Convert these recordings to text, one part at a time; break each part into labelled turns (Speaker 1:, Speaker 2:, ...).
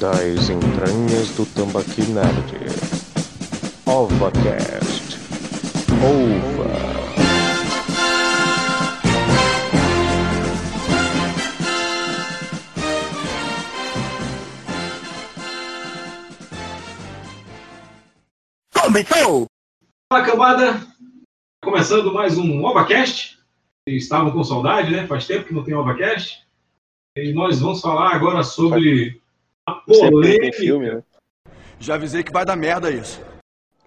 Speaker 1: das entranhas do Tambaqui Nerd. OvaCast. Ova.
Speaker 2: Começou!
Speaker 3: Fala, cambada! Começando mais um OvaCast. Estavam com saudade, né? Faz tempo que não tem OvaCast. E nós vamos falar agora sobre a
Speaker 4: Sempre tem
Speaker 3: polêmica.
Speaker 4: filme, né?
Speaker 2: Já avisei que vai dar merda isso.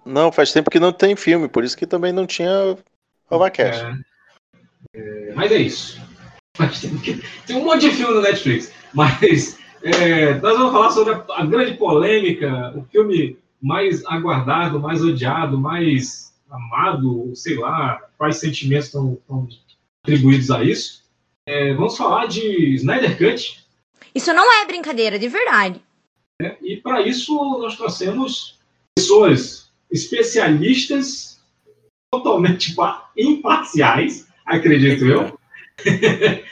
Speaker 4: Não, faz tempo que não tem filme, por isso que também não tinha OvaCast.
Speaker 3: É, é, mas é isso. Faz tempo que- Tem um monte de filme no Netflix. Mas é, nós vamos falar sobre a, a grande polêmica, o filme mais aguardado, mais odiado, mais amado, sei lá, quais sentimentos estão, estão atribuídos a isso. É, vamos falar de Snyder Cut,
Speaker 5: Isso não é brincadeira, de verdade.
Speaker 3: né? e para isso nós trouxemos pessoas especialistas totalmente pa- imparciais, acredito eu.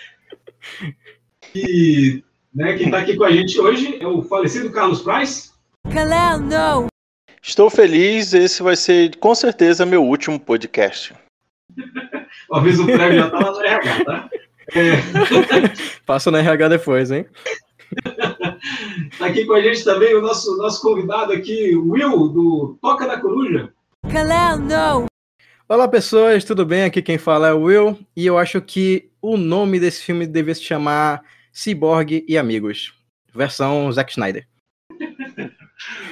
Speaker 3: e né, quem está aqui com a gente hoje é o falecido Carlos Price.
Speaker 6: Kalel, no.
Speaker 4: Estou feliz, esse vai ser com certeza meu último podcast.
Speaker 3: O aviso prévio já está lá no RH, tá?
Speaker 7: Passa no RH depois, hein?
Speaker 3: tá aqui com a gente também o nosso, nosso convidado aqui, Will, do Toca da Coruja.
Speaker 6: Kalel, no.
Speaker 7: Olá, pessoas, tudo bem? Aqui quem fala é o Will, e eu acho que o nome desse filme devia se chamar Cyborg e Amigos, versão Zack Snyder.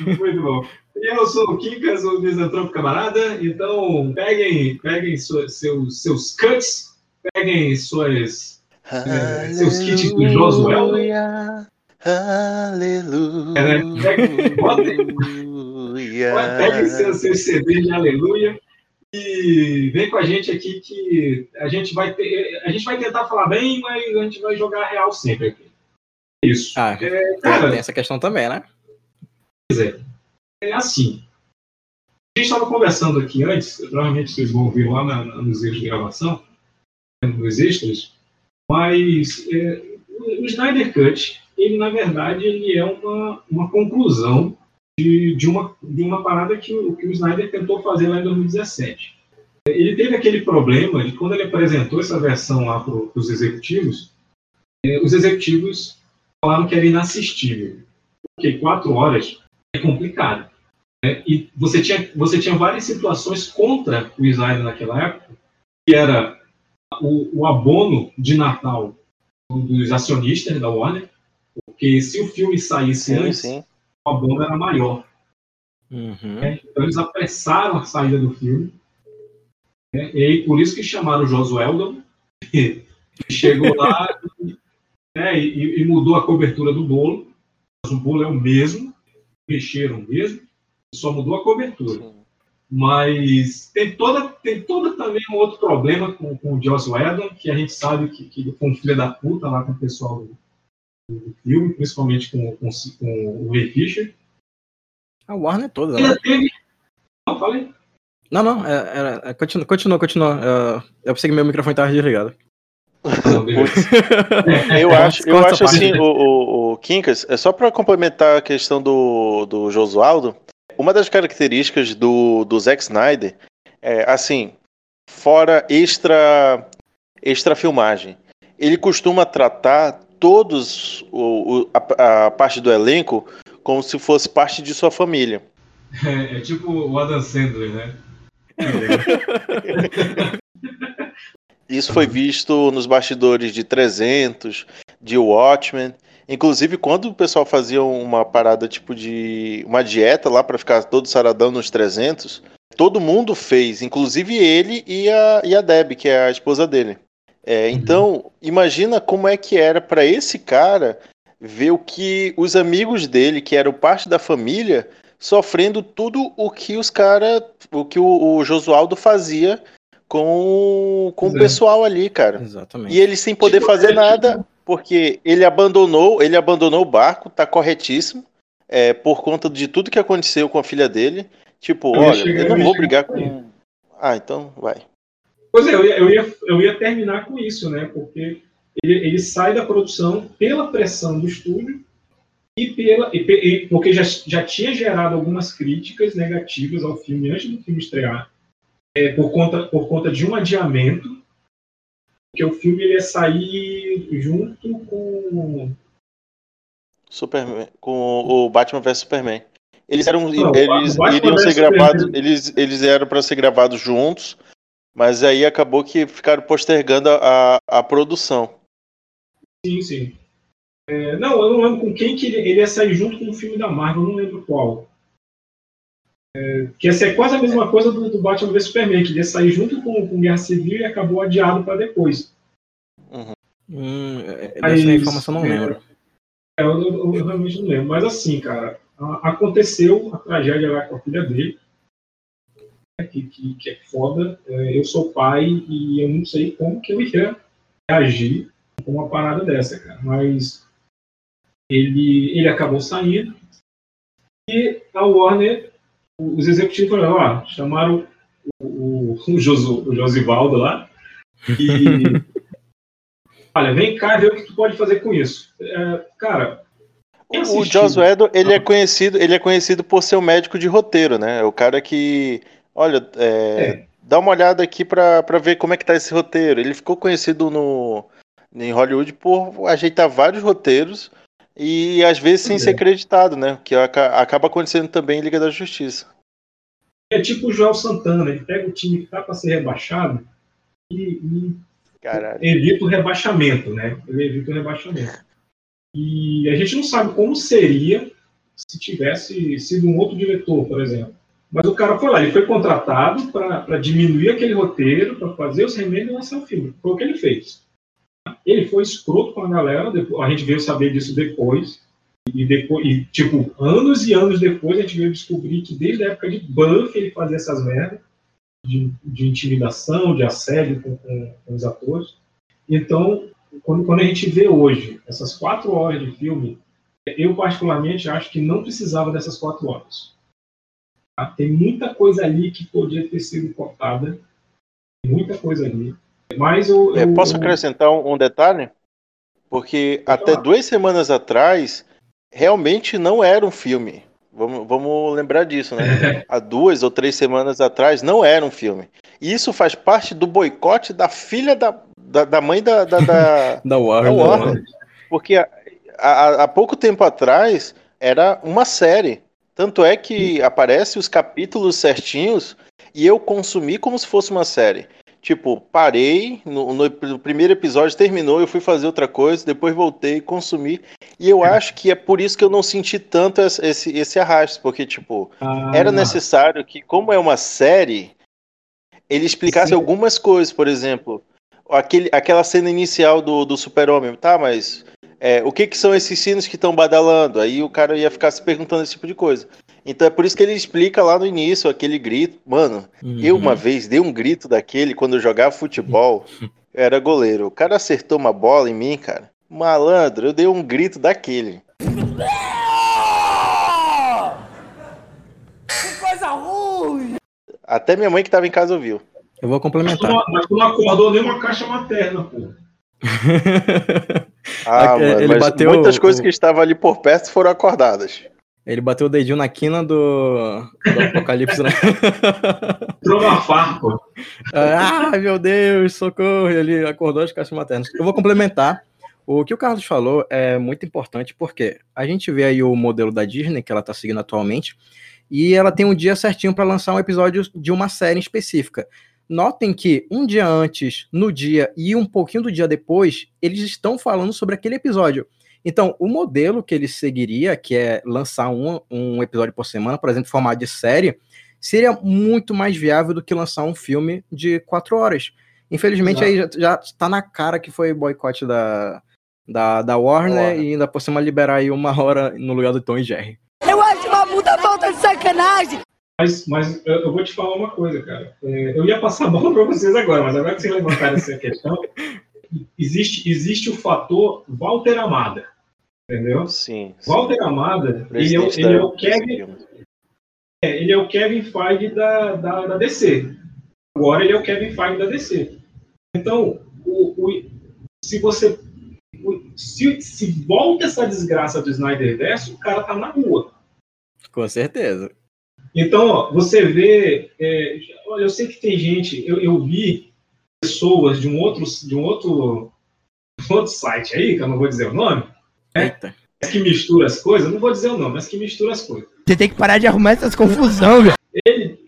Speaker 3: Muito bom. E eu sou o Kikas, o misantropo camarada. Então, peguem, peguem sua- seus, seus cuts, peguem suas. É, seus kits do Josuel,
Speaker 4: Aleluia.
Speaker 3: É, né? Peguem, botem, peguem seus, seus CDs de aleluia. E vem com a gente aqui que a gente vai ter. A gente vai tentar falar bem, mas a gente vai jogar real sempre aqui. Isso.
Speaker 7: Ah,
Speaker 3: É,
Speaker 7: tem,
Speaker 3: cara,
Speaker 7: tem essa questão também, né?
Speaker 3: é assim. A gente estava conversando aqui antes, provavelmente vocês vão ouvir lá na, na- nos erros de gravação, nos extras, mas é, o, Snyder Cut, ele na verdade ele é uma, uma conclusão de, de, uma, de uma parada que o, que o Snyder tentou fazer lá em 2017. Ele teve aquele problema de quando ele apresentou essa versão lá para os executivos, é, os executivos falaram que era inassistível. Porque quatro horas é complicado. né? E você tinha, você tinha várias situações contra o Snyder naquela época, que era o, o abono de Natal dos acionistas da Warner, porque se o filme saísse
Speaker 4: Sim,
Speaker 3: antes,
Speaker 4: sim.
Speaker 3: o abono era maior.
Speaker 7: Uhum.
Speaker 3: né? Então eles apressaram a saída do filme. né? E aí, por isso que chamaram o Josueldon, que chegou lá né, e, e mudou a cobertura do bolo. Mas o bolo é o mesmo, mexeram mesmo, só mudou a cobertura.
Speaker 4: Sim.
Speaker 3: Mas tem toda, tem toda também um outro problema com, com o Joss Whedon, que a gente sabe que, que ele foi um filho da puta lá com o pessoal do, do filme, principalmente com, com, com o Ray Fisher.
Speaker 7: A Warner toda, né?
Speaker 3: Ainda teve. Não, falei.
Speaker 7: Não, não, é, era- é, continua, continua, continua. É, eu pensei que meu microfone estava desligado.
Speaker 3: Não, beleza.
Speaker 4: Eu acho, eu acho assim, o, o, o Quincas, é só para complementar a questão do, do Josualdo, uma das características do, do Zack Snyder é, assim, fora extra, extra filmagem, ele costuma tratar todos o, o- a, a parte do elenco como se fosse parte de sua família.
Speaker 3: É, é tipo o Adam Sandler, né?
Speaker 4: Isso foi visto nos bastidores de 300, de Watchmen. Inclusive, quando o pessoal fazia uma parada tipo de uma dieta lá para ficar todo saradão nos 300, todo mundo fez, inclusive ele e a, e a Deb, que é a esposa dele. É, então, imagina como é que era para esse cara ver o que os amigos dele, que eram parte da família, sofrendo tudo o que os caras, o que o, o Josualdo fazia com, com o
Speaker 3: é.
Speaker 4: pessoal ali, cara.
Speaker 7: Exatamente.
Speaker 4: E ele sem poder
Speaker 3: Tipo,
Speaker 4: fazer nada, porque ele abandonou, ele abandonou o barco, tá corretíssimo, é, por conta de tudo que aconteceu com a filha dele. Tipo,
Speaker 3: Eu
Speaker 4: olha,
Speaker 3: chegar-
Speaker 4: eu
Speaker 3: eu
Speaker 4: não
Speaker 3: ia
Speaker 4: vou brigar com. Ah, então vai.
Speaker 3: Pois é, eu ia, eu ia, eu ia terminar com isso, né? Porque ele, ele sai da produção pela pressão do estúdio e, pela, e, e- porque já, já tinha gerado algumas críticas negativas ao filme antes do filme estrear, é, por, conta, por conta de um adiamento, que o filme ele ia sair junto com.
Speaker 4: Superman, com o Batman vs Superman. Eles eram,
Speaker 3: Não,
Speaker 4: eles iriam ser
Speaker 3: Superman.
Speaker 4: gravados, eles, eles eram para ser gravados juntos, mas aí acabou que ficaram postergando a, a produção.
Speaker 3: Sim, sim. É, não, eu não lembro com quem que ele, ele ia sair junto com o filme da Marvel, não lembro qual. É, que ia ser quase a mesma coisa do, do Batman vs Superman, que ia sair junto com, com Guerra Civil e acabou adiado para depois.
Speaker 7: Hum, é-
Speaker 3: Mas,
Speaker 7: dessa informação não
Speaker 3: é,
Speaker 7: lembro.
Speaker 3: É, eu, eu- eu realmente não lembro. Mas assim, cara, aconteceu a tragédia lá com a filha dele, né, que, que, que é foda. É, eu sou pai e eu não sei como que eu ia reagir com uma parada dessa, cara. Mas ele, ele acabou saindo e a Warner, os executivos falaram, ó, chamaram o, o, o Josivaldo lá e olha, vem cá ver o que tu pode fazer com isso. É, cara,
Speaker 4: O? Joss Whedon, ele é conhecido, ele é conhecido por ser o médico de roteiro, né? É o cara que, olha, é,
Speaker 3: É.
Speaker 4: dá uma olhada aqui pra pra ver como é que tá esse roteiro. Ele ficou conhecido no em Hollywood por ajeitar vários roteiros e às vezes sem
Speaker 3: Pois
Speaker 4: ser
Speaker 3: é.
Speaker 4: acreditado, né? Que aca- acaba acontecendo também em Liga da Justiça.
Speaker 3: É tipo o Joel Santana, ele pega o time que tá para ser rebaixado e, e
Speaker 4: Caralho.
Speaker 3: evita o rebaixamento, né? Ele evita o rebaixamento. E a gente não sabe como seria se tivesse sido um outro diretor, por exemplo. Mas o cara foi lá, ele foi contratado para diminuir aquele roteiro, para fazer os remendos e lançar o filme. Foi o que ele fez. Ele foi escroto com a galera, a gente veio saber disso depois. E depois, e, tipo, anos e anos depois, a gente veio descobrir que desde a época de Buffy ele fazia essas merdas de, de intimidação, de assédio com, com- com os atores. Então, quando, quando a gente vê hoje essas quatro horas de filme, eu particularmente acho que não precisava dessas quatro horas. Tá? Tem muita coisa ali que podia ter sido cortada, muita coisa ali. Mas eu,
Speaker 4: É,
Speaker 3: eu-
Speaker 4: posso acrescentar um, detalhe? Porque até duas semanas atrás, realmente não era um filme. Vamos, vamos lembrar disso, né? Há duas ou três semanas atrás, não era um filme. E isso faz parte do boicote da filha da, da, da mãe da, da, da-
Speaker 7: Da Warner.
Speaker 4: da Warner. Porque há, há- há pouco tempo atrás era uma série. Tanto é que aparece os capítulos certinhos e eu consumi como se fosse uma série. Tipo, parei, no, no no primeiro episódio terminou, eu fui fazer outra coisa, depois voltei, consumi. E eu acho que é por isso que eu não senti tanto esse, esse, esse arrasto, porque, tipo,
Speaker 3: Ah,
Speaker 4: era necessário que, como é uma série, ele explicasse
Speaker 3: Sim.
Speaker 4: algumas coisas, por exemplo, aquele, aquela cena inicial do, do super-homem, tá, mas é, o que, que são esses sinos que estão badalando? Aí o cara ia ficar se perguntando esse tipo de coisa. Então é por isso que ele explica lá no início aquele grito. Mano, eu
Speaker 7: Uhum.
Speaker 4: uma vez dei um grito daquele quando eu jogava futebol, eu era goleiro. O cara acertou uma bola em mim, cara. Malandro, eu dei um grito daquele.
Speaker 6: Que coisa ruim!
Speaker 4: Até minha mãe que tava em casa ouviu.
Speaker 7: Eu vou complementar.
Speaker 3: mas tu não acordou nem uma caixa materna, pô.
Speaker 4: Ah,
Speaker 7: Ele
Speaker 4: mano, mas
Speaker 7: bateu
Speaker 4: muitas
Speaker 7: o-
Speaker 4: coisas que estavam ali por perto foram acordadas.
Speaker 7: Ele bateu o dedinho na quina do, do Apocalipse, né?
Speaker 3: Entrou farpa.
Speaker 7: ah, meu Deus, socorro! Ele acordou as caixas maternas. Eu vou complementar. O que o Carlos falou é muito importante porque a gente vê aí o modelo da Disney que ela tá seguindo atualmente e ela tem um dia certinho para lançar um episódio de uma série específica. Notem que um dia antes, no dia e um pouquinho do dia depois, eles estão falando sobre aquele episódio. Então, o modelo que ele seguiria, que é lançar um, um episódio por semana, por exemplo, em formato de série, seria muito mais viável do que lançar um filme de quatro horas. Infelizmente, aí já, já tá na cara que foi boicote da, da, da Warner, e ainda por cima liberar aí uma hora no lugar do Tom e Jerry.
Speaker 6: Eu acho uma puta falta de sacanagem!
Speaker 3: Mas, mas eu, vou te falar uma coisa, cara. É, eu ia passar a bola para vocês agora, mas agora que vocês levantaram essa questão, existe, existe o fator Walter Amada. Entendeu?
Speaker 4: Sim. sim.
Speaker 3: Walter Amada, ele é, ele é o Kevin, é, ele é o Kevin Feige da, da, da DC. Agora ele é o Kevin Feige da DC. Então, o, o- se você o- se, se volta essa desgraça do Snyder Verso, o cara tá na rua.
Speaker 7: Com certeza.
Speaker 3: Então, ó, você vê. é, olha, eu sei que tem gente. Eu, eu vi pessoas de um outro, de um outro, um outro site aí, que eu não vou dizer o nome, É.
Speaker 7: Eita.
Speaker 3: que mistura as coisas. eu Não vou dizer o nome, mas que mistura as coisas.
Speaker 6: Você tem que parar de arrumar essas confusão, velho.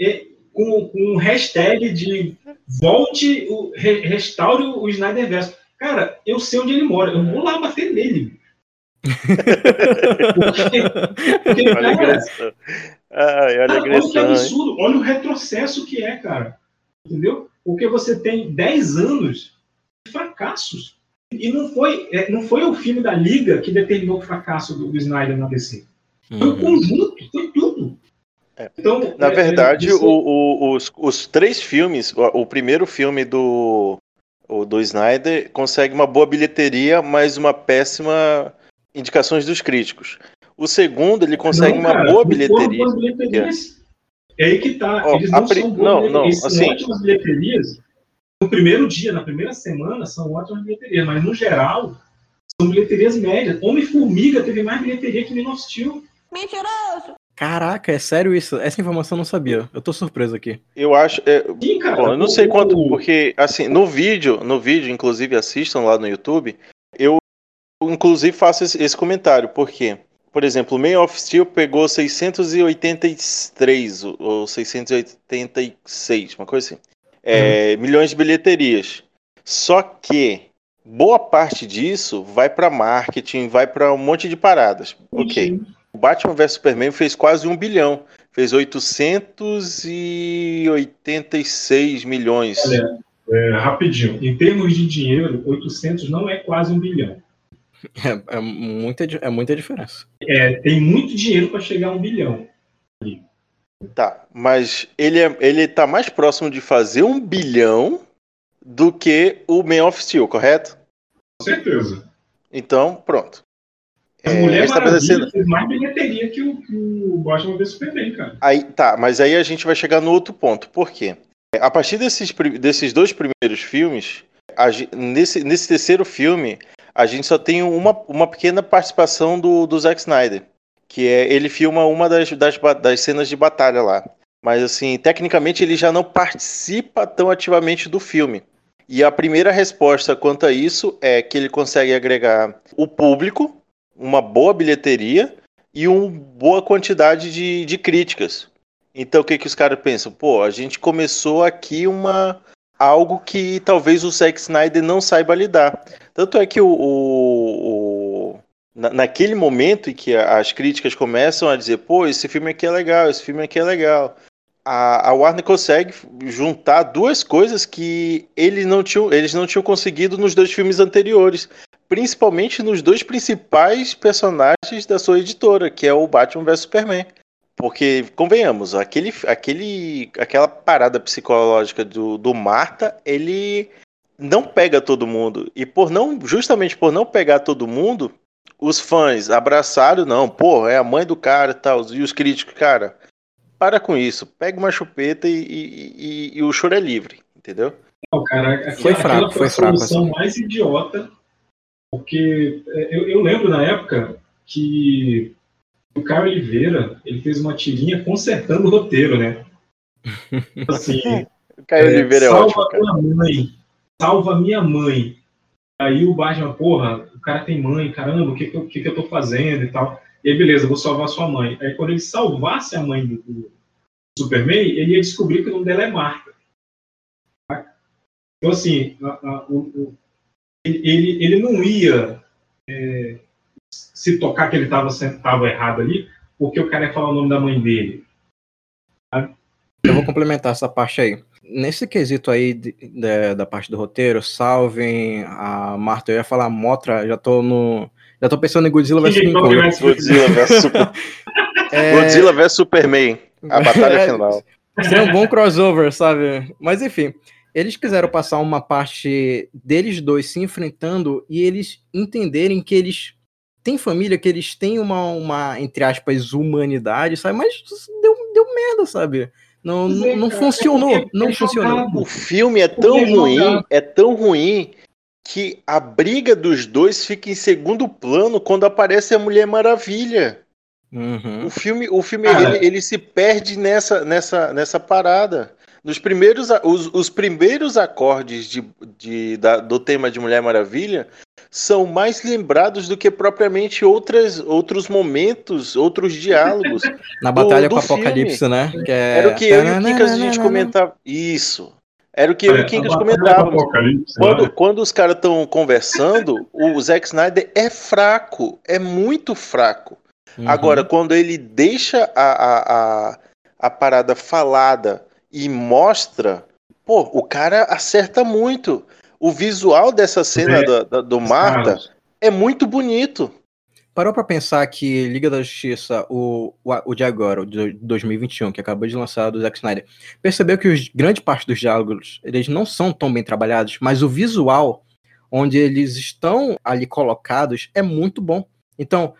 Speaker 3: É, com, com um hashtag de volte, o, re, restaure o Snyder Verso. Cara, eu sei onde ele mora. Eu vou lá bater nele. Porque, porque
Speaker 4: Olha
Speaker 3: cara.
Speaker 4: Ai, olha
Speaker 3: Cara, olha que absurdo, olha o retrocesso que é, cara. Entendeu? Porque você tem 10 anos de fracassos. E não foi, é, não foi o filme da Liga que determinou o fracasso do, do Snyder na DC. Foi o
Speaker 7: Uhum.
Speaker 3: conjunto, foi tudo.
Speaker 4: É.
Speaker 3: Então,
Speaker 4: Na
Speaker 3: é,
Speaker 4: verdade,
Speaker 3: é,
Speaker 4: o- o- os, os três filmes, o, o primeiro filme do, o do Snyder consegue uma boa bilheteria, mas uma péssima indicações dos críticos. O segundo, ele consegue
Speaker 3: Não,
Speaker 4: uma
Speaker 3: cara,
Speaker 4: boa
Speaker 3: não foram
Speaker 4: bilheteria.
Speaker 3: É aí que tá.
Speaker 4: Ó,
Speaker 3: Eles não
Speaker 4: pri-
Speaker 3: são boas
Speaker 4: não, não,
Speaker 3: Eles são
Speaker 4: assim-
Speaker 3: ótimas bilheterias. No primeiro dia, na primeira semana, são ótimas bilheterias. Mas, no geral, são bilheterias médias. Homem-Formiga teve mais bilheteria que Man of Steel.
Speaker 6: Mentiroso.
Speaker 7: Caraca, é sério isso? Essa informação eu não sabia. Eu tô surpreso aqui.
Speaker 4: Eu acho, é,
Speaker 3: Sim, cara.
Speaker 4: Bom, eu não sei quanto, porque assim, no vídeo, no vídeo, inclusive assistam lá no YouTube, eu inclusive faço esse, esse comentário, porque, por exemplo, o Man of Steel pegou 683 ou- ou 686, uma coisa assim, é, milhões de bilheterias. Só que boa parte disso vai para marketing, vai para um monte de paradas. Ok. O Batman vs Superman fez quase um bilhão. Fez 886 milhões.
Speaker 3: Olha, É, rapidinho. Em termos de dinheiro, 800 não é quase um bilhão.
Speaker 7: É, é muita, é muita diferença.
Speaker 3: É, tem muito dinheiro para chegar a um bilhão.
Speaker 4: Tá, mas ele, é, ele tá mais próximo de fazer um bilhão do que o Man of Steel, correto?
Speaker 3: Com certeza.
Speaker 4: Então, pronto.
Speaker 3: A
Speaker 4: É,
Speaker 3: Mulher
Speaker 4: estabelecendo-
Speaker 3: fez mais bilheteria que o, que o Batman vs Superman, cara.
Speaker 4: Aí, tá, mas aí a gente vai chegar no outro ponto. Por quê? A partir desses, desses dois primeiros filmes, a nesse, nesse terceiro filme, a gente só tem uma, uma pequena participação do, do Zack Snyder. Que é ele filma uma das, das, das cenas de batalha lá. Mas assim, tecnicamente ele já não participa tão ativamente do filme. E a primeira resposta quanto a isso é que ele consegue agregar o público, uma boa bilheteria e uma boa quantidade de, de críticas. Então o que, que os caras pensam? Pô, a gente começou aqui uma algo que talvez o Zack Snyder não saiba lidar. Tanto é que o, o- o- na- naquele momento em que as críticas começam a dizer, pô, esse filme aqui é legal, esse filme aqui é legal. A, a Warner consegue juntar duas coisas que ele não tinham, eles não tinham conseguido nos dois filmes anteriores principalmente nos dois principais personagens da sua editora, que é o Batman vs Superman. Porque, convenhamos, aquele, aquele, aquela parada psicológica do, do Marta, ele não pega todo mundo. E por não, justamente por não pegar todo mundo, os fãs abraçaram, não, pô, é a mãe do cara e tal. E os críticos, cara, para com isso, pega uma chupeta e, e- e- e o choro é livre, entendeu?
Speaker 3: Não, cara, aquela,
Speaker 7: Foi fraco,
Speaker 3: aquela
Speaker 7: foi
Speaker 3: a
Speaker 7: fraco
Speaker 3: solução
Speaker 7: essa.
Speaker 3: mais idiota, porque é, eu, eu lembro na época que o Caio Oliveira ele fez uma tirinha consertando o roteiro, né? Assim,
Speaker 4: Caio
Speaker 3: é,
Speaker 4: Oliveira é
Speaker 3: salva
Speaker 4: ótimo, cara.
Speaker 3: minha mãe, salva minha mãe. Aí o Batman, porra, o cara tem mãe, caramba, o que que eu, o que que eu tô fazendo e tal. E aí, beleza, vou salvar sua mãe. Aí quando ele salvasse a mãe do, do Superman, ele ia descobrir que o nome dela é Marta. Tá? Então, assim, a- a- o- o- ele, ele não ia é, se tocar que ele estava errado ali, porque o cara ia falar o nome da mãe dele.
Speaker 7: Eu vou complementar essa parte aí. Nesse quesito aí de- de- da parte do roteiro, salvem a Marta, eu ia falar Motra, já tô no. Já tô pensando em Godzilla vs
Speaker 4: Godzilla vs Super-
Speaker 7: É,
Speaker 4: Godzilla vs Superman. A batalha
Speaker 7: É,
Speaker 4: final.
Speaker 7: Seria um bom crossover, sabe? Mas enfim, eles quiseram passar uma parte deles dois se enfrentando e eles entenderem que eles têm família, que eles têm uma, uma entre aspas, humanidade, sabe? Mas deu, deu merda, sabe? Não,
Speaker 3: Pois é,
Speaker 7: não funcionou, não funcionou.
Speaker 4: O filme é tão ruim, é tão ruim, que a briga dos dois fica em segundo plano quando aparece a Mulher Maravilha.
Speaker 7: Uhum.
Speaker 4: O filme, o filme
Speaker 3: Cara.
Speaker 4: ele, ele se perde nessa, nessa, nessa parada. Nos primeiros, os, os primeiros acordes de, de- da- do tema de Mulher Maravilha são mais lembrados do que propriamente outras, outros momentos, outros diálogos.
Speaker 7: Na batalha
Speaker 4: do
Speaker 7: com o Apocalipse, né? Que é...
Speaker 4: Era o que eu e o Kinkas a gente comentava. Isso. Era o que eu e o Kinkas
Speaker 3: a Batalha do
Speaker 4: comentávamos.
Speaker 3: Apocalipse,
Speaker 4: Quando,
Speaker 3: né?
Speaker 4: quando os caras estão conversando, o Zack Snyder é fraco, é muito fraco.
Speaker 7: Uhum.
Speaker 4: Agora, quando ele deixa a, a, a, a parada falada e mostra, pô, o cara acerta muito. O visual dessa cena
Speaker 3: É,
Speaker 4: da- da- do Marta é muito bonito.
Speaker 7: Parou pra pensar que Liga da Justiça, o, o, o de agora, o de 2021, que acabou de lançar do Zack Snyder, percebeu que os, grande parte dos diálogos, eles não são tão bem trabalhados, mas o visual, onde eles estão ali colocados, é muito bom. Então,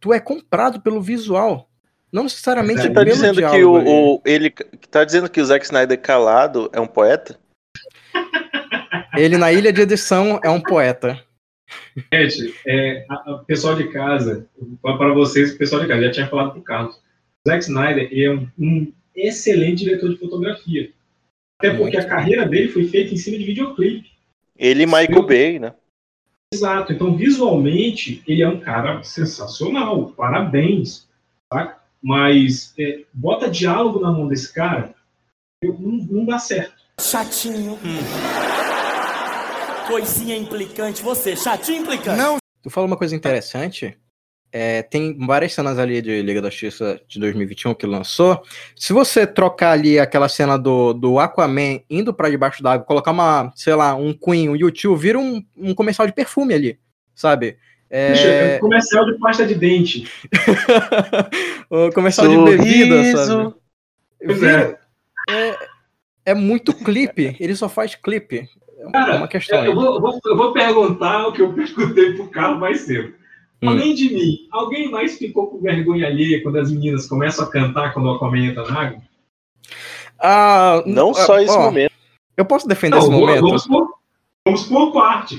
Speaker 7: tu é comprado pelo visual, não necessariamente
Speaker 3: Você
Speaker 4: tá
Speaker 7: pelo
Speaker 4: dizendo que o, o- ele tá dizendo que o Zack Snyder calado é um poeta?
Speaker 7: Ele na ilha de edição é um poeta.
Speaker 3: Gente, é, a- a- pessoal de casa, para vocês, pessoal de casa, já tinha falado pro Carlos. O Zack Snyder ele é um, um excelente diretor de fotografia. Até porque a carreira dele foi feita em cima de videoclipe.
Speaker 4: Ele e Michael Bay, né?
Speaker 3: Exato. Então, visualmente, ele é um cara sensacional. Parabéns. Tá? Mas é, bota diálogo na mão desse cara, eu- não, não dá certo.
Speaker 8: Chatinho. Coisinha implicante. Você, chatinho implicante.
Speaker 7: Tu falou uma coisa interessante. É, tem várias cenas ali de Liga da Justiça de 2021 que lançou. Se você trocar ali aquela cena do, do Aquaman indo pra debaixo d'água, colocar uma, sei lá, um Queen, um YouTube, vira um, um comercial de perfume ali, sabe?
Speaker 3: É
Speaker 7: É,
Speaker 3: um comercial de pasta de dente.
Speaker 7: o comercial de bebida, sabe?
Speaker 4: Sorriso.
Speaker 7: Vira-
Speaker 3: é.
Speaker 7: é, é muito clipe, ele só faz clipe. É
Speaker 3: Cara,
Speaker 7: é uma questão
Speaker 3: Eu
Speaker 7: aí.
Speaker 3: vou, eu vou- eu vou perguntar o que eu perguntei pro Carlos mais cedo.
Speaker 7: Hum.
Speaker 3: Além de mim, alguém mais ficou com vergonha alheia quando as meninas começam a cantar quando o Aquaman entra na água?
Speaker 7: Ah,
Speaker 4: Não
Speaker 7: ah,
Speaker 4: só esse
Speaker 7: ó,
Speaker 4: momento.
Speaker 7: Eu posso defender
Speaker 3: Não,
Speaker 7: esse
Speaker 3: vamos-
Speaker 7: momento?
Speaker 3: Vamos por, vamos por parte.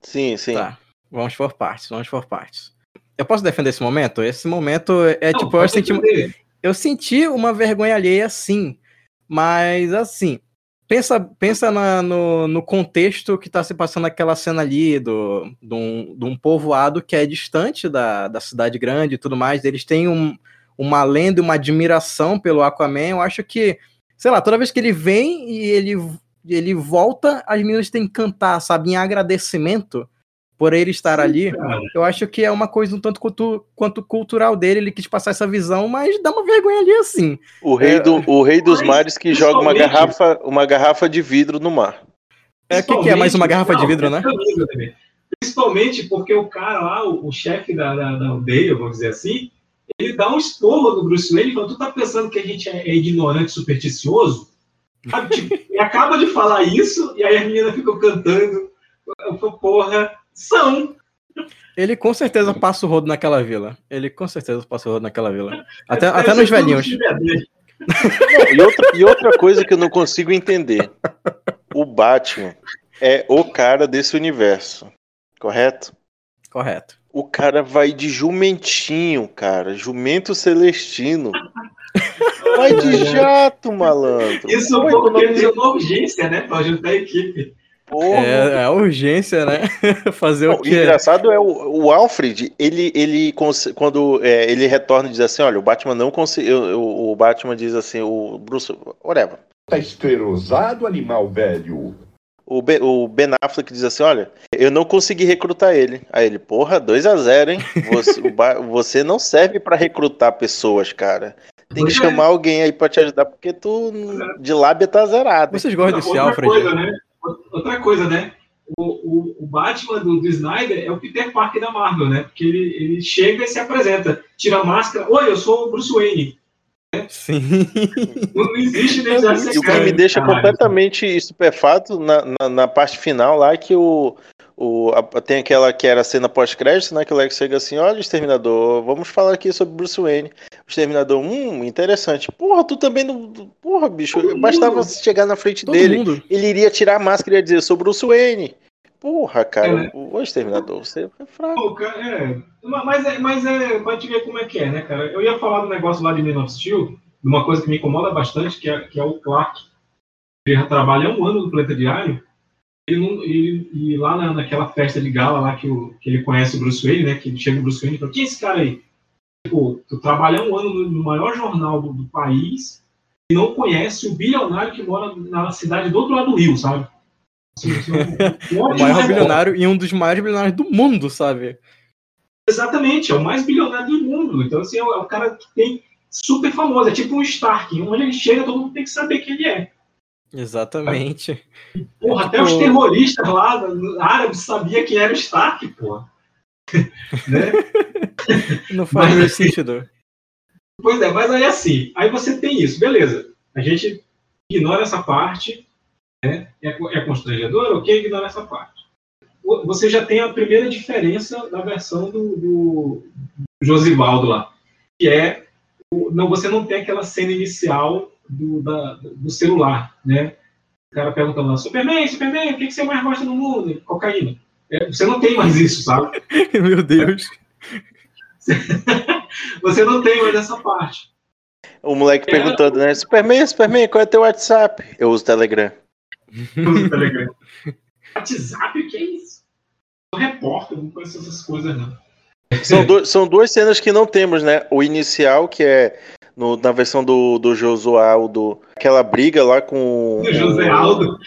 Speaker 4: Sim, sim.
Speaker 7: Tá. Vamos por partes, vamos por partes. Eu posso defender esse momento? Esse momento é
Speaker 3: Não,
Speaker 7: tipo, eu senti, eu senti uma vergonha alheia sim, mas assim, pensa, pensa na- no, no contexto que tá se passando aquela cena ali do, de, um, um povoado que é distante da, da cidade grande e tudo mais, eles têm um, uma lenda e uma admiração pelo Aquaman, eu acho que, sei lá, toda vez que ele vem e ele, ele volta, as meninas têm que cantar, sabe, em agradecimento por ele estar ali.
Speaker 3: Cara,
Speaker 7: Eu acho que é uma coisa um tanto quanto, quanto cultural dele, ele quis passar essa visão, mas dá uma vergonha ali assim.
Speaker 4: O rei,
Speaker 7: É,
Speaker 4: do, o rei dos
Speaker 3: mas,
Speaker 4: mares que joga uma garrafa, uma garrafa de vidro no mar.
Speaker 7: É, o que, que é? Mais uma garrafa de
Speaker 3: Não,
Speaker 7: vidro,
Speaker 3: é
Speaker 7: né?
Speaker 3: Principalmente porque o cara lá, o, o chefe da, da, da aldeia, vamos dizer assim, ele dá um esporro no Bruce Wayne e fala: Tu tá pensando que a gente é, é ignorante, supersticioso? Sabe, tipo, ele acaba de falar isso e aí as meninas ficam cantando. Eu falo, Porra, são.
Speaker 7: Ele com certeza passa o rodo naquela vila. Ele com certeza passa o rodo naquela vila. Até, até nos velhinhos.
Speaker 3: de.
Speaker 4: Não, e, outra, e outra coisa que eu não consigo entender: o Batman é o cara desse universo, correto?
Speaker 7: Correto.
Speaker 4: O cara vai de jumentinho, cara, jumento celestino. Vai de jato, malandro.
Speaker 3: Isso
Speaker 4: Pô,
Speaker 3: porque
Speaker 4: economia-
Speaker 3: eles uma urgência, né? Pra ajudar a equipe.
Speaker 4: Porra.
Speaker 7: É, é a urgência, né? Fazer
Speaker 4: Não,
Speaker 7: o
Speaker 4: o
Speaker 7: quê?
Speaker 4: engraçado é o, o Alfred, ele, ele quando é, ele retorna e diz assim, olha, o Batman não conseguiu, o, o Batman diz assim, o Bruce, whatever,
Speaker 9: Tá esclerosado, animal velho.
Speaker 4: o, Ben- o Ben Affleck diz assim, olha, eu não consegui recrutar ele. Aí ele, porra, 2 a 0 hein? Você, você não serve pra recrutar pessoas, cara. Tem que chamar alguém aí pra te ajudar, porque tu de lábia tá zerado.
Speaker 7: Vocês gostam desse
Speaker 3: Outra
Speaker 7: Alfred?
Speaker 3: coisa, né? Outra coisa, né? O, o, o Batman do, do Snyder é o Peter Parker da Marvel, né? Porque ele, ele chega e se apresenta, tira a máscara. Oi, eu sou o Bruce Wayne.
Speaker 7: Sim.
Speaker 3: Não, não existe nem
Speaker 7: É
Speaker 4: E o que me deixa completamente estupefato na, na, na parte final lá é que o, o a- tem aquela que era a cena pós-crédito, né? Que o Lex chega assim, olha, Exterminador, vamos falar aqui sobre Bruce Wayne. O Exterminador, hum, interessante. Porra, tu também não. Porra, bicho,
Speaker 3: Todo
Speaker 4: bastava
Speaker 3: mundo.
Speaker 4: chegar na frente
Speaker 7: Todo
Speaker 4: dele.
Speaker 7: mundo.
Speaker 4: Ele iria tirar a máscara e ia dizer, sou Bruce Wayne. Porra, cara,
Speaker 3: É, né?
Speaker 4: o Exterminador, você é fraco.
Speaker 3: Pô, é, mas é, mas é pra te ver como é que é, né, cara? Eu ia falar do negócio lá de Man of Steel, de uma coisa que me incomoda bastante, que é, que é o Clark. Ele já trabalha há um ano no Planeta Diário, ele não, ele- e lá na, naquela festa de gala lá que, o, que ele conhece o Bruce Wayne, né? Que ele chega o Bruce Wayne e fala, quem é esse cara aí? Tipo, tu trabalha um ano no, no maior jornal do, do país e não conhece o bilionário que mora na cidade do outro lado do rio, sabe? Assim, assim, um- um
Speaker 7: O maior bilionário e um dos maiores bilionários do mundo, sabe?
Speaker 3: Exatamente, é o mais bilionário do mundo. Então, assim, é o, é o cara que tem super famoso, é tipo um Stark. Onde ele chega, todo mundo tem que saber quem ele é.
Speaker 7: Exatamente.
Speaker 3: Porra, até
Speaker 7: Tipo-
Speaker 3: os terroristas lá, árabes, sabia quem era o Stark, porra. né?
Speaker 7: Não faz
Speaker 3: Mas-
Speaker 7: muito sentido.
Speaker 3: Pois é, mas aí assim, aí você tem isso, beleza. A gente ignora essa parte, né? É, é constrangedor, ok, ignora essa parte. Você já tem a primeira diferença da versão do, do Josivaldo lá, que é não, você não tem aquela cena inicial do, da- do celular, né? O cara perguntando lá, Superman, Superman, o que, que você mais gosta no mundo? Cocaína. É, você não tem mais isso, sabe?
Speaker 7: Meu Deus.
Speaker 3: Você não tem mais essa parte.
Speaker 4: O moleque perguntando, né? Superman, Superman, qual é teu WhatsApp? Eu uso Telegram.
Speaker 3: Usa o Telegram. WhatsApp, o que é isso? Sou repórter, não conheço essas coisas, não.
Speaker 4: São, du- são duas cenas que não temos, né? O inicial, que é no- na versão do, do Josualdo, aquela briga lá com.
Speaker 3: Do José Aldo.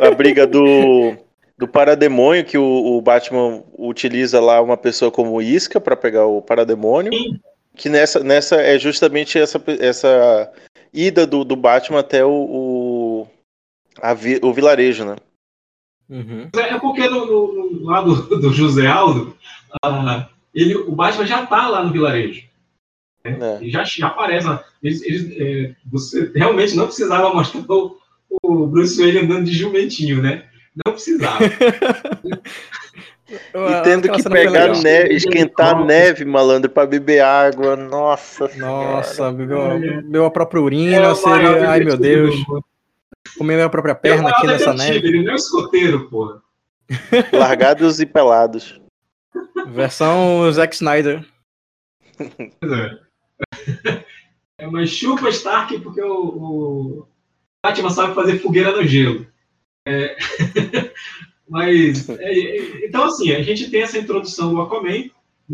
Speaker 4: A briga do, do parademônio, que o, o Batman utiliza lá uma pessoa como isca para pegar o parademônio. Que nessa, nessa é justamente essa, essa ida do, do Batman até o, o, a vi- o vilarejo, né?
Speaker 7: Uhum.
Speaker 3: É porque no, no- no- lá do, do José Aldo, ah, ele, o Batman já tá lá no vilarejo.
Speaker 4: É.
Speaker 3: Ele já, já aparece lá. Eles, eles, é, você realmente não precisava mostrar o, o Bruce Wayne andando de jumentinho, né? Não precisava.
Speaker 4: E tendo que pegar neve, esquentar neve, malandro, para beber água. Nossa,
Speaker 7: Nossa, bebeu, bebeu a própria urina,
Speaker 3: É
Speaker 7: seria... ai meu Deus,
Speaker 3: mundo.
Speaker 7: Comer minha própria
Speaker 3: É
Speaker 7: perna aqui nessa neve.
Speaker 3: Ele não é escoteiro, porra.
Speaker 4: largados e pelados.
Speaker 7: Versão Zack Snyder.
Speaker 3: Pois é. É uma chupa Stark porque o, o Batman sabe fazer fogueira no gelo. É, Mas, é, é, então assim, a gente tem essa introdução do Aquaman,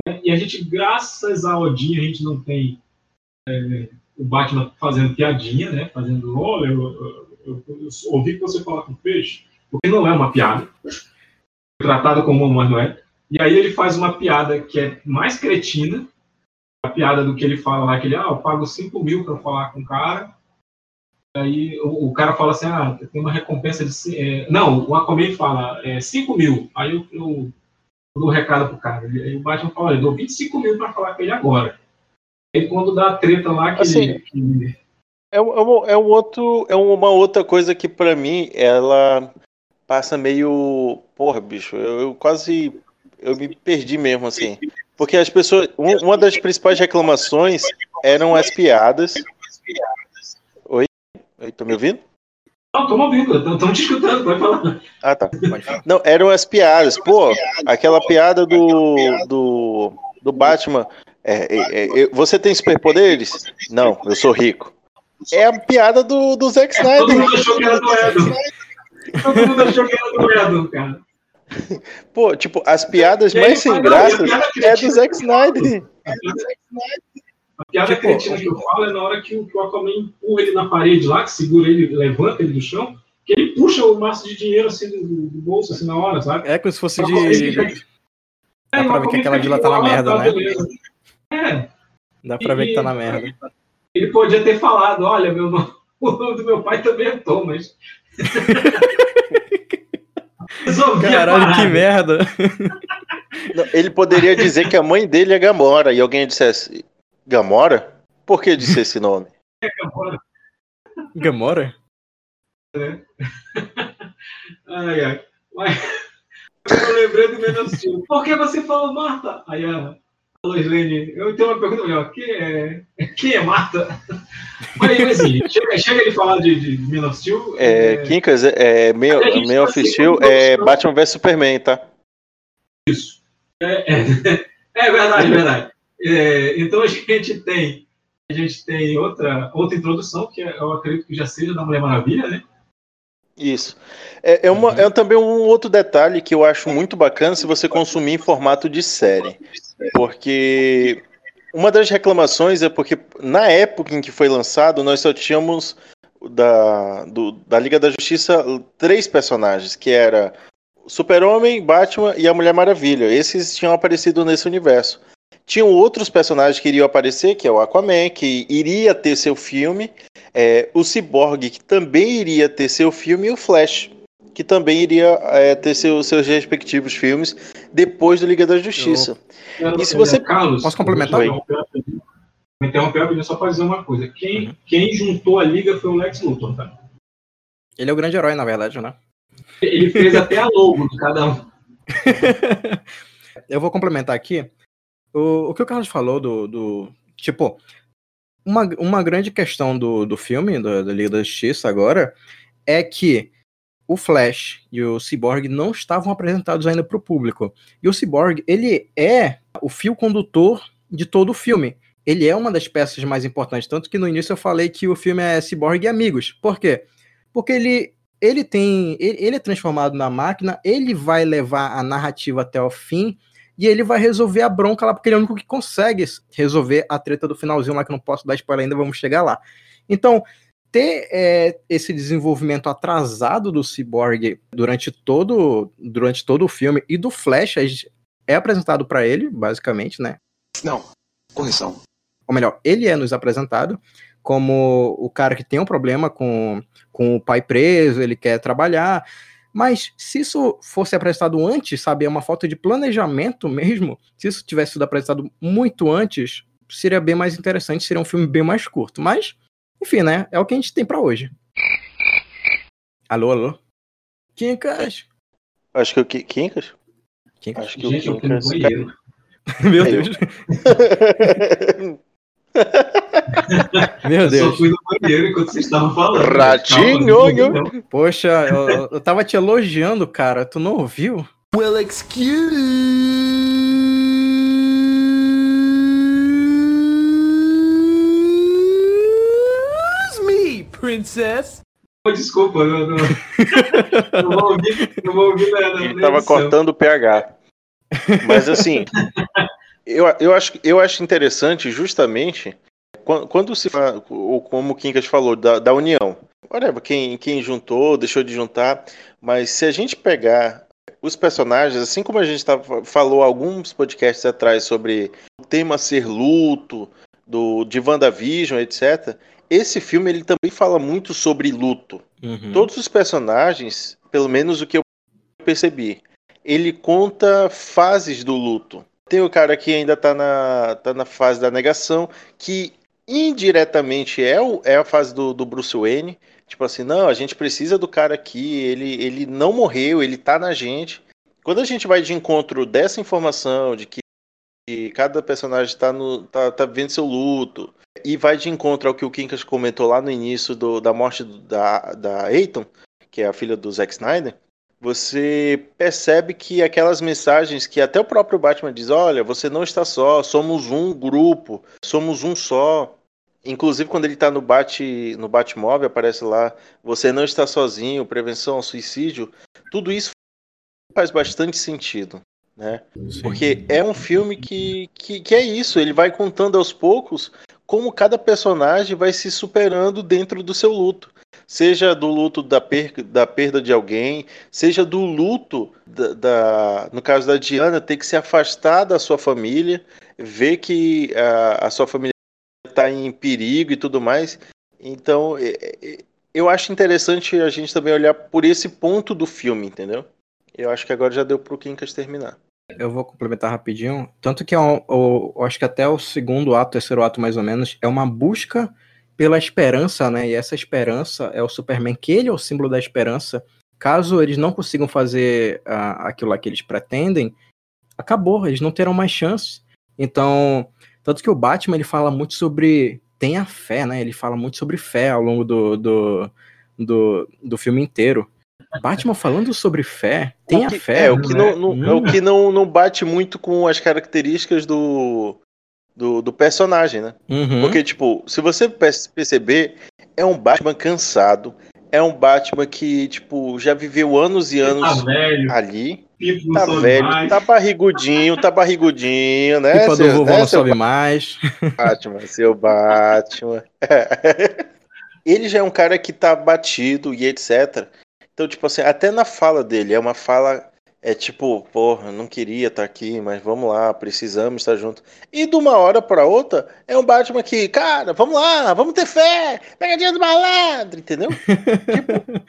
Speaker 3: né, e a gente, graças a Odin, a gente não tem é, o Batman fazendo piadinha, né, fazendo, olha, eu, eu- eu- eu ouvi que você fala com peixe, porque não é uma piada, tratado como uma, não é. E aí ele faz uma piada que é mais cretina, a piada do que ele fala lá, que ele, ah, eu pago 5 mil para falar com o cara. Aí o, o cara fala assim, ah, tem uma recompensa de. é, não, o Aquaman fala, é 5 mil. Aí eu, eu dou o recado pro cara. Aí o Batman fala, eu dou 25 mil para falar com ele agora. Aí quando dá a treta lá, que,
Speaker 4: Assim,
Speaker 3: que
Speaker 4: É, é, um- é um outro, é uma outra coisa que pra mim ela passa meio, porra, bicho, eu, eu quase eu me perdi mesmo assim, porque as pessoas, um- uma das principais reclamações eram as piadas. Oi, Oi, tá me ouvindo?
Speaker 3: Não, tô ouvindo, estamos te escutando, pode falar.
Speaker 4: Ah, tá. Não, eram as piadas. Pô, aquela piada do, do, do Batman. é, é, é, você tem superpoderes? Não, eu sou rico. É a piada do, do Zack
Speaker 3: Todo
Speaker 4: Snyder.
Speaker 3: mundo achou que era do Edon. Todo mundo achou que era do Edon, cara.
Speaker 4: Pô, tipo, as piadas
Speaker 3: E
Speaker 4: mais sem
Speaker 3: ele fala, "Não, e a
Speaker 4: graças
Speaker 3: piada
Speaker 4: é
Speaker 3: cretina?"
Speaker 4: do Zack Snyder.
Speaker 3: A piada
Speaker 7: Tipo,
Speaker 3: cretina que eu falo é na hora que o, que o Aquaman empurra ele na parede lá, que segura ele, levanta ele do chão, que ele puxa o maço de dinheiro assim do, do bolso, assim, na hora, sabe?
Speaker 7: É como se fosse
Speaker 3: Aquaman
Speaker 7: de.
Speaker 3: fica-
Speaker 7: Dá
Speaker 3: É, o
Speaker 7: pra ver que aquela vila tá na merda,
Speaker 3: tá,
Speaker 7: né?
Speaker 3: beleza. É,
Speaker 7: Dá pra ver que tá na merda.
Speaker 3: Ele podia ter falado, olha, meu nome, o nome do meu pai também é Thomas. Resolvi
Speaker 7: Caralho, que merda.
Speaker 4: Não, Ele poderia dizer que a mãe dele é Gamora e alguém dissesse: Gamora? Por que disse esse nome?
Speaker 7: Gamora?
Speaker 3: Ai, ai. Mas eu lembrei do menos. Por que você falou Marta? Aí a, Lane, eu tenho uma pergunta melhor. Quem é, quem é Marta? Mas assim, chega, chega ele falar de, de Man of Steel.
Speaker 4: É, Kinkas, é, é, Man,
Speaker 3: gente
Speaker 4: Man of Steel é Batman vs Superman, tá?
Speaker 3: Isso. É, é, é verdade, é verdade. É, então a gente tem a gente tem outra, outra introdução, que é, eu acredito que já seja da Mulher Maravilha, né?
Speaker 4: Isso. É, é, uma, é também um outro detalhe que eu acho muito bacana se você consumir em formato de série. Porque uma das reclamações é porque na época em que foi lançado, nós só tínhamos da, do- da Liga da Justiça três personagens, que era Super-Homem, Batman e a Mulher Maravilha. Esses tinham aparecido nesse universo. Tinham outros personagens que iriam aparecer, que é o Aquaman, que iria ter seu filme, é, o Cyborg, que também iria ter seu filme, e o Flash, que também iria é, ter seu- seus respectivos filmes depois do Liga da Justiça. E se você-
Speaker 3: Carlos,
Speaker 7: Posso complementar?
Speaker 3: Vou interromper interromper rapidinho só para dizer uma coisa. Quem,
Speaker 7: Uhum.
Speaker 3: quem juntou a liga foi o Lex Luthor, tá?
Speaker 7: Ele é o grande herói, na verdade, né?
Speaker 3: Ele fez até a logo de cada um.
Speaker 7: Eu vou complementar aqui. O, o que o Carlos falou do. do tipo, uma, uma grande questão do, do filme, do, da Liga da Justiça agora, é que o Flash e o Cyborg não estavam apresentados ainda para o público. E o Cyborg, ele é o fio condutor de todo o filme. Ele é uma das peças mais importantes, tanto que no início eu falei que o filme é Cyborg e Amigos. Por quê? Porque ele, ele tem. Ele, ele é transformado na máquina, ele vai levar a narrativa até o fim e ele vai resolver a bronca lá, porque ele é o único que consegue resolver a treta do finalzinho lá, que eu não posso dar spoiler ainda, vamos chegar lá. Então, ter é, esse desenvolvimento atrasado do Cyborg durante todo, durante todo o filme e do Flash é apresentado para ele, basicamente, né?
Speaker 2: Não. Correção.
Speaker 7: ou melhor, ele é nos apresentado como o cara que tem um problema com, com o pai preso, ele quer trabalhar. Mas se isso fosse apresentado antes, sabe, é uma falta de planejamento mesmo, se isso tivesse sido apresentado muito antes, seria bem mais interessante, seria um filme bem mais curto. Mas, enfim, né, é o que a gente tem pra hoje. Alô, alô? Quincas?
Speaker 4: Acho que o Ki- Kinkas?
Speaker 7: Quincas?
Speaker 4: Acho que
Speaker 3: Gente,
Speaker 4: o
Speaker 3: eu fui no
Speaker 4: Kinkas.
Speaker 3: banheiro.
Speaker 7: Meu. Deus. Meu
Speaker 3: Eu só
Speaker 7: Deus.
Speaker 3: fui no banheiro enquanto vocês estavam falando.
Speaker 4: Ratinho.
Speaker 7: Poxa, eu, eu tava te elogiando, cara. Tu não ouviu?
Speaker 8: Well, excuse me, princess.
Speaker 3: Desculpa, eu não, não vou ouvir, não vou ouvir na, na,
Speaker 4: Ele tava
Speaker 3: edição.
Speaker 4: cortando o pH. Mas assim, eu, eu, acho, eu acho interessante justamente quando, quando se fala, ou como o Kinkas falou, da, da união. Whatever, quem, quem juntou, deixou de juntar. Mas se a gente pegar os personagens, assim como a gente tava, falou alguns podcasts atrás sobre o tema ser luto, do, de WandaVision, etc. Esse filme ele também fala muito sobre luto.
Speaker 7: Uhum.
Speaker 4: Todos os personagens, pelo menos o que eu percebi, ele conta fases do luto. Tem o cara que ainda tá na, tá na fase da negação, que indiretamente é, o, é a fase do, do Bruce Wayne. Tipo assim, não, a gente precisa do cara aqui, ele, ele não morreu, ele tá na gente. Quando a gente vai de encontro dessa informação, de que cada personagem tá, no, tá, tá vivendo seu luto, e vai de encontro ao que o Kinkas comentou lá no início do- da morte da, da Aiton, que é a filha do Zack Snyder, você percebe que aquelas mensagens que até o próprio Batman diz, olha, você não está só, somos um grupo, somos um só. Inclusive quando ele está no Bat, no Batmóvel, aparece lá, você não está sozinho, prevenção ao suicídio. Tudo isso faz bastante sentido, né? Porque é um filme que, que, que é isso, ele vai contando aos poucos como cada personagem vai se superando dentro do seu luto. Seja do luto da, per da perda de alguém, seja do luto da, da- no caso da Diana, ter que se afastar da sua família, ver que a, a sua família está em perigo e tudo mais. Então, eu acho interessante a gente também olhar por esse ponto do filme, entendeu? Eu acho que agora já deu pro Quincas terminar.
Speaker 7: Eu vou complementar rapidinho. Tanto que é um- o- eu acho que até o segundo ato, terceiro ato mais ou menos, é uma busca pela esperança, né? E essa esperança é o Superman, que ele é o símbolo da esperança. Caso eles não consigam fazer ah, aquilo lá que eles pretendem, acabou, eles não terão mais chance. Então, tanto que o Batman ele fala muito sobre tenha fé, né? Ele fala muito sobre fé ao longo do, do, do, do filme inteiro. Batman falando sobre fé, tenha
Speaker 4: o que,
Speaker 7: fé.
Speaker 4: É, o que,
Speaker 7: né?
Speaker 4: não, não- é o que não, não bate muito com as características do, do, do personagem, né?
Speaker 7: Uhum.
Speaker 4: Porque, tipo, se você pe- perceber, é um Batman cansado. É um Batman que, tipo, já viveu anos e
Speaker 3: Tá
Speaker 4: anos
Speaker 3: velho,
Speaker 4: ali.
Speaker 3: Não
Speaker 4: Tá velho,
Speaker 3: mais.
Speaker 4: tá barrigudinho, tá barrigudinho, né?
Speaker 7: Pipa do
Speaker 4: seu-
Speaker 7: vovô
Speaker 4: né,
Speaker 7: não sobe mais.
Speaker 4: Batman, seu Batman. Ele já é um cara que tá batido e etc. Então, tipo assim, até na fala dele, é uma fala. É tipo, porra, não queria estar aqui, mas vamos lá, precisamos estar junto. E de uma hora pra outra, é um Batman que, cara, vamos lá, vamos ter fé, pegadinha do malandro, entendeu? tipo,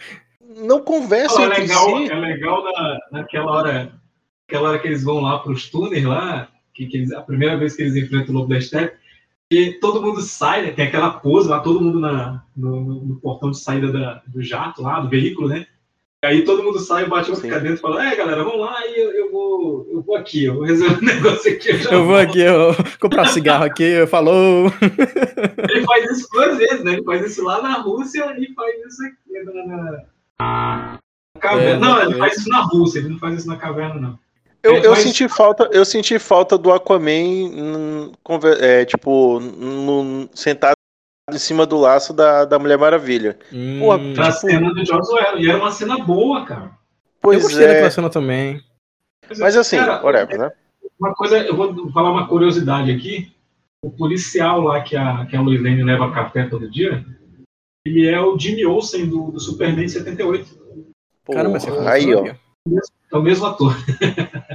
Speaker 4: não conversa
Speaker 3: Não, é legal,
Speaker 4: si.
Speaker 3: é legal na, naquela hora, aquela hora que eles vão lá pros túneis lá, que, que eles- a primeira vez que eles enfrentam o Lobo da Steppe, e todo mundo sai, né, tem aquela pose lá, todo mundo na, no, no- no portão de saída da- do jato lá, do veículo, né? Aí todo mundo sai, Batman
Speaker 4: Sim.
Speaker 3: fica dentro e fala, é galera, vamos lá e eu, eu vou, eu vou aqui, eu vou resolver um negócio aqui. Eu, já
Speaker 7: Eu vou
Speaker 3: volto."
Speaker 7: aqui, eu comprar cigarro aqui, falou.
Speaker 3: Ele faz isso duas vezes, né? Ele faz isso lá na Rússia e faz isso aqui na, na- na caverna.
Speaker 7: É,
Speaker 3: não, ele
Speaker 7: exatamente.
Speaker 3: faz isso na Rússia, ele não faz isso na caverna, não.
Speaker 4: Eu,
Speaker 3: É,
Speaker 4: eu senti falta, eu senti falta do Aquaman, é, tipo, no- sentado em cima do laço da, da Mulher Maravilha. Pô,
Speaker 7: Hum,
Speaker 3: Pra
Speaker 4: Tipo-
Speaker 3: cena do George Orwell. E era uma cena boa, cara.
Speaker 7: eu
Speaker 4: Pois
Speaker 7: gostei
Speaker 4: é,
Speaker 7: daquela cena também.
Speaker 4: mas assim,
Speaker 3: Cara,
Speaker 4: whatever, né?
Speaker 3: Uma coisa, eu vou falar uma curiosidade aqui. O policial lá que a, que a Lois Lane leva café todo dia, ele é o Jimmy Olsen do, do Superman de 78.
Speaker 4: Pô,
Speaker 7: Caramba, você falou
Speaker 4: aí,
Speaker 7: eu
Speaker 4: ó.
Speaker 3: É o mesmo ator.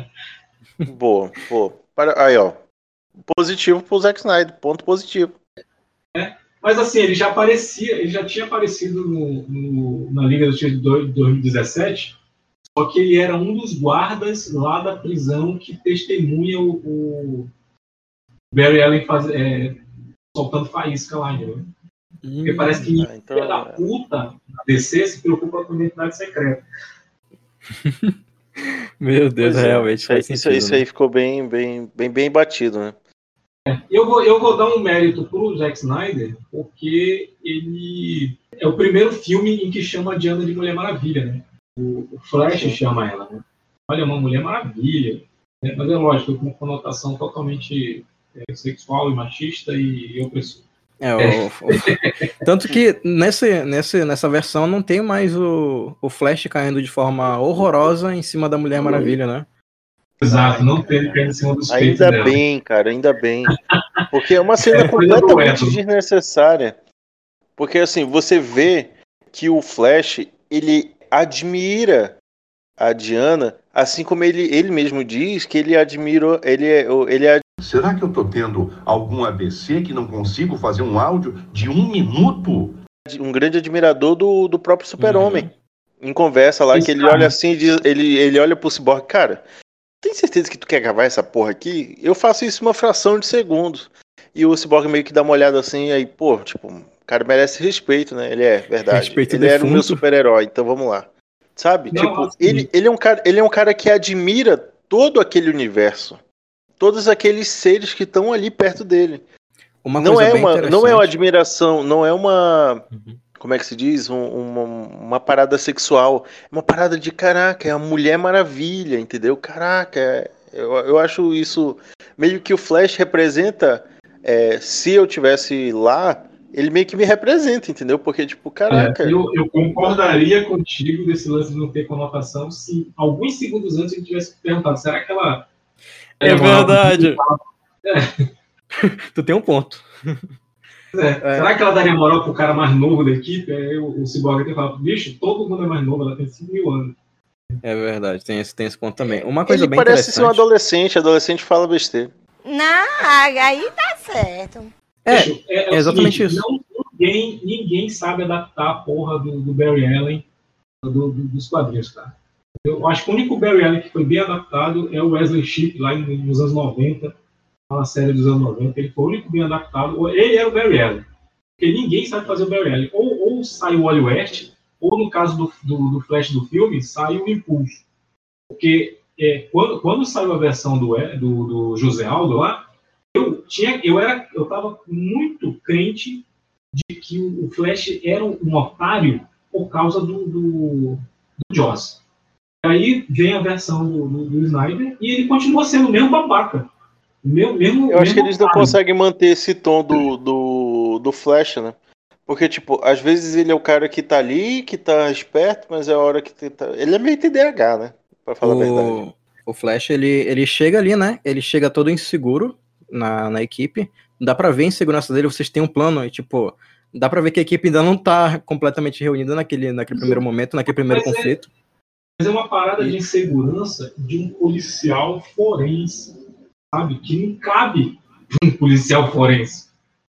Speaker 4: boa, boa. Para- Aí, ó, positivo pro Zack Snyder, ponto positivo.
Speaker 3: Mas assim, ele já aparecia, ele já tinha aparecido no, no- na Liga da Justiça de dois- 2017, só que ele era um dos guardas lá da prisão que testemunha o, o Barry Allen faz- é, soltando faísca lá, entendeu? Porque parece que
Speaker 4: Ah, então,
Speaker 3: da puta da DC se preocupa com a identidade secreta.
Speaker 7: Meu Deus,
Speaker 4: pois é,
Speaker 7: realmente
Speaker 4: isso, aí,
Speaker 7: faz
Speaker 4: isso,
Speaker 7: sentido.
Speaker 4: isso
Speaker 7: né?
Speaker 4: aí ficou bem, bem, bem, bem batido, né?
Speaker 3: Eu vou, eu vou dar um mérito pro Zack Snyder, porque ele é o primeiro filme em que chama a Diana de Mulher Maravilha, né? O, o Flash
Speaker 4: Sim.
Speaker 3: chama ela, né? Olha, uma Mulher Maravilha. né? Mas é lógico, com conotação totalmente é, sexual e machista e, e opressor.
Speaker 7: É, o- o- tanto que nesse, nesse, nessa versão não tem mais o, o Flash caindo de forma horrorosa em cima da Mulher Maravilha, né?
Speaker 3: Exato, não em cima dos peitos
Speaker 4: Ainda
Speaker 3: dela.
Speaker 4: bem, cara, ainda bem. Porque é uma cena
Speaker 3: É coisa do
Speaker 4: completamente desnecessária. Porque assim, você vê que o Flash, ele admira a Diana, assim como ele, ele mesmo diz que ele admira, ele é, ele é
Speaker 9: Será que eu tô tendo algum ABC que não consigo fazer um áudio de um minuto?
Speaker 4: um grande admirador do, do próprio Super-Homem. Em conversa lá,
Speaker 3: Esse
Speaker 4: que ele
Speaker 3: cara-
Speaker 4: olha assim e ele, ele olha pro Cyborg, cara, tem certeza que tu quer gravar essa porra aqui? Eu faço isso uma fração de segundos. E o Cyborg meio que dá uma olhada assim, aí, pô, tipo, o cara merece respeito, né? Ele é, verdade.
Speaker 7: Respeito
Speaker 4: ele era o meu
Speaker 7: defunto.
Speaker 4: super-herói, então vamos lá. Sabe?
Speaker 3: Não,
Speaker 4: tipo,
Speaker 3: assim-
Speaker 4: ele, ele, é um cara, ele é um cara que admira todo aquele universo. Todos aqueles seres que estão ali perto dele
Speaker 7: Uma
Speaker 4: não
Speaker 7: coisa
Speaker 4: é
Speaker 7: bem
Speaker 4: uma não é uma admiração, não é uma
Speaker 7: Uhum.
Speaker 4: Como é que se diz, Um- uma, uma parada sexual, é uma parada de caraca, é a Mulher Maravilha, entendeu? Caraca, é- eu, eu acho isso meio que o Flash representa. é, se eu tivesse lá, ele meio que me representa, entendeu? Porque tipo, caraca,
Speaker 3: É, eu, eu concordaria contigo desse lance de não ter conotação se alguns segundos antes ele tivesse perguntado, será que ela.
Speaker 7: É
Speaker 3: moral-
Speaker 7: verdade. tu tem um ponto.
Speaker 3: É, Será que ela daria moral pro cara mais novo da equipe? Aí o, o Cyborg tem falado, bicho, todo mundo é mais novo, ela tem 5 mil anos.
Speaker 7: É verdade, tem esse, tem esse ponto também. Uma coisa
Speaker 4: ele
Speaker 7: bem
Speaker 4: parece ser um adolescente, adolescente fala besteira.
Speaker 5: Não, aí tá certo.
Speaker 7: É,
Speaker 3: Bicho,
Speaker 7: é exatamente isso.
Speaker 3: Não, ninguém, ninguém sabe adaptar a porra do, do Barry Allen do- do- dos quadrinhos, cara. Eu acho que o único Barry Allen que foi bem adaptado é o Wesley Shipp, lá nos anos 90, na série dos anos 90. Ele foi o único bem adaptado. Ele era o Barry Allen. Porque ninguém sabe fazer o Barry Allen. Ou, ou sai o Wally West, ou no caso do, do, do Flash do filme, sai o Impulso. Porque é, quando, quando saiu a versão do, do, do José Aldo lá, eu tinha, eu era, eu tava muito crente de que o Flash era um otário por causa do, do, do Joss. Aí vem a versão do, do, do Snyder e ele continua sendo o mesmo babaca. O Meu, mesmo,
Speaker 4: Eu acho que eles não conseguem manter esse tom do, do, do Flash, né? Porque, tipo, às vezes ele é o cara que tá ali, que tá esperto, mas é a hora que tá. Ele é meio TDAH, né? Pra falar a verdade.
Speaker 7: O, o Flash, ele, ele chega ali, né? Ele chega todo inseguro na, na equipe. Dá pra ver a insegurança dele, vocês têm um plano, e tipo, dá pra ver que a equipe ainda não tá completamente reunida naquele, naquele primeiro momento, naquele primeiro
Speaker 3: Mas é-
Speaker 7: conflito.
Speaker 3: Mas é uma parada de insegurança de um policial forense, sabe? Que não cabe um policial forense.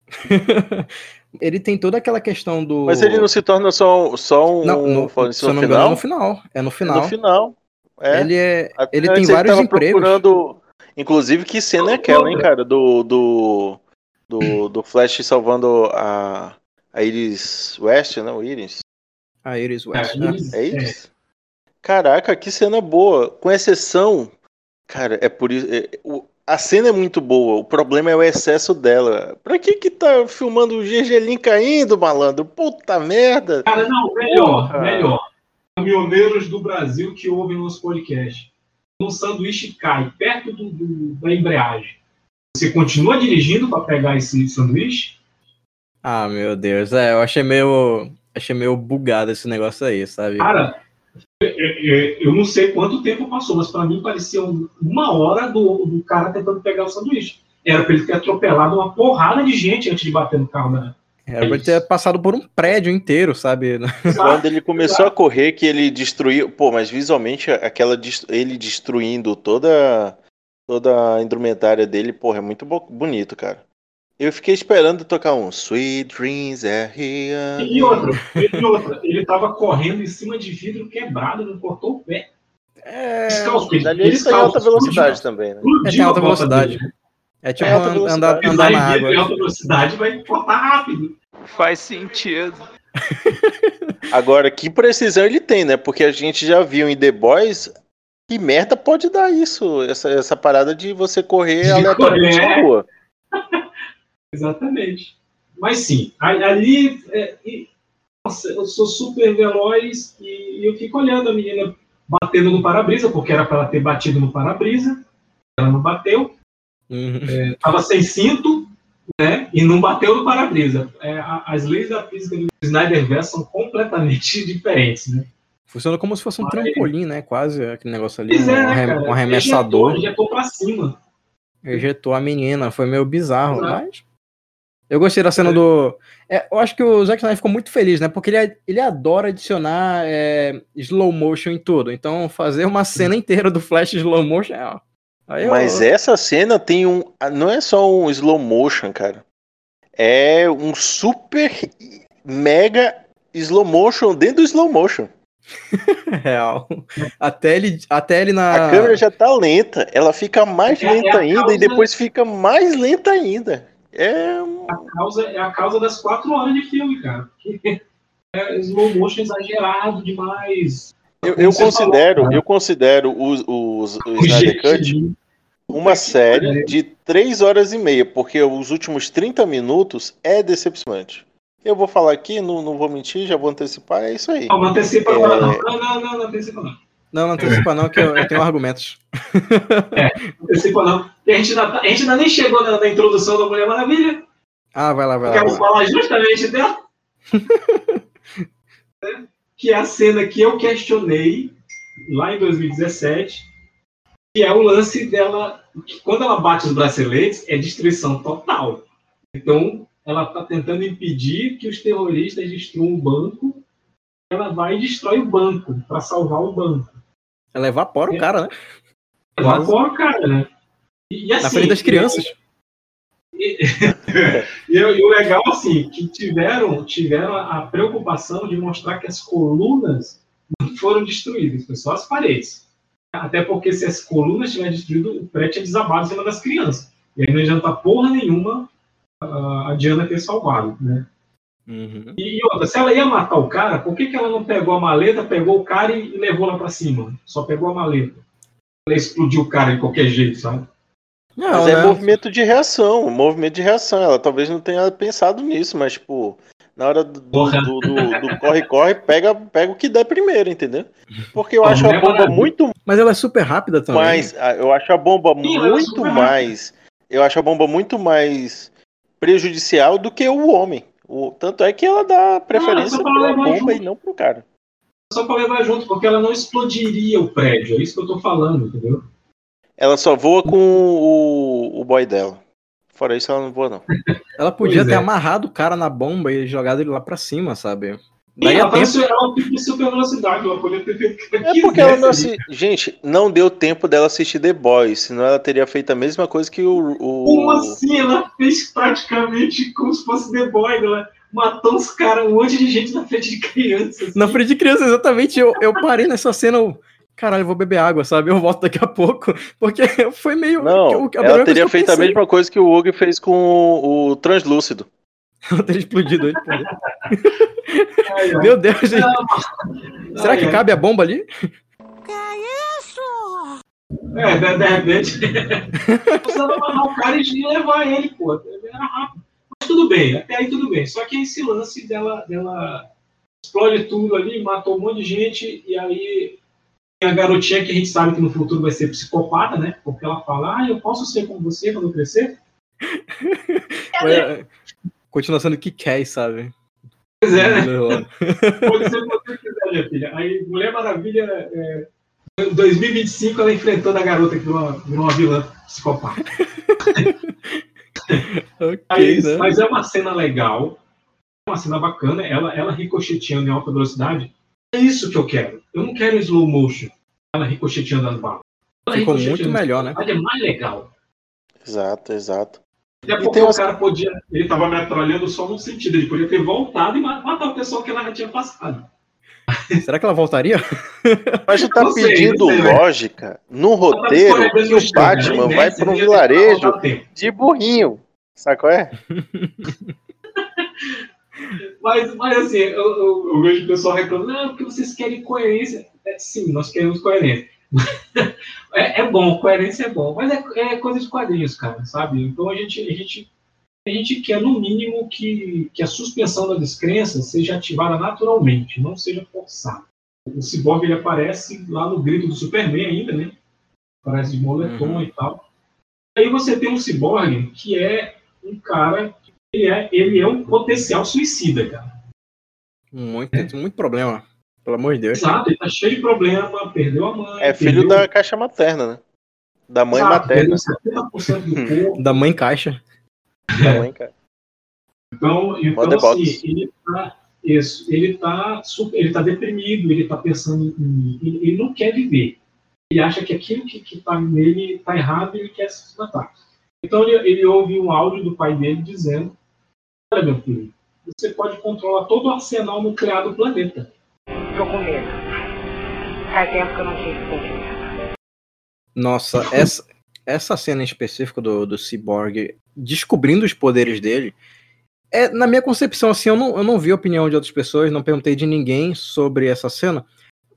Speaker 7: ele tem toda aquela questão do.
Speaker 4: Mas ele não se torna só, só um.
Speaker 7: Não, no,
Speaker 4: forense
Speaker 7: se não me engano, é
Speaker 4: final?
Speaker 7: no final. É no
Speaker 4: É
Speaker 7: final.
Speaker 4: No final. É.
Speaker 7: Ele, é,
Speaker 4: Até
Speaker 7: ele tem vários
Speaker 4: tava
Speaker 7: empregos.
Speaker 4: procurando. Inclusive, que cena é aquela, hein, cara? Do. Do, do, do Flash salvando a. A Iris West, né? O Iris.
Speaker 7: A Iris West.
Speaker 3: É,
Speaker 7: né?
Speaker 3: eles-
Speaker 4: É isso? Caraca, que cena boa. Com exceção. Cara, é por isso. é- o- a cena é muito boa. O problema é o excesso dela. Pra que que tá filmando o Gergelim caindo, malandro? Puta merda.
Speaker 3: Cara, não, melhor,
Speaker 4: Porra.
Speaker 3: melhor. Caminhoneiros do Brasil que ouvem nosso podcast. Um sanduíche cai perto do, do- da embreagem. Você continua dirigindo para pegar esse sanduíche?
Speaker 7: Ah, meu Deus. É, eu achei meio. Achei meio bugado esse negócio aí, sabe?
Speaker 3: Cara, eu não sei quanto tempo passou, mas para mim parecia um- uma hora do, do cara tentando pegar o sanduíche. Era para ele ter atropelado uma porrada de gente antes de bater no carro, né?
Speaker 7: Era pra ele ter passado por um prédio inteiro, sabe?
Speaker 4: Quando ele começou a correr, que ele destruiu. Pô, mas visualmente aquela ele destruindo toda toda a indumentária dele, porra, é muito bo- bonito, cara. Eu fiquei esperando tocar um Sweet Dreams are here.
Speaker 3: E outra, e outra, ele tava correndo em cima de vidro quebrado, não cortou o pé.
Speaker 7: É,
Speaker 3: Descalço, ele-
Speaker 4: ele tá em alta velocidade também, né?
Speaker 7: É, tem alta
Speaker 3: a bota
Speaker 7: velocidade. é tipo
Speaker 4: É alta
Speaker 7: andar,
Speaker 4: velocidade.
Speaker 7: andar na
Speaker 3: Pisar em
Speaker 7: água.
Speaker 3: alta velocidade vai cortar rápido.
Speaker 8: Faz sentido.
Speaker 4: Agora, que precisão ele tem, né? Porque a gente já viu em The Boys que merda pode dar isso, essa, essa parada de você correr
Speaker 3: De
Speaker 4: aleatoriamente
Speaker 3: correr.
Speaker 4: na rua.
Speaker 3: Exatamente. Mas sim, ali. é, e- nossa, eu sou super veloz e eu fico olhando a menina batendo no para-brisa, porque era para ela ter batido no para-brisa. Ela não bateu.
Speaker 7: Uhum.
Speaker 3: Tava sem cinto, né? E não bateu no para-brisa. É, as leis da física do Snyderverse são completamente diferentes, né?
Speaker 7: Funciona como se fosse um trampolim, né? Quase aquele negócio ali. Um,
Speaker 3: é, né,
Speaker 7: um arremessador.
Speaker 3: Ejetou, ejetou pra cima.
Speaker 7: Ejetou a menina. Foi meio bizarro,
Speaker 3: Exato.
Speaker 7: mas. Eu gostei da cena do. É, eu acho que o Zack Snyder ficou muito feliz, né? Porque ele, ele adora adicionar é, slow motion em tudo. Então, fazer uma cena inteira do Flash slow motion é. ó, Aí eu-
Speaker 4: Mas essa cena tem um. Não é só um slow motion, cara. É um super mega slow motion dentro do slow motion.
Speaker 7: Real. Até ele, até ele na.
Speaker 4: A câmera já tá lenta, ela fica mais
Speaker 3: É- é
Speaker 4: lenta ainda
Speaker 3: causa-
Speaker 4: e depois fica mais lenta ainda. É
Speaker 3: A causa, é a causa das quatro horas de filme, cara. É slow motion exagerado demais.
Speaker 4: eu, eu considero,
Speaker 3: falou,
Speaker 4: eu considero os, os, o
Speaker 3: o
Speaker 4: Snyder Cut uma série de 3 horas e meia, porque os últimos 30 minutos é decepcionante. Eu vou falar aqui, não, não vou mentir, já vou antecipar, é isso aí.
Speaker 3: Não, não antecipa
Speaker 4: É.
Speaker 3: Não, não, não, não antecipa não.
Speaker 7: Não, não antecipa, não, que eu, eu tenho argumentos.
Speaker 3: Não antecipa não. E a, gente ainda, tá- a gente ainda nem chegou na, na introdução da Mulher Maravilha.
Speaker 7: Ah, vai lá, vai lá.
Speaker 3: Quero
Speaker 7: vai lá.
Speaker 3: falar justamente dela. Né? que é a cena que eu questionei lá em 2017, que é o lance dela, que quando ela bate os braceletes, é destruição total. Então, ela está tentando impedir que os terroristas destruam o banco. Ela vai e destrói o banco para salvar o banco.
Speaker 7: Ela evapora o cara, né?
Speaker 3: Evapora o cara, né? E, e assim,
Speaker 7: Na frente das crianças.
Speaker 3: E, e, e o legal, assim, que tiveram, tiveram a, preocupação de mostrar que as colunas não foram destruídas, foi só as paredes. Até porque se as colunas tivessem destruído, o prédio tinha desabado em cima das crianças. E aí não adianta porra nenhuma a, a Diana ter salvado, né?
Speaker 7: Uhum.
Speaker 3: E outra, se ela ia matar o cara, por que, que ela não pegou a maleta, pegou o cara e, levou lá pra cima? Só pegou a maleta. Ela explodiu o cara de qualquer jeito, sabe?
Speaker 7: Não,
Speaker 4: Mas é
Speaker 7: né?
Speaker 4: movimento de reação, movimento de reação. Ela talvez não tenha pensado nisso, mas, tipo, na hora do
Speaker 3: Porra.
Speaker 4: do- do- do corre-corre, pega, pega o que der primeiro, entendeu? Porque eu acho a
Speaker 3: Mulher
Speaker 4: bomba
Speaker 3: Maravilha.
Speaker 4: muito
Speaker 7: Mas ela é super rápida também.
Speaker 4: mais. ah, Eu acho a bomba
Speaker 3: Sim, é
Speaker 4: muito
Speaker 3: super
Speaker 4: mais. Eu acho a bomba muito mais prejudicial do que o homem. O, tanto é que ela dá preferência
Speaker 3: só pra
Speaker 4: bomba
Speaker 3: junto.
Speaker 4: e não pro cara.
Speaker 3: Só pra levar junto, porque ela não explodiria o prédio. É isso que eu tô falando, entendeu?
Speaker 4: Ela só voa com o, o boy dela. Fora isso, ela não voa, não.
Speaker 7: Ela podia
Speaker 3: Pois
Speaker 7: ter
Speaker 3: é.
Speaker 7: amarrado o cara na bomba e jogado ele lá pra cima, sabe? Daí
Speaker 3: ela,
Speaker 7: tempo.
Speaker 3: ela tem super velocidade, ela poderia ter
Speaker 4: É porque ela não assi... Gente, não deu tempo dela assistir The Boys, senão ela teria feito a mesma coisa que o. o...
Speaker 3: Como assim? Ela fez praticamente como se fosse The Boy, ela matou uns caras, um monte de gente na frente de crianças. assim.
Speaker 7: Na frente de criança, exatamente. Eu, eu parei nessa cena. Eu, Caralho, eu vou beber água, sabe? Eu volto daqui a pouco. Porque foi meio.
Speaker 4: Não,
Speaker 7: que eu-
Speaker 4: ela teria feito a mesma coisa que o Hugo fez com o, o Translúcido.
Speaker 7: Ela teria explodido ele. pô.
Speaker 3: Ai, ai.
Speaker 7: Meu Deus, gente. Será
Speaker 3: Ai,
Speaker 7: que cabe a bomba ali?
Speaker 3: É, de, de repente. precisava amarrar o cara e levar ele, pô. Era rápido. Mas tudo bem, até aí tudo bem. Só que esse lance dela, dela explode tudo ali, matou um monte de gente, e aí tem a garotinha que a gente sabe que no futuro vai ser psicopata, né? Porque ela fala, ah, eu posso ser como você quando eu crescer?
Speaker 7: Foi- Continuação do que quer, sabe?
Speaker 3: Pois é, né? Pode ser o que você quiser, minha filha. Aí, Mulher Maravilha, é, em 2025, ela enfrentando a garota que virou uma, virou uma vilã psicopata.
Speaker 7: ok,
Speaker 3: Mas,
Speaker 7: né?
Speaker 3: mas é uma cena legal, é uma cena bacana, ela, ela ricocheteando em alta velocidade. É isso que eu quero. Eu não quero slow motion, ela ricocheteando as balas. Ela
Speaker 7: Ficou muito melhor, né?
Speaker 3: É mais legal.
Speaker 4: Exato, exato.
Speaker 3: Até
Speaker 4: E
Speaker 3: porque
Speaker 4: tem
Speaker 3: o cara podia. Ele tava metralhando só no sentido, ele podia ter voltado e ma- matar o pessoal que ela já tinha passado.
Speaker 7: Será que ela voltaria?
Speaker 4: Mas tu tá
Speaker 3: sei,
Speaker 4: pedindo
Speaker 3: sei,
Speaker 4: lógica no
Speaker 3: tá
Speaker 4: roteiro que o
Speaker 3: né?
Speaker 4: Batman vai pra um vilarejo de burrinho. Sabe qual é?
Speaker 3: Mas, mas assim, eu, eu, eu vejo o pessoal reclamando, não, porque vocês querem coerência. É, sim, nós queremos coerência. é, é bom, coerência é bom, mas é, é coisa de quadrinhos, cara, sabe? Então a gente, a gente, a gente quer, no mínimo, que, que a suspensão da descrença seja ativada naturalmente, não seja forçada. O Cyborg ele aparece lá no grito do Superman ainda, né? Aparece de moletom
Speaker 7: Uhum.
Speaker 3: e tal. Aí você tem um Cyborg que é um cara ele é, ele é um potencial suicida, cara.
Speaker 7: Muito, tem muito problema. Pelo amor de Deus.
Speaker 3: Exato, ele tá cheio de problema, perdeu a mãe.
Speaker 4: É filho
Speaker 3: perdeu-
Speaker 4: da caixa materna, né? Da mãe
Speaker 3: Exato,
Speaker 4: materna.
Speaker 3: Perdeu 70% do corpo.
Speaker 7: Da mãe caixa.
Speaker 4: Da mãe, cara.
Speaker 3: Então, então assim,
Speaker 4: box.
Speaker 3: ele tá, isso, ele tá, super, ele tá deprimido, ele tá pensando em. Ele, ele não quer viver. Ele acha que aquilo que, que tá nele tá errado e ele quer se matar. Então ele, ele ouve um áudio do pai dele dizendo: Olha, meu filho, você pode controlar todo o arsenal nuclear do planeta.
Speaker 10: Tô com medo. Faz tempo que eu não tive sentimento.
Speaker 7: Nossa, essa, essa cena em específico do, do Cyborg descobrindo os poderes dele. É, na minha concepção, assim, eu não, eu não vi a opinião de outras pessoas, não perguntei de ninguém sobre essa cena.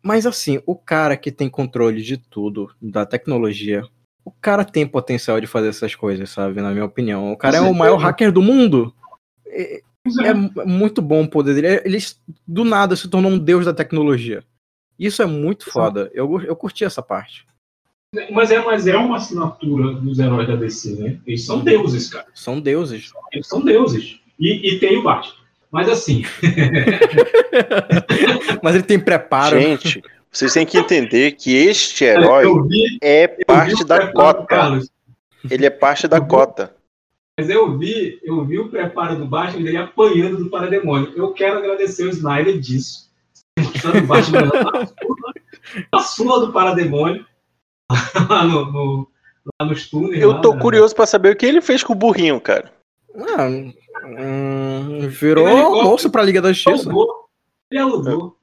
Speaker 7: Mas assim, o cara que tem controle de tudo, da tecnologia, o cara tem potencial de fazer essas coisas, sabe? Na minha opinião. O cara é o maior hacker do mundo. É, é mu- muito bom o poder dele. Ele do nada se tornou um deus da tecnologia. Isso é muito foda. Eu, eu curti essa parte.
Speaker 3: Mas é, mas é uma assinatura dos heróis da DC, né? Eles são deuses, cara.
Speaker 7: São deuses.
Speaker 3: Eles são deuses. E, e tem o Batman. Mas assim,
Speaker 7: Mas ele tem preparo.
Speaker 4: Gente, vocês têm que entender que este herói
Speaker 3: vi,
Speaker 4: é parte da cota.
Speaker 3: Carlos.
Speaker 4: Ele é parte da cota.
Speaker 3: Mas eu vi, eu vi o preparo do Batman dele apanhando do Parademônio. Eu quero agradecer o Snyder disso. O Batman na sua- na sua do Parademônio. Lá, no, no, lá nos túneis.
Speaker 4: Eu
Speaker 3: lá
Speaker 4: tô curioso pra saber o que ele fez com o burrinho, cara.
Speaker 7: Ah, hum, virou almoço pra Liga da Justiça.
Speaker 3: Alugou. Ele alugou.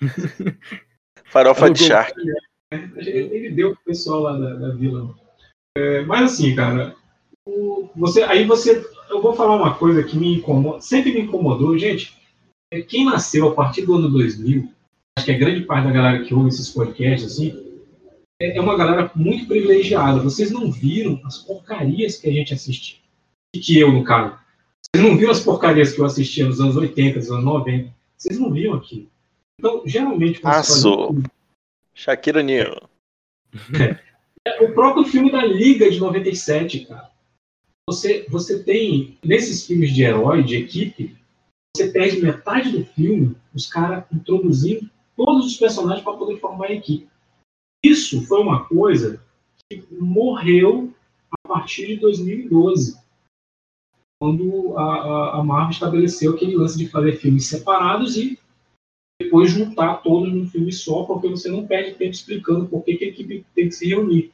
Speaker 4: Farofa de
Speaker 7: Alugou.
Speaker 4: Shark.
Speaker 3: Ele, ele deu pro pessoal lá da, da vila. É, mas assim, cara, o- você, aí você. Eu vou falar uma coisa que me incomoda, sempre me incomodou, gente. é, Quem nasceu a partir do ano 2000, acho que a grande parte da galera que ouve esses podcasts, assim, é é uma galera muito privilegiada. Vocês não viram as porcarias que a gente assistia. E que eu, no caso. Vocês não viram as porcarias que eu assistia nos anos 80, nos anos 90. Vocês não viram aquilo. Então, geralmente, quando se faz um
Speaker 4: Aço. Shakira O'Neal.
Speaker 3: É, O próprio filme da Liga de 97, cara. Você, você tem, nesses filmes de herói, de equipe, você perde metade do filme, os caras introduzindo todos os personagens para poder formar a equipe. Isso foi uma coisa que morreu a partir de 2012, quando a, a, a Marvel estabeleceu aquele lance de fazer filmes separados e depois juntar todos num filme só, porque você não perde tempo explicando por que, que a equipe tem que se reunir.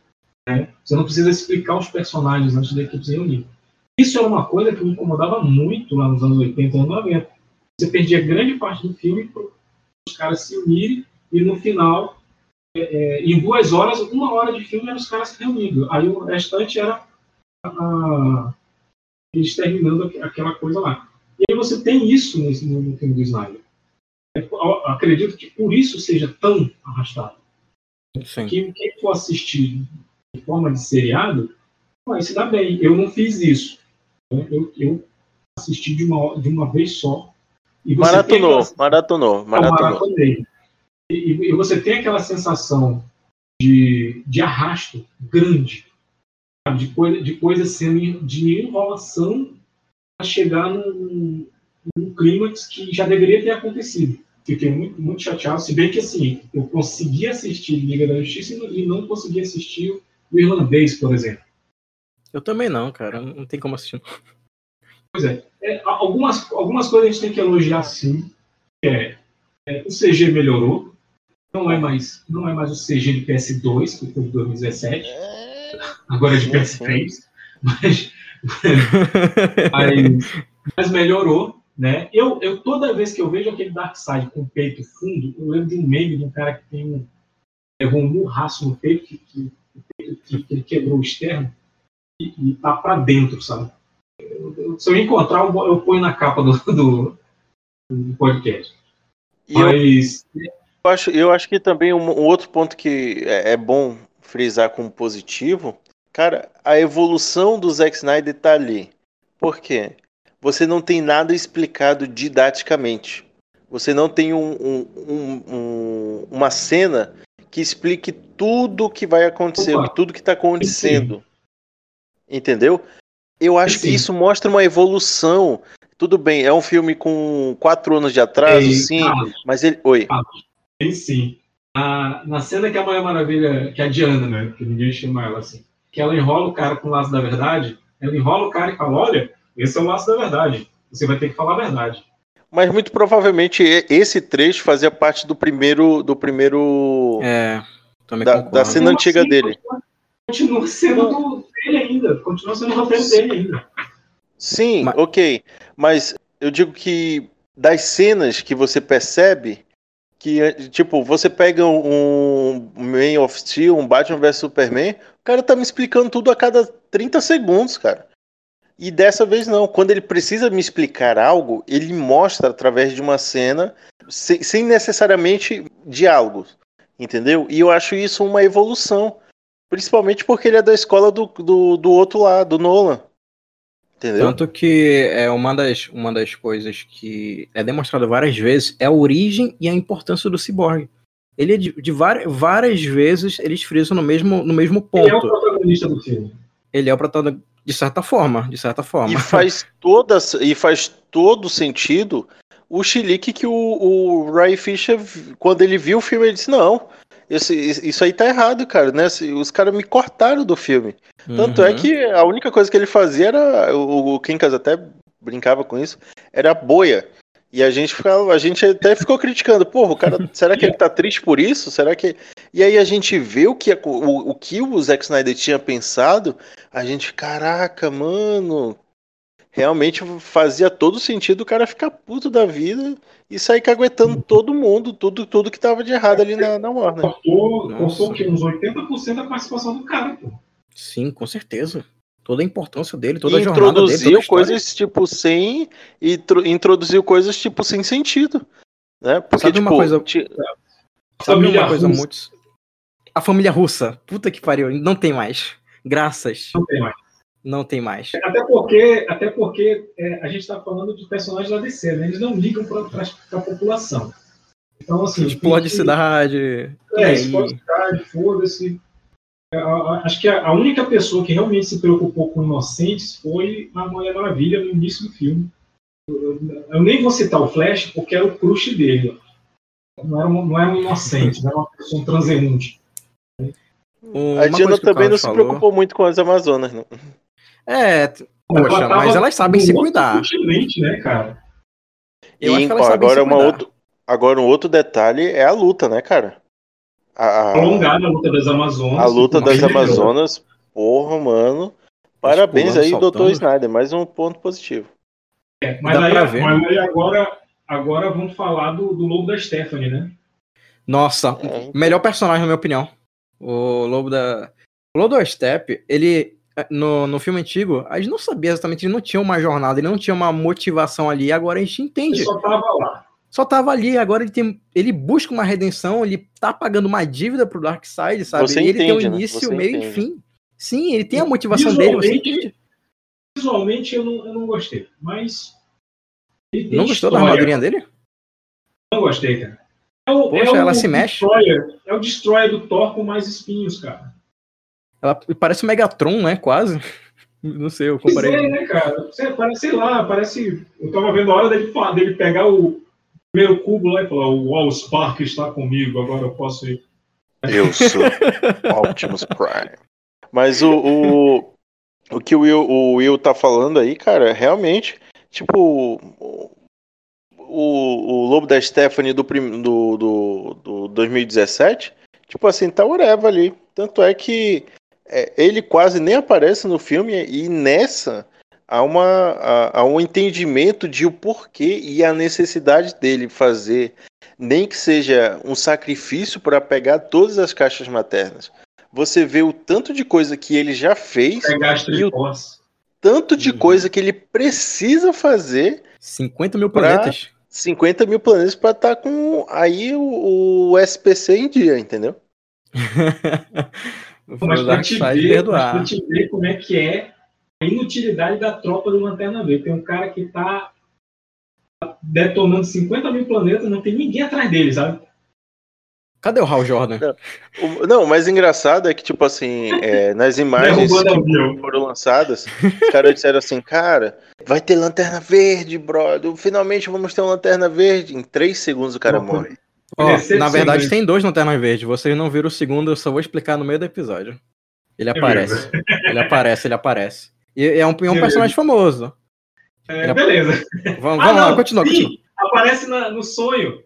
Speaker 3: Né? Você não precisa explicar os personagens antes da equipe se reunir. Isso era uma coisa que me incomodava muito lá nos anos 80 e anos 90. Você perdia grande parte do filme para os caras se unirem e no final, é, é, em duas horas, uma hora de filme eram os caras se reunindo. Aí o restante era a- a- eles terminando aqu- aquela coisa lá. E aí você tem isso nesse, no, filme do Snyder. É, eu acredito que por isso seja tão arrastado.
Speaker 7: Sim.
Speaker 3: Quem, quem for assistir de forma de seriado vai se dar bem. Eu não fiz isso. né? Eu, eu assisti de uma, de uma vez só. E
Speaker 4: Maratonou,
Speaker 3: aquela-
Speaker 4: maratonou,
Speaker 3: eu
Speaker 4: maratonou.
Speaker 3: E, e- você tem aquela sensação de, de arrasto grande, sabe? de coisa, de coisa sendo de enrolação para chegar num, num clímax que já deveria ter acontecido. Fiquei muito, muito chateado, se bem que assim, eu consegui assistir Liga da Justiça e não consegui assistir o irlandês, por exemplo.
Speaker 7: Eu também não, cara. Não tem como assistir.
Speaker 3: Pois é. É, algumas, algumas coisas a gente tem que elogiar sim. É, é, o CG melhorou. Não é mais, não é mais o CG de PS2, que foi de 2017. Agora é de
Speaker 4: Sim,
Speaker 3: PS3. Mas, mas, mas melhorou. Né? Eu, eu, toda vez que eu vejo aquele Darkseid com o peito fundo, eu lembro de um meme de um cara que tem um. levou um murraço no peito, que, que, que, ele quebrou o externo e, e tá pra dentro, sabe? Eu- se eu encontrar, eu, eu ponho na capa do, do, do podcast.
Speaker 4: E eu,
Speaker 3: Mas
Speaker 4: eu acho, eu acho que também um, um outro ponto que é, é bom frisar como positivo, cara, a evolução do Zack Snyder tá ali. Por quê? Você não tem nada explicado didaticamente. Você não tem um- um- uma cena que explique tudo o que vai acontecer,
Speaker 3: Opa.
Speaker 4: tudo que está acontecendo. Entendeu? Eu acho que
Speaker 3: Sim.
Speaker 4: isso mostra uma evolução. Tudo bem, é um filme com quatro anos de atraso,
Speaker 3: Ei,
Speaker 4: sim,
Speaker 3: Carlos,
Speaker 4: mas ele. Oi.
Speaker 3: Tem sim. Na, na cena que a Mulher Maravilha, que a Diana, né? Que ninguém chama ela assim. Que ela enrola o cara com o laço da verdade, ela enrola o cara e fala: olha, esse é o laço da verdade. Você vai ter que falar a verdade.
Speaker 4: Mas muito provavelmente esse trecho fazia parte do primeiro. Do primeiro.
Speaker 7: É, também
Speaker 4: Da- da cena antiga
Speaker 3: assim,
Speaker 4: dele.
Speaker 3: Continua, sendo do, dele ainda. Continua sendo o roteiro dele ainda.
Speaker 4: Sim,
Speaker 7: Mas-
Speaker 4: ok. Mas eu digo que das cenas que você percebe que, eh, tipo, você pega um Man of Steel, um Batman vs Superman, o cara tá me explicando tudo a cada 30 segundos, cara. E dessa vez não. Quando ele precisa me explicar algo, ele mostra através de uma cena sem, sem necessariamente diálogos. Entendeu? E eu acho isso uma evolução. Principalmente porque ele é da escola do, do, do outro lado, do Nolan. Entendeu?
Speaker 7: Tanto que é uma das, uma das coisas que é demonstrado várias vezes é a origem e a importância do ciborgue. Ele é de, de várias, várias vezes eles frisam no mesmo, no mesmo
Speaker 3: Ele é o
Speaker 7: ponto.
Speaker 3: protagonista do filme.
Speaker 7: Ele é o protagonista, de certa forma, de certa forma.
Speaker 4: E faz, toda, e faz todo sentido o chilique que o, o Ray Fisher, quando ele viu o filme, ele disse: Não, esse- isso aí tá errado, cara. Né? Os caras me cortaram do filme. Tanto é
Speaker 7: Uhum.
Speaker 4: que a única coisa que ele fazia era. O, o Quincas até brincava com isso, era a boia. E a gente ficava, a gente até ficou criticando, porra, o cara, será que ele tá triste por isso? Será que. E aí a gente vê o que, o, o que o Zack Snyder tinha pensado, a gente, caraca, mano, realmente fazia todo sentido o cara ficar puto da vida e sair caguetando todo mundo, tudo, tudo que tava de errado ali na, na Warner.
Speaker 3: Cortou? Uns 80% da participação do cara, pô.
Speaker 7: Sim, com certeza. Toda a importância dele, toda a jornada dele, toda a
Speaker 4: introduziu coisas tipo sem. E tro- introduziu coisas tipo sem sentido. Né? Porque,
Speaker 7: Sabe uma
Speaker 4: tipo,
Speaker 7: coisa-
Speaker 4: ti-
Speaker 7: Sabe
Speaker 3: Família
Speaker 7: uma coisa
Speaker 3: russa.
Speaker 7: muito. a família russa. Puta que pariu, não tem mais. Graças.
Speaker 3: Não tem mais.
Speaker 7: Não tem mais.
Speaker 3: Até porque, até porque é, a gente está falando de personagens da DC, né? Eles não ligam para a população. Então, assim.
Speaker 7: Explode
Speaker 3: que-
Speaker 7: cidade.
Speaker 3: É, explode cidade, foda-se. É, Acho que a, a única pessoa que realmente se preocupou com inocentes foi a Mulher Maravilha no início do filme. Eu, eu- eu nem vou citar o Flash porque era o crush dele. Não era um, não era um inocente, não era uma pessoa um transeunte.
Speaker 7: Um-
Speaker 4: A
Speaker 7: o
Speaker 4: também não se
Speaker 7: falou-
Speaker 4: preocupou muito com as Amazonas, não.
Speaker 7: É,
Speaker 3: Ela
Speaker 7: poxa, mas elas sabem se cuidar.
Speaker 3: continente, né, cara?
Speaker 7: Eu
Speaker 4: E
Speaker 7: acho que elas
Speaker 4: ó,
Speaker 7: sabem
Speaker 4: agora,
Speaker 7: se
Speaker 4: uma
Speaker 7: cuidar.
Speaker 4: outro, agora um outro detalhe é a luta, né, cara? A, a-
Speaker 3: Prolongada a luta das Amazonas.
Speaker 4: a luta das
Speaker 3: mais legal.
Speaker 4: Amazonas, porra, mano. Parabéns
Speaker 7: pulando,
Speaker 4: aí,
Speaker 7: saltando.
Speaker 4: doutor Snyder. Mais um ponto positivo.
Speaker 3: É, mas,
Speaker 7: Dá
Speaker 3: aí, mas aí agora, agora vamos falar do, do lobo da Stephanie, né?
Speaker 7: Nossa,
Speaker 4: É.
Speaker 7: melhor personagem, na minha opinião. O Lobo da. O Lobo do Step, ele. No, no filme antigo, a gente não sabia exatamente, ele não tinha uma jornada, ele não tinha uma motivação ali, agora a gente
Speaker 3: Ele
Speaker 7: entende.
Speaker 3: só tava lá.
Speaker 7: Só tava ali, agora ele tem. Ele busca uma redenção, ele tá pagando uma dívida pro Darkseid, sabe?
Speaker 4: Você
Speaker 7: e ele tem um
Speaker 4: entende, né?
Speaker 7: início,
Speaker 4: Você
Speaker 7: meio e
Speaker 4: entende.
Speaker 7: fim. Sim, ele tem a motivação dele, você
Speaker 3: Visualmente,
Speaker 7: entende.
Speaker 3: Visualmente eu não, eu não gostei, mas. ele tem
Speaker 7: Não gostou da
Speaker 3: história.
Speaker 7: armadurinha dele?
Speaker 3: Não gostei, cara. É o,
Speaker 7: Poxa,
Speaker 3: é o
Speaker 7: ela se mexe.
Speaker 3: Destroyer, é o Destroyer do Thor com mais espinhos, cara.
Speaker 7: Ela parece o Megatron, né? Quase. Não sei, eu
Speaker 3: Pois
Speaker 7: comparei.
Speaker 3: é, né, cara? Sei, parece, sei lá, parece. Eu tava vendo a hora dele, dele pegar o primeiro cubo lá e falar: o Wall Spark está comigo, agora eu posso ir.
Speaker 4: Eu sou Optimus Prime. Mas o, o, o que o Will, o Will tá falando aí, cara, realmente, tipo, o, o Lobo da Stephanie do, prim- do, do, do 2017, tipo assim, tá ureva ali. Tanto é que é, ele quase nem aparece no filme e nessa há, uma, há, há um entendimento de o porquê e a necessidade dele fazer nem que seja um sacrifício para pegar todas as caixas maternas. Você vê o tanto de coisa que ele já fez, E o-
Speaker 3: tripós.
Speaker 4: tanto de
Speaker 3: Uhum.
Speaker 4: coisa que ele precisa fazer
Speaker 7: 50 mil
Speaker 4: Pra-
Speaker 7: planetas.
Speaker 4: 50 mil planetas para estar com aí o, o SPC em dia, entendeu?
Speaker 3: Mas pra te, ver,
Speaker 7: perdoar.
Speaker 3: pra te ver como é que é a inutilidade da tropa do Lanterna Verde. Tem um cara que tá detonando 50 mil planetas, não tem ninguém atrás dele, sabe?
Speaker 7: Cadê o Hal Jordan?
Speaker 4: O- não, o mais engraçado é que, tipo assim, é, nas imagens
Speaker 3: Derrubando
Speaker 4: que foram lançadas, os caras disseram assim, cara, vai ter lanterna verde, brother. Finalmente vamos ter uma lanterna verde. Em três segundos o cara
Speaker 3: Não,
Speaker 4: morre.
Speaker 7: Ó, na verdade, tem dois Lanternas Verdes. Vocês não viram o segundo, eu só vou explicar no meio do episódio. Ele aparece. Ele aparece, ele aparece. E é um, é um personagem famoso.
Speaker 3: É, beleza.
Speaker 7: Vamos,
Speaker 3: Ah,
Speaker 7: vamos lá,
Speaker 3: não,
Speaker 7: continua,
Speaker 3: sim,
Speaker 7: continua.
Speaker 3: Aparece na- no sonho.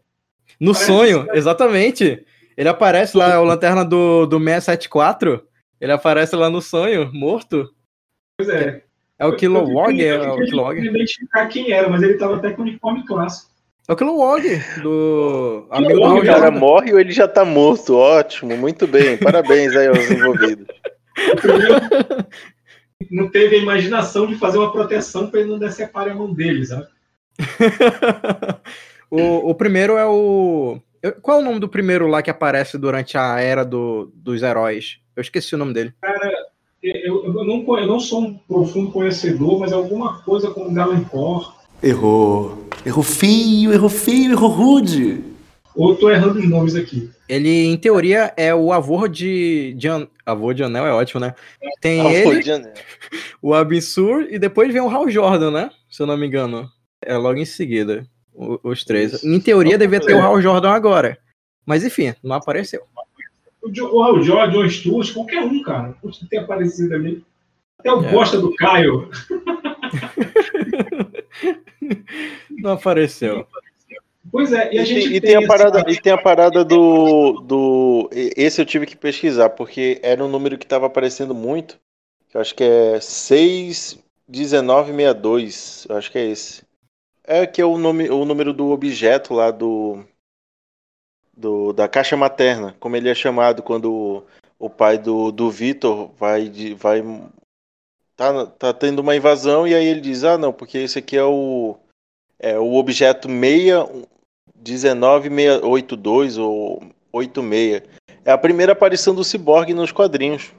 Speaker 7: No
Speaker 3: Parece
Speaker 7: sonho, exatamente. Ele aparece lá, o lanterna do, do 674. Ele aparece lá no sonho, morto.
Speaker 3: Pois é.
Speaker 7: É o Kilowog,
Speaker 3: Eu
Speaker 7: é o Kilowog.
Speaker 3: identificar quem era, mas ele tava até com uniforme clássico.
Speaker 7: É o Kilowog, do amigo
Speaker 4: O cara
Speaker 7: Jordan.
Speaker 4: morre ou ele já tá morto. Ótimo, muito bem. Parabéns aí aos envolvidos.
Speaker 3: Não teve a imaginação de fazer uma proteção para ele não decepar a mão dele, sabe?
Speaker 7: o, o primeiro é o. eu- Qual é o nome do primeiro lá que aparece durante a era do, dos heróis? Eu esqueci o nome dele.
Speaker 3: Eu, eu não, eu não sou um profundo conhecedor, mas alguma coisa com Galencor.
Speaker 8: Errou. Errou feio, errou feio, errou rude.
Speaker 3: Ou eu tô errando os nomes aqui.
Speaker 7: Ele, em teoria, é o avô de. de An- avô de Anel é ótimo, né? Tem
Speaker 4: Ah,
Speaker 7: ele,
Speaker 4: podia, né?
Speaker 7: o Absur, e depois vem o Hal Jordan, né? Se eu não me engano. É logo em seguida. Os três. Em teoria, devia ter o. Hal Jordan agora. Mas enfim, não apareceu.
Speaker 3: O, Jo- o Hal Jorge, o Stewart, qualquer um, cara. Pode ter aparecido ali. Até o
Speaker 7: É.
Speaker 3: Costa do Caio.
Speaker 7: Não apareceu.
Speaker 3: Pois é, e a gente
Speaker 4: tem, e
Speaker 3: tem
Speaker 4: tem a parada, e tem a parada do, do. Esse eu tive que pesquisar, porque era um número que estava aparecendo muito. Eu acho que é 61962. Eu acho que é esse. É que é o, nome, o número do objeto lá do, do. Da caixa materna. Como ele é chamado quando o, o pai do, do Vitor vai. de- vai tá, tá tendo uma invasão e aí ele diz: Ah, não, porque esse aqui é o. É o objeto 6 19682 ou 86. É a primeira aparição do Cyborg nos quadrinhos.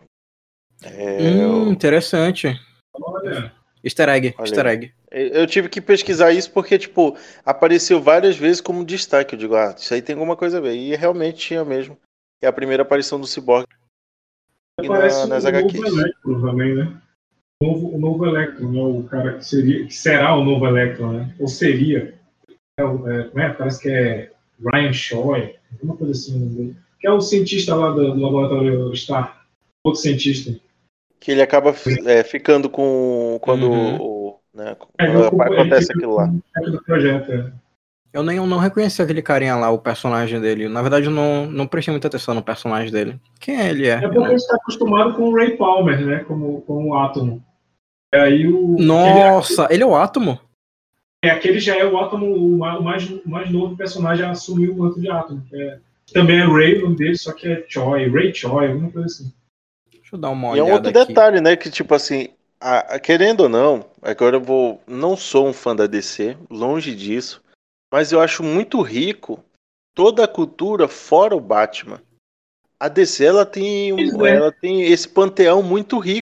Speaker 4: É,
Speaker 7: Hum, interessante.
Speaker 3: Olha,
Speaker 7: Easter egg,
Speaker 4: Olha
Speaker 7: easter egg.
Speaker 4: Eu tive que pesquisar isso porque, tipo, apareceu várias vezes como destaque. Eu digo, ah, isso aí tem alguma coisa a ver. E realmente tinha mesmo. É a primeira aparição do Cyborg na- nas
Speaker 3: o
Speaker 4: HQs.
Speaker 3: novo Electro também, né? O novo, o novo Electro, né? O cara que seria, que será o novo Electro, né? Ou seria. É, é, como é? Parece que é Ryan Shaw, alguma coisa assim. dele. Que é o cientista lá do, do laboratório Star. Outro cientista.
Speaker 4: Que ele acaba é, ficando com. Quando,
Speaker 7: Uhum.
Speaker 4: o- né,
Speaker 3: É,
Speaker 4: quando
Speaker 3: ele ele
Speaker 4: acontece aquilo lá.
Speaker 3: é.
Speaker 7: Eu nem eu não reconheci aquele carinha lá, o personagem dele. Na verdade, eu não, não prestei muita atenção no personagem dele. Quem ele é?
Speaker 3: É porque gente está acostumado com o Ray Palmer, né? Como, como o Átomo. E aí o.
Speaker 7: Nossa, ele é o Átomo?
Speaker 3: É, aquele já é o Átomo, o ma- o mais, o mais novo personagem a assumir o manto de Átomo. é- também é Ray o nome dele, só que é Choi, Ray Choi, alguma coisa assim.
Speaker 7: Deixa eu dar uma
Speaker 4: E é
Speaker 7: olhada
Speaker 4: um outro
Speaker 7: aqui.
Speaker 4: detalhe, né? Que tipo assim, a- a- querendo ou não, agora eu vou. Não sou um fã da DC, longe disso. Mas eu acho muito rico toda a cultura fora o Batman. A DC ela tem, um-
Speaker 3: é.
Speaker 4: ela tem esse panteão muito rico.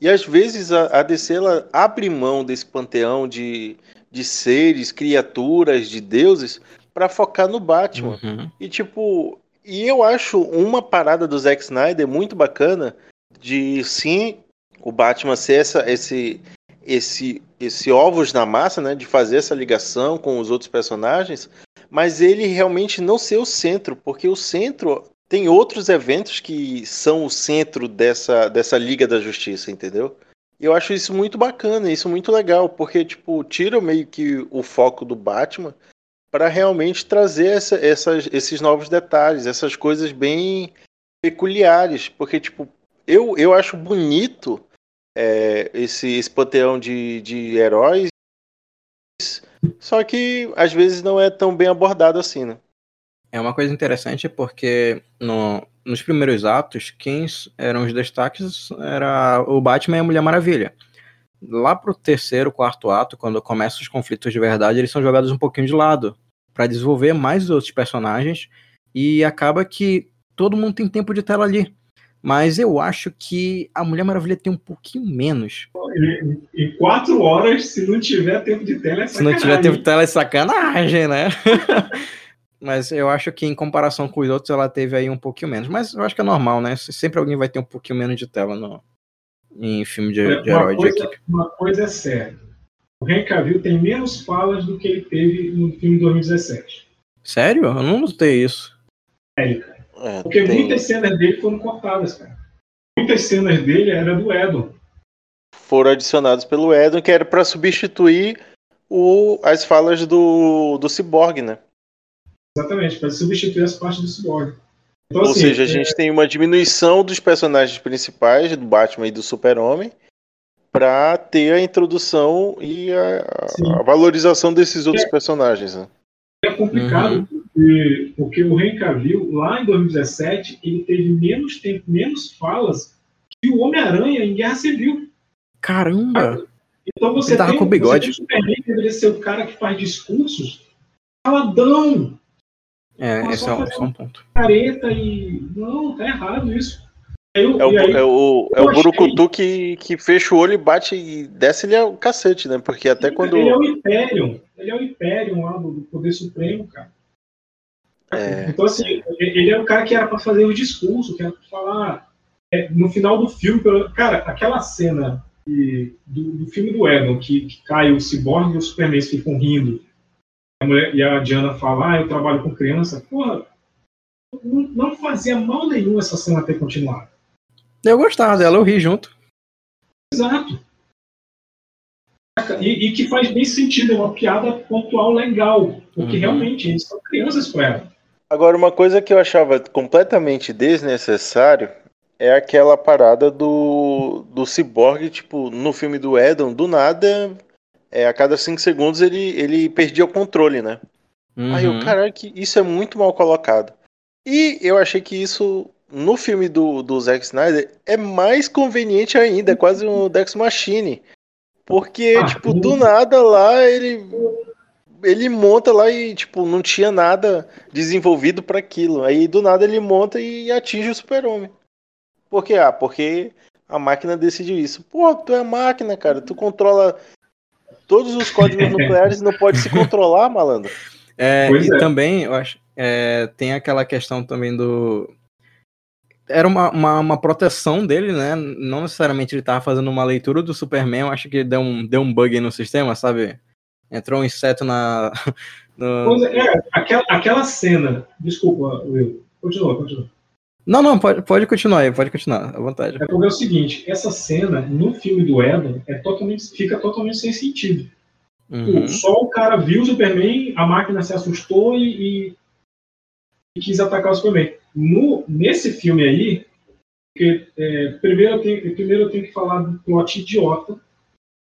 Speaker 4: E às vezes a, a DC ela abre mão desse panteão de, de seres, criaturas, de deuses, para focar no Batman.
Speaker 7: Uhum.
Speaker 4: E tipo, e eu acho uma parada do Zack Snyder muito bacana de sim o Batman ser essa, esse esse esse ovos na massa, né, de fazer essa ligação com os outros personagens, mas ele realmente não ser o centro, porque o centro tem outros eventos que são o centro dessa dessa Liga da Justiça, entendeu? E eu acho isso muito bacana, isso muito legal, porque tipo, tira meio que o foco do Batman para realmente trazer essa- essas- esses novos detalhes, essas coisas bem peculiares, porque tipo eu, eu acho bonito é, esse, esse panteão de, de heróis, só que às vezes não é tão bem abordado assim, né?
Speaker 7: É uma coisa interessante porque no- nos primeiros atos, quem eram os destaques era o Batman e a Mulher Maravilha. Lá pro terceiro, quarto ato, quando começam os conflitos de verdade, eles são jogados um pouquinho de lado para desenvolver mais os outros personagens e acaba que todo mundo tem tempo de tela ali. Mas eu acho que a Mulher Maravilha tem um pouquinho menos.
Speaker 3: Em, em quatro horas, se não tiver tempo de tela, é
Speaker 7: Se não tiver
Speaker 3: sacanagem.
Speaker 7: tempo de tela, é sacanagem, né? Mas eu acho que em comparação com os outros, ela teve aí um pouquinho menos. Mas eu acho que é normal, né? Sempre alguém vai ter um pouquinho menos de tela no, em filme de, de
Speaker 3: uma,
Speaker 7: herói de
Speaker 3: coisa,
Speaker 7: equipe.
Speaker 3: uma coisa é certa. O Henry Cavill tem menos falas do que ele teve no filme de 2017.
Speaker 7: Sério? Eu não notei isso.
Speaker 3: Sério.
Speaker 4: É,
Speaker 3: Porque
Speaker 4: tem-
Speaker 3: muitas cenas dele foram cortadas, cara. Muitas cenas dele era do Edon.
Speaker 4: foram adicionados pelo Edon, que era para substituir o, as falas do, do Cyborg, né?
Speaker 3: Exatamente, para substituir as partes do Cyborg. Então,
Speaker 4: Ou
Speaker 3: assim,
Speaker 4: seja, a
Speaker 3: é,
Speaker 4: gente tem uma diminuição dos personagens principais, do Batman e do Super-Homem, para ter a introdução e a, a valorização desses outros personagens. Né?
Speaker 3: é complicado
Speaker 7: Uhum.
Speaker 3: Porque, porque o Henry Cavill, lá em 2017, ele teve menos tempo, menos falas que o Homem-Aranha em Guerra Civil.
Speaker 7: Caramba!
Speaker 3: Então você
Speaker 7: Ele tava
Speaker 3: tem,
Speaker 7: com bigode.
Speaker 3: Você tem que deveria ser o cara que faz discursos caladão,
Speaker 7: É,
Speaker 3: Mas
Speaker 7: esse é, um- é um ponto.
Speaker 3: careta e. Não, tá errado isso. Eu-
Speaker 4: É o,
Speaker 3: aí-
Speaker 4: é o, é o Burucutu que, que fecha o olho e bate e desce-lhe o cacete, né? Porque até quando.
Speaker 3: Ele é o Imperium. Ele é o Imperium lá do, do Poder Supremo, cara.
Speaker 4: É,
Speaker 3: Então, assim, ele é o cara que era pra fazer o discurso, que era pra falar. é, no final do filme, pelo- cara, aquela cena que- do, do filme do Edon, que, que cai o Cyborg e o Superman ficam rindo, a mulher- e a Diana fala, ah, eu trabalho com criança. Porra, não, não fazia mal nenhum essa cena ter continuado.
Speaker 7: Eu gostava dela, eu ri junto.
Speaker 3: Exato. E, e que faz bem sentido, é uma piada pontual legal, porque
Speaker 7: Uhum.
Speaker 3: realmente eles são crianças para ela.
Speaker 4: Agora, uma coisa que eu achava completamente desnecessário é aquela parada do, do Cyborg, tipo, no filme do Edon, do nada, é, a cada cinco segundos ele, ele perdia o controle, né? Aí eu,
Speaker 7: Uhum.
Speaker 4: caralho, que isso é muito mal colocado. E eu achei que isso, no filme do, do Zack Snyder, é mais conveniente ainda, é quase um Dex Machine. Porque,
Speaker 3: Ah,
Speaker 4: tipo, do nada lá ele ele monta lá e, tipo, não tinha nada desenvolvido para aquilo. Aí do nada ele monta e atinge o super-homem. Por quê? Ah, porque a máquina decidiu isso. Pô, tu é máquina, cara. Tu controla todos os códigos nucleares e não pode se controlar, malandro.
Speaker 7: É,
Speaker 3: Pois
Speaker 7: e
Speaker 3: é.
Speaker 7: também, eu acho, é, tem aquela questão também do. Era uma, uma, uma proteção dele, né? Não necessariamente ele tava fazendo uma leitura do Superman, eu acho que deu um, deu um bug no sistema, sabe? Entrou um inseto na. no-
Speaker 3: é, aquela, aquela cena. Desculpa, Will. Continua, continua.
Speaker 7: Não, não, pode, pode continuar aí, pode continuar, à vontade.
Speaker 3: É porque é o seguinte, essa cena no filme do Edon é totalmente, fica totalmente sem sentido.
Speaker 7: Uhum.
Speaker 3: Só o cara viu o Superman, a máquina se assustou e, e- quis atacar o Superman. No, nesse filme aí, é, primeiro, eu tenho, primeiro eu tenho que falar do plot idiota,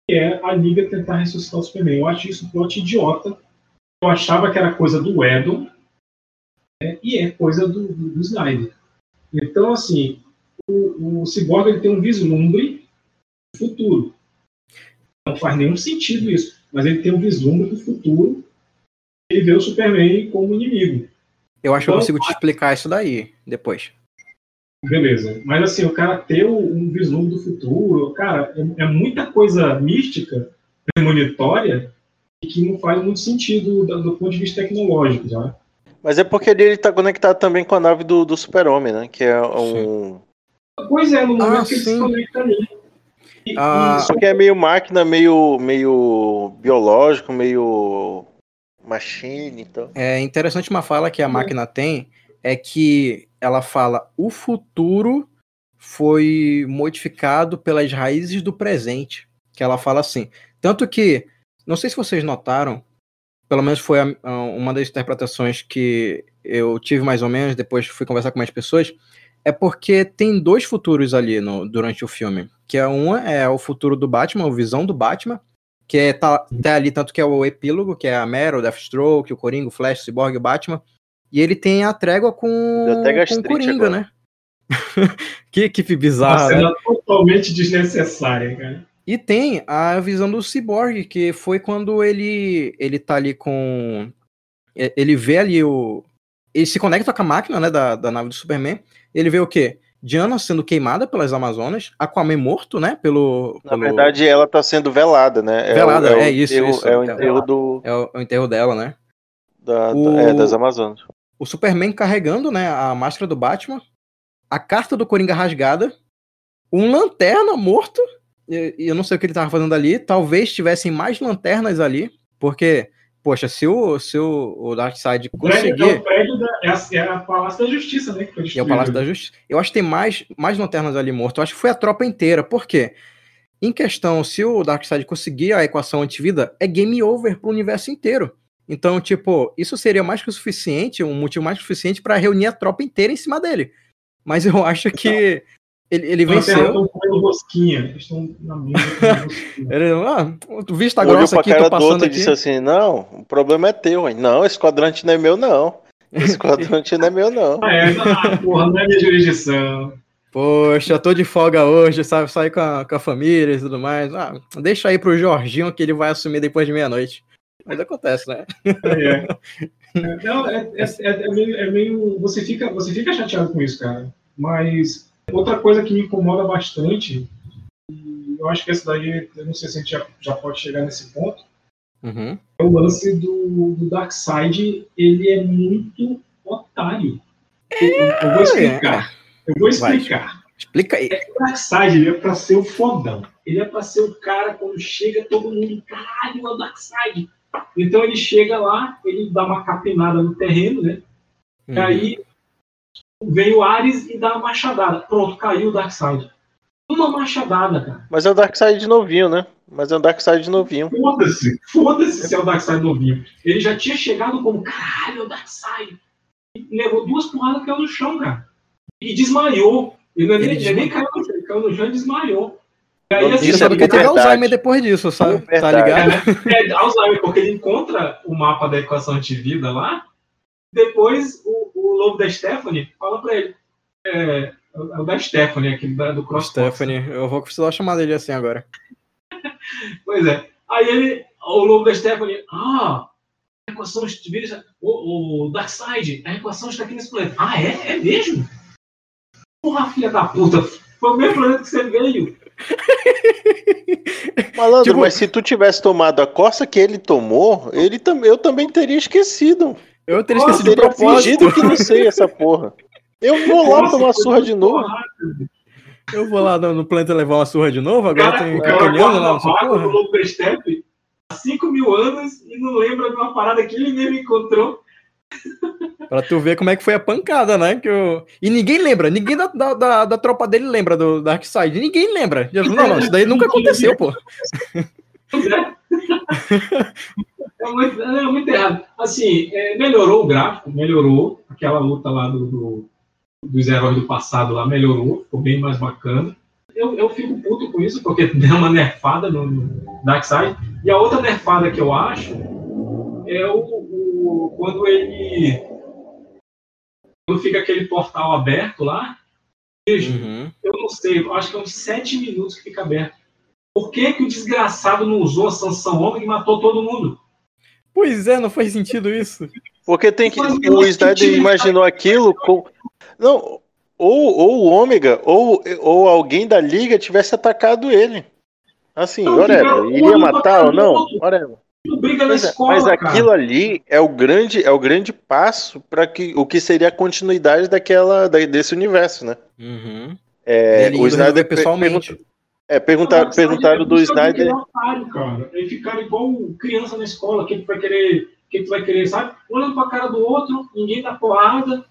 Speaker 3: que é a Liga tentar ressuscitar o Superman. Eu acho isso um plot idiota. Eu achava que era coisa do Edon, né, e é coisa do, do, do Snyder. Então, assim, o, o Cyborg ele tem um vislumbre do futuro. Não faz nenhum sentido isso, mas ele tem um vislumbre do futuro. Ele vê o Superman como inimigo.
Speaker 7: Eu acho que eu
Speaker 3: Então,
Speaker 7: consigo te explicar isso daí depois.
Speaker 3: Beleza. Mas assim, o cara ter um vislumbre do futuro, cara, é, é muita coisa mística, premonitória, e que não faz muito sentido do, do ponto de vista tecnológico, já.
Speaker 4: Mas é porque ele tá conectado também com a nave do, do super-homem, né? Que é um...
Speaker 3: Pois é, no momento
Speaker 7: Ah,
Speaker 3: que ele
Speaker 7: sim.
Speaker 3: se conecta ali. E-
Speaker 7: Ah,
Speaker 4: Só que é meio máquina, meio, meio biológico, meio machine, então.
Speaker 7: É interessante uma fala que a máquina tem é que ela fala o futuro foi modificado pelas raízes do presente. Que ela fala assim. Tanto que, não sei se vocês notaram, pelo menos foi a- a- uma das interpretações que eu tive mais ou menos, depois fui conversar com mais pessoas, é porque tem dois futuros ali no, durante o filme. Que é uma é o futuro do Batman, a visão do Batman, que é, tá, tá ali tanto que é o epílogo, que é a Mera, o Deathstroke, o Coringa, o Flash, o Cyborg, o Batman. E ele tem a trégua com, com o Coringa,
Speaker 4: agora.
Speaker 7: né? que equipe
Speaker 3: Uma
Speaker 7: bizarra, né?
Speaker 3: cena totalmente desnecessária, cara.
Speaker 7: E tem a visão do Cyborg, que foi quando ele ele tá ali com. e- Ele vê ali o. Ele se conecta com a máquina, né, da, da nave do Superman. Ele vê o quê? Diana sendo queimada pelas Amazonas, Aquaman morto, né, pelo...
Speaker 4: Na
Speaker 7: pelo-
Speaker 4: verdade, ela tá sendo velada, né? É
Speaker 7: Velada,
Speaker 4: é, o
Speaker 7: é isso,
Speaker 4: enterro-
Speaker 7: isso,
Speaker 4: É o
Speaker 7: é
Speaker 4: enterro do,
Speaker 7: É o, é o enterro dela, né?
Speaker 4: da,
Speaker 7: O-
Speaker 4: é, das Amazonas.
Speaker 7: O Superman carregando, né, a máscara do Batman, a carta do Coringa rasgada, um lanterna morto, e, e eu não sei o que ele tava fazendo ali, talvez tivessem mais lanternas ali, porque, poxa, se o, se o, o Darkseid
Speaker 3: O prédio, é
Speaker 7: conseguir...
Speaker 3: o prédio da. É a, é Palácio da Justiça, né? Que foi
Speaker 7: é o. Palácio da Justiça. Eu acho que tem mais, mais lanternas ali morto. Eu acho que foi a tropa inteira. Por quê? Em questão, se o Darkseid conseguir a equação antivida, é game over pro universo inteiro. Então, tipo, isso seria mais que o suficiente, um motivo mais que o suficiente pra reunir a tropa inteira em cima dele. Mas eu acho que ele, ele
Speaker 3: lanternas
Speaker 7: venceu.
Speaker 3: rosquinha. Eles estão na rosquinha.
Speaker 7: Ele, ah, tu vista
Speaker 4: Olhou
Speaker 7: grossa aqui,
Speaker 4: cara
Speaker 7: tô passando
Speaker 4: e
Speaker 7: aqui.
Speaker 4: disse assim: Não, o problema é teu, hein? Não, esse quadrante não é meu, não. Esse quadrante não é meu, não.
Speaker 3: Ah, é, ah, porra, não é minha jurisdição.
Speaker 7: Poxa, tô de folga hoje, sabe? Sair com a, com a família e tudo mais. Ah, deixa aí pro Jorginho que ele vai assumir depois de meia-noite. Mas acontece, né?
Speaker 3: É. É, Não, é, é, é- é meio, é meio- Você fica, você fica chateado com isso, cara. Mas outra coisa que me incomoda bastante, e eu acho que essa daí, eu não sei se a gente já, já pode chegar nesse ponto,
Speaker 7: Uhum.
Speaker 3: é o lance do, do Darkseid. Ele é muito otário. Eu, eu- vou explicar. Eu vou
Speaker 7: Vai.
Speaker 3: explicar.
Speaker 7: Explica aí.
Speaker 3: O Darkseid ele é pra ser o fodão. Ele é pra ser o cara quando chega todo mundo, caralho, é o Darkseid. Então ele chega lá, ele dá uma capinada no terreno, né? E
Speaker 7: Uhum.
Speaker 3: aí vem o Ares e dá uma machadada. Pronto, caiu o Darkseid. Uma machadada, cara.
Speaker 4: Mas é o Darkseid de novinho, né? Mas é o Darkseid de novinho.
Speaker 3: Foda-se, foda-se se é o Darkseid novinho. Ele já tinha chegado como, caralho, é o Darkseid. Levou duas porradas e caiu no chão, cara. E desmaiou. Ele, não é nem-
Speaker 7: Ele
Speaker 3: ele nem caiu no chão, ele caiu no chão e desmaiou. E aí,
Speaker 4: Isso
Speaker 3: assim,
Speaker 7: Isso
Speaker 4: é
Speaker 7: é porque teve. Alzheimer depois disso, sabe? Tá ligado?
Speaker 3: É, Alzheimer, porque ele encontra o mapa da equação antivida lá, depois o, o lobo da Stephanie fala pra ele. É, é o da Stephanie, aquele da, do Cross
Speaker 7: Stephanie, eu vou precisar chamar dele assim agora.
Speaker 3: Pois é. Aí ele, o lobo da Stephanie, ah, a equação vira. O, o Darkseid, a equação está aqui nesse planeta. Ah, é? É mesmo? Porra, filha da puta. Foi o mesmo planeta que você veio.
Speaker 4: Malandro,
Speaker 7: Tipo-
Speaker 4: mas se tu tivesse tomado a coça que ele tomou, ele tam eu também teria esquecido.
Speaker 7: Eu teria
Speaker 3: Nossa,
Speaker 7: esquecido de
Speaker 4: Teria
Speaker 7: propósito.
Speaker 4: fingido que não sei essa porra. Eu vou lá
Speaker 3: Nossa,
Speaker 4: tomar surra de novo.
Speaker 7: Eu vou lá no, no planeta levar uma surra de novo, agora
Speaker 3: cara,
Speaker 7: tem caminhando lá
Speaker 3: no
Speaker 7: porra.
Speaker 3: Step há 5 mil anos e não lembra de uma parada que ele mesmo encontrou.
Speaker 7: Pra tu ver como é que foi a pancada, né? Que eu... E ninguém lembra, ninguém da, da, da, da tropa dele lembra do Darkseid. Ninguém lembra. Não, não, isso daí nunca aconteceu, pô.
Speaker 3: É. Muito, é muito errado. Assim, é, melhorou o gráfico, melhorou. Aquela luta lá do, do- dos heróis do passado lá melhorou, ficou bem mais bacana. Eu, eu fico puto com isso, porque deu uma nerfada no, no Darkseid. E a outra nerfada que eu acho é o, o- quando ele. Quando fica aquele portal aberto lá. Vejo,
Speaker 7: Uhum.
Speaker 3: eu não sei, eu acho que é uns sete minutos que fica aberto. Por que, que o desgraçado não usou a sanção Ômega e matou todo mundo?
Speaker 7: Pois é, não faz sentido isso.
Speaker 4: Porque tem que. O Snyder imaginou aquilo com. Não, ou, ou o Ômega, ou, ou alguém da liga tivesse atacado ele. Assim,
Speaker 3: Não,
Speaker 4: whatever.
Speaker 3: tiveram um
Speaker 4: Iria matar ou não? Whatever.
Speaker 3: Não briga na
Speaker 4: Mas,
Speaker 3: escola,
Speaker 4: mas
Speaker 3: cara.
Speaker 4: aquilo ali é o grande, é o grande passo para que o que seria a continuidade daquela da- desse universo, né?
Speaker 7: Uhum.
Speaker 4: É,
Speaker 7: Ele
Speaker 4: o Snyder
Speaker 7: pessoalmente.
Speaker 4: pergunta- é, perguntaram,
Speaker 3: Darkseid
Speaker 4: perguntaram
Speaker 3: é
Speaker 4: do Snyder.
Speaker 3: ele é otário, cara. Ele ficaram igual criança na escola, que tu vai querer, que tu vai querer, sabe? Olhando pra cara do outro, ninguém dá porrada.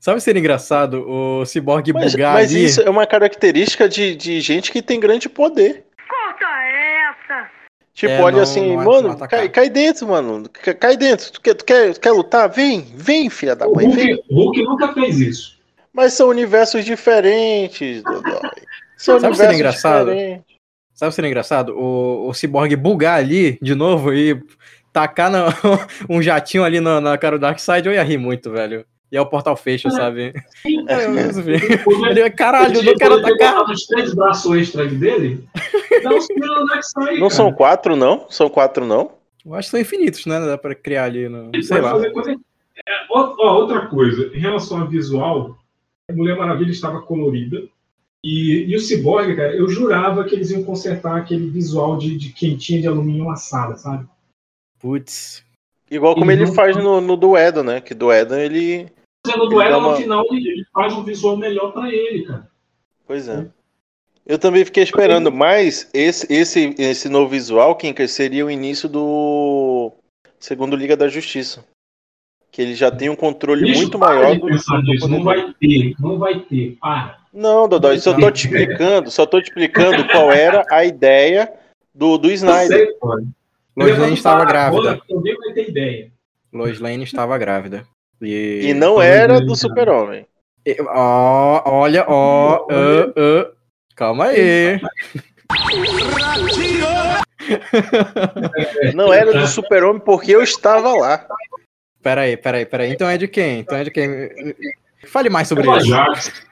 Speaker 7: Sabe ser engraçado o Cyborg
Speaker 4: Mas,
Speaker 7: bugar
Speaker 4: mas
Speaker 7: ali?
Speaker 4: isso é uma característica de, de gente que tem grande poder.
Speaker 10: Corta essa!
Speaker 4: Tipo,
Speaker 7: É,
Speaker 4: olha
Speaker 7: não-
Speaker 4: assim,
Speaker 7: não é
Speaker 4: mano, cai, cai dentro, mano. Cai, dentro. Tu quer, tu, quer, tu quer lutar? Vem, vem, filha da
Speaker 3: O
Speaker 4: mãe, vem.
Speaker 3: Hulk, o Hulk nunca fez isso.
Speaker 4: Mas são universos diferentes, Dodói. São
Speaker 7: Sabe o
Speaker 4: universos
Speaker 7: engraçado?
Speaker 4: diferentes.
Speaker 7: Sabe o que seria engraçado? O, o Cyborg bugar ali de novo e tacar na- um jatinho ali na, na cara do Darkseid, eu ia rir muito, velho. E aí o portal fecha, sabe? É, mas, enfim. Ele, caralho, eu não quero atacar.
Speaker 3: Os três braços extras dele, tiros no Darkseid,
Speaker 4: Não
Speaker 3: cara.
Speaker 4: são quatro, não? São quatro, não?
Speaker 7: Eu acho que são infinitos, né? Dá pra criar ali, no,
Speaker 3: Ele
Speaker 7: sei lá.
Speaker 3: coisa- É, ó, ó, outra coisa, em relação ao visual, a Mulher Maravilha estava colorida. E, e o Cyborg, cara, eu jurava que eles iam consertar aquele visual de, de quentinha de alumínio assada, sabe?
Speaker 7: Putz.
Speaker 4: Igual como ele
Speaker 3: não-
Speaker 4: faz no, no do Edon, né? Que do Edon ele. Ele
Speaker 3: duelo,
Speaker 4: uma-
Speaker 3: no final, ele faz um visual melhor pra ele, cara.
Speaker 4: Pois é. Eu também fiquei esperando, mas esse, esse, esse novo visual, Kinker, seria o início do segundo Liga da Justiça. Que ele já tem um controle
Speaker 3: Bicho,
Speaker 4: muito
Speaker 3: para
Speaker 4: maior do,
Speaker 3: nisso, Não vai ter, não vai ter, para.
Speaker 4: Não, Dodói, só tô te explicando, só tô te explicando qual era a ideia do, do Snyder.
Speaker 3: sei.
Speaker 7: Lois Lane estava grávida.
Speaker 3: Ninguém vai ter ideia.
Speaker 7: Lois Lane estava grávida. E,
Speaker 4: E não era do Super-Homem.
Speaker 7: Ó, olha, ó. ah, ah. Calma aí.
Speaker 4: Não era do Super-Homem porque eu estava lá.
Speaker 7: Peraí, peraí, peraí. Então é de quem? Então é de quem? Fale mais sobre
Speaker 3: O
Speaker 7: isso.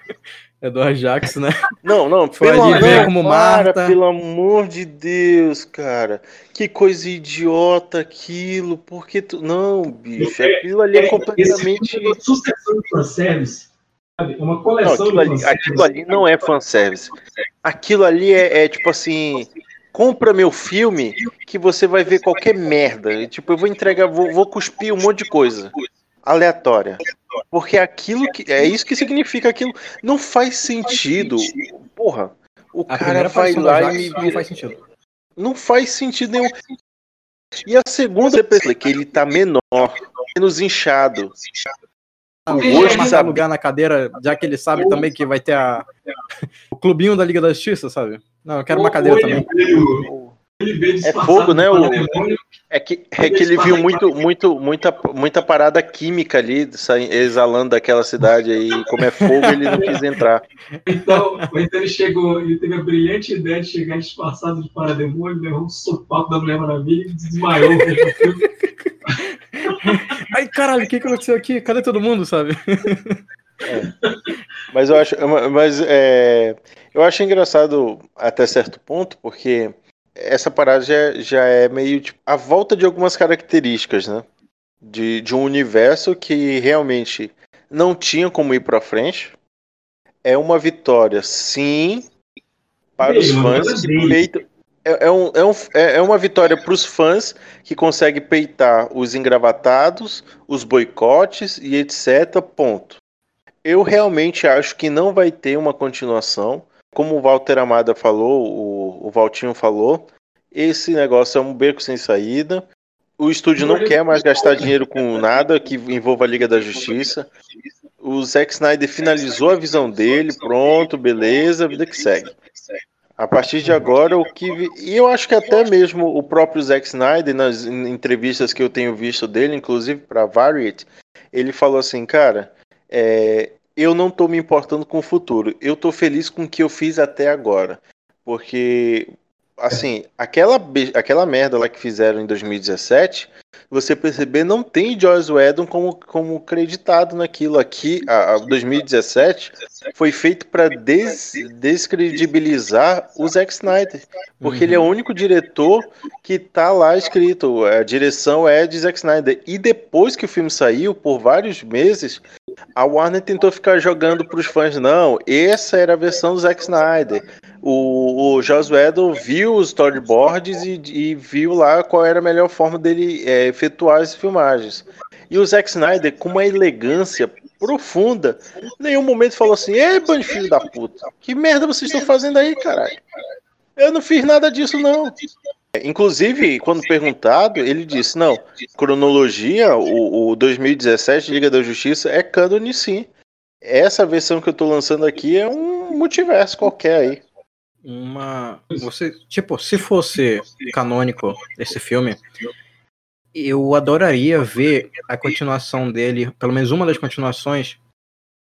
Speaker 7: É do Ajax, né?
Speaker 4: Não, não, pelo
Speaker 7: ver
Speaker 4: amor,
Speaker 7: como
Speaker 4: para,
Speaker 7: Marta.
Speaker 4: pelo amor de Deus, cara. Que coisa idiota aquilo. Por que tu. Não, bicho. Aquilo ali é completamente.
Speaker 3: Esse é sucessão de fanservice, sabe? É uma
Speaker 4: Não,
Speaker 3: coleção
Speaker 4: aquilo,
Speaker 3: de
Speaker 4: ali, aquilo ali não é fanservice. Aquilo ali é, é tipo assim. Compra meu filme que você vai ver qualquer merda. E, Tipo, eu vou entregar, vou, vou cuspir um monte de coisa aleatória. Porque aquilo que. É isso que significa aquilo. Não faz sentido. Porra. O
Speaker 7: A
Speaker 4: cara vai lá e
Speaker 7: não faz sentido.
Speaker 4: Não faz sentido nenhum. E a segunda, pensei que ele tá menor, menos inchado.
Speaker 7: Ah, mais
Speaker 4: sabe-
Speaker 7: lugar na cadeira, já que ele sabe também que vai ter a... o clubinho da Liga da Justiça, sabe? Não, eu quero uma cadeira também.
Speaker 4: É fogo, né?
Speaker 3: de
Speaker 4: O,
Speaker 3: demônio,
Speaker 4: é que, é que ele viu muito, muito, muita, muita parada química ali exalando daquela cidade aí. Como é fogo, ele não quis entrar.
Speaker 3: Então, então ele chegou, ele teve a brilhante ideia de chegar disfarçado de parademônio, levou um sopapo da Mulher Maravilha e desmaiou.
Speaker 7: Ai, caralho, o que, aconteceu aqui? Cadê todo mundo, sabe?
Speaker 4: Mas eu acho, mas é, eu acho engraçado até certo ponto, porque essa parada já, já é meio tipo, a volta de algumas características, né? De, de um universo que realmente não tinha como ir pra frente. É uma vitória, sim, para os
Speaker 3: Meio,
Speaker 4: fãs que peitam. É, é, um, é, um, é é uma vitória para os fãs que consegue peitar os engravatados, os boicotes e etc. Ponto. Eu realmente acho que não vai ter uma continuação. Como o Walter Amada falou, o, o Valtinho falou, esse negócio é um beco sem saída. O estúdio não quer mais gastar dinheiro com nada que envolva a Liga da Justiça. O Zack Snyder finalizou a visão dele, pronto, beleza, vida que segue. A partir de agora, o que. E eu acho que até mesmo o próprio Zack Snyder, nas en- entrevistas que eu tenho visto dele, inclusive para Variety, ele falou assim, cara, é, eu não tô me importando com o futuro. Eu tô feliz com o que eu fiz até agora. Porque, assim, aquela, aquela merda lá que fizeram em 2017, você perceber, não tem Joss Whedon como, como creditado naquilo aqui. A, a 2017 foi feito para des, descredibilizar o Zack Snyder. Porque ele é o único diretor que tá lá escrito. A direção é de Zack Snyder. E depois que o filme saiu, por vários meses, a Warner tentou ficar jogando pros fãs, não, essa era a versão do Zack Snyder. O, o Joss Whedon viu os storyboards e, e viu lá qual era a melhor forma dele é, efetuar as filmagens. E o Zack Snyder, com uma elegância profunda, em nenhum momento falou assim: Ei, bando filho da puta, que merda vocês estão fazendo aí, caralho? Eu não fiz nada disso, não. Inclusive, quando perguntado, ele disse: não, cronologia, o, o 2017 Liga da Justiça é cânone sim. Essa versão que eu tô lançando aqui é um multiverso qualquer aí.
Speaker 7: Uma. Você, tipo, se fosse canônico esse filme, eu adoraria ver a continuação dele, pelo menos uma das continuações,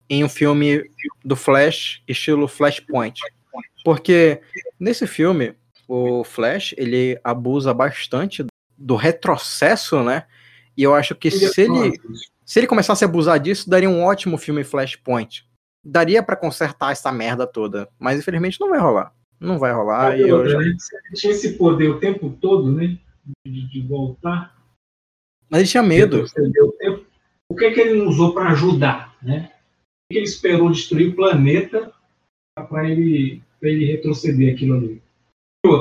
Speaker 7: em um filme do Flash, estilo Flashpoint. Porque nesse filme, o Flash, ele abusa bastante do retrocesso, né? E eu acho que se ele, se ele começasse a abusar disso, daria um ótimo filme Flashpoint. Daria pra consertar essa merda toda, mas infelizmente não vai rolar. Não vai rolar. e eu já-
Speaker 3: né? Se ele tinha esse poder o tempo todo, né? De, de voltar.
Speaker 7: Mas ele tinha medo.
Speaker 3: o. O que, é que ele não usou para ajudar, né? Por que ele esperou destruir o planeta para ele, pra ele retroceder aquilo ali?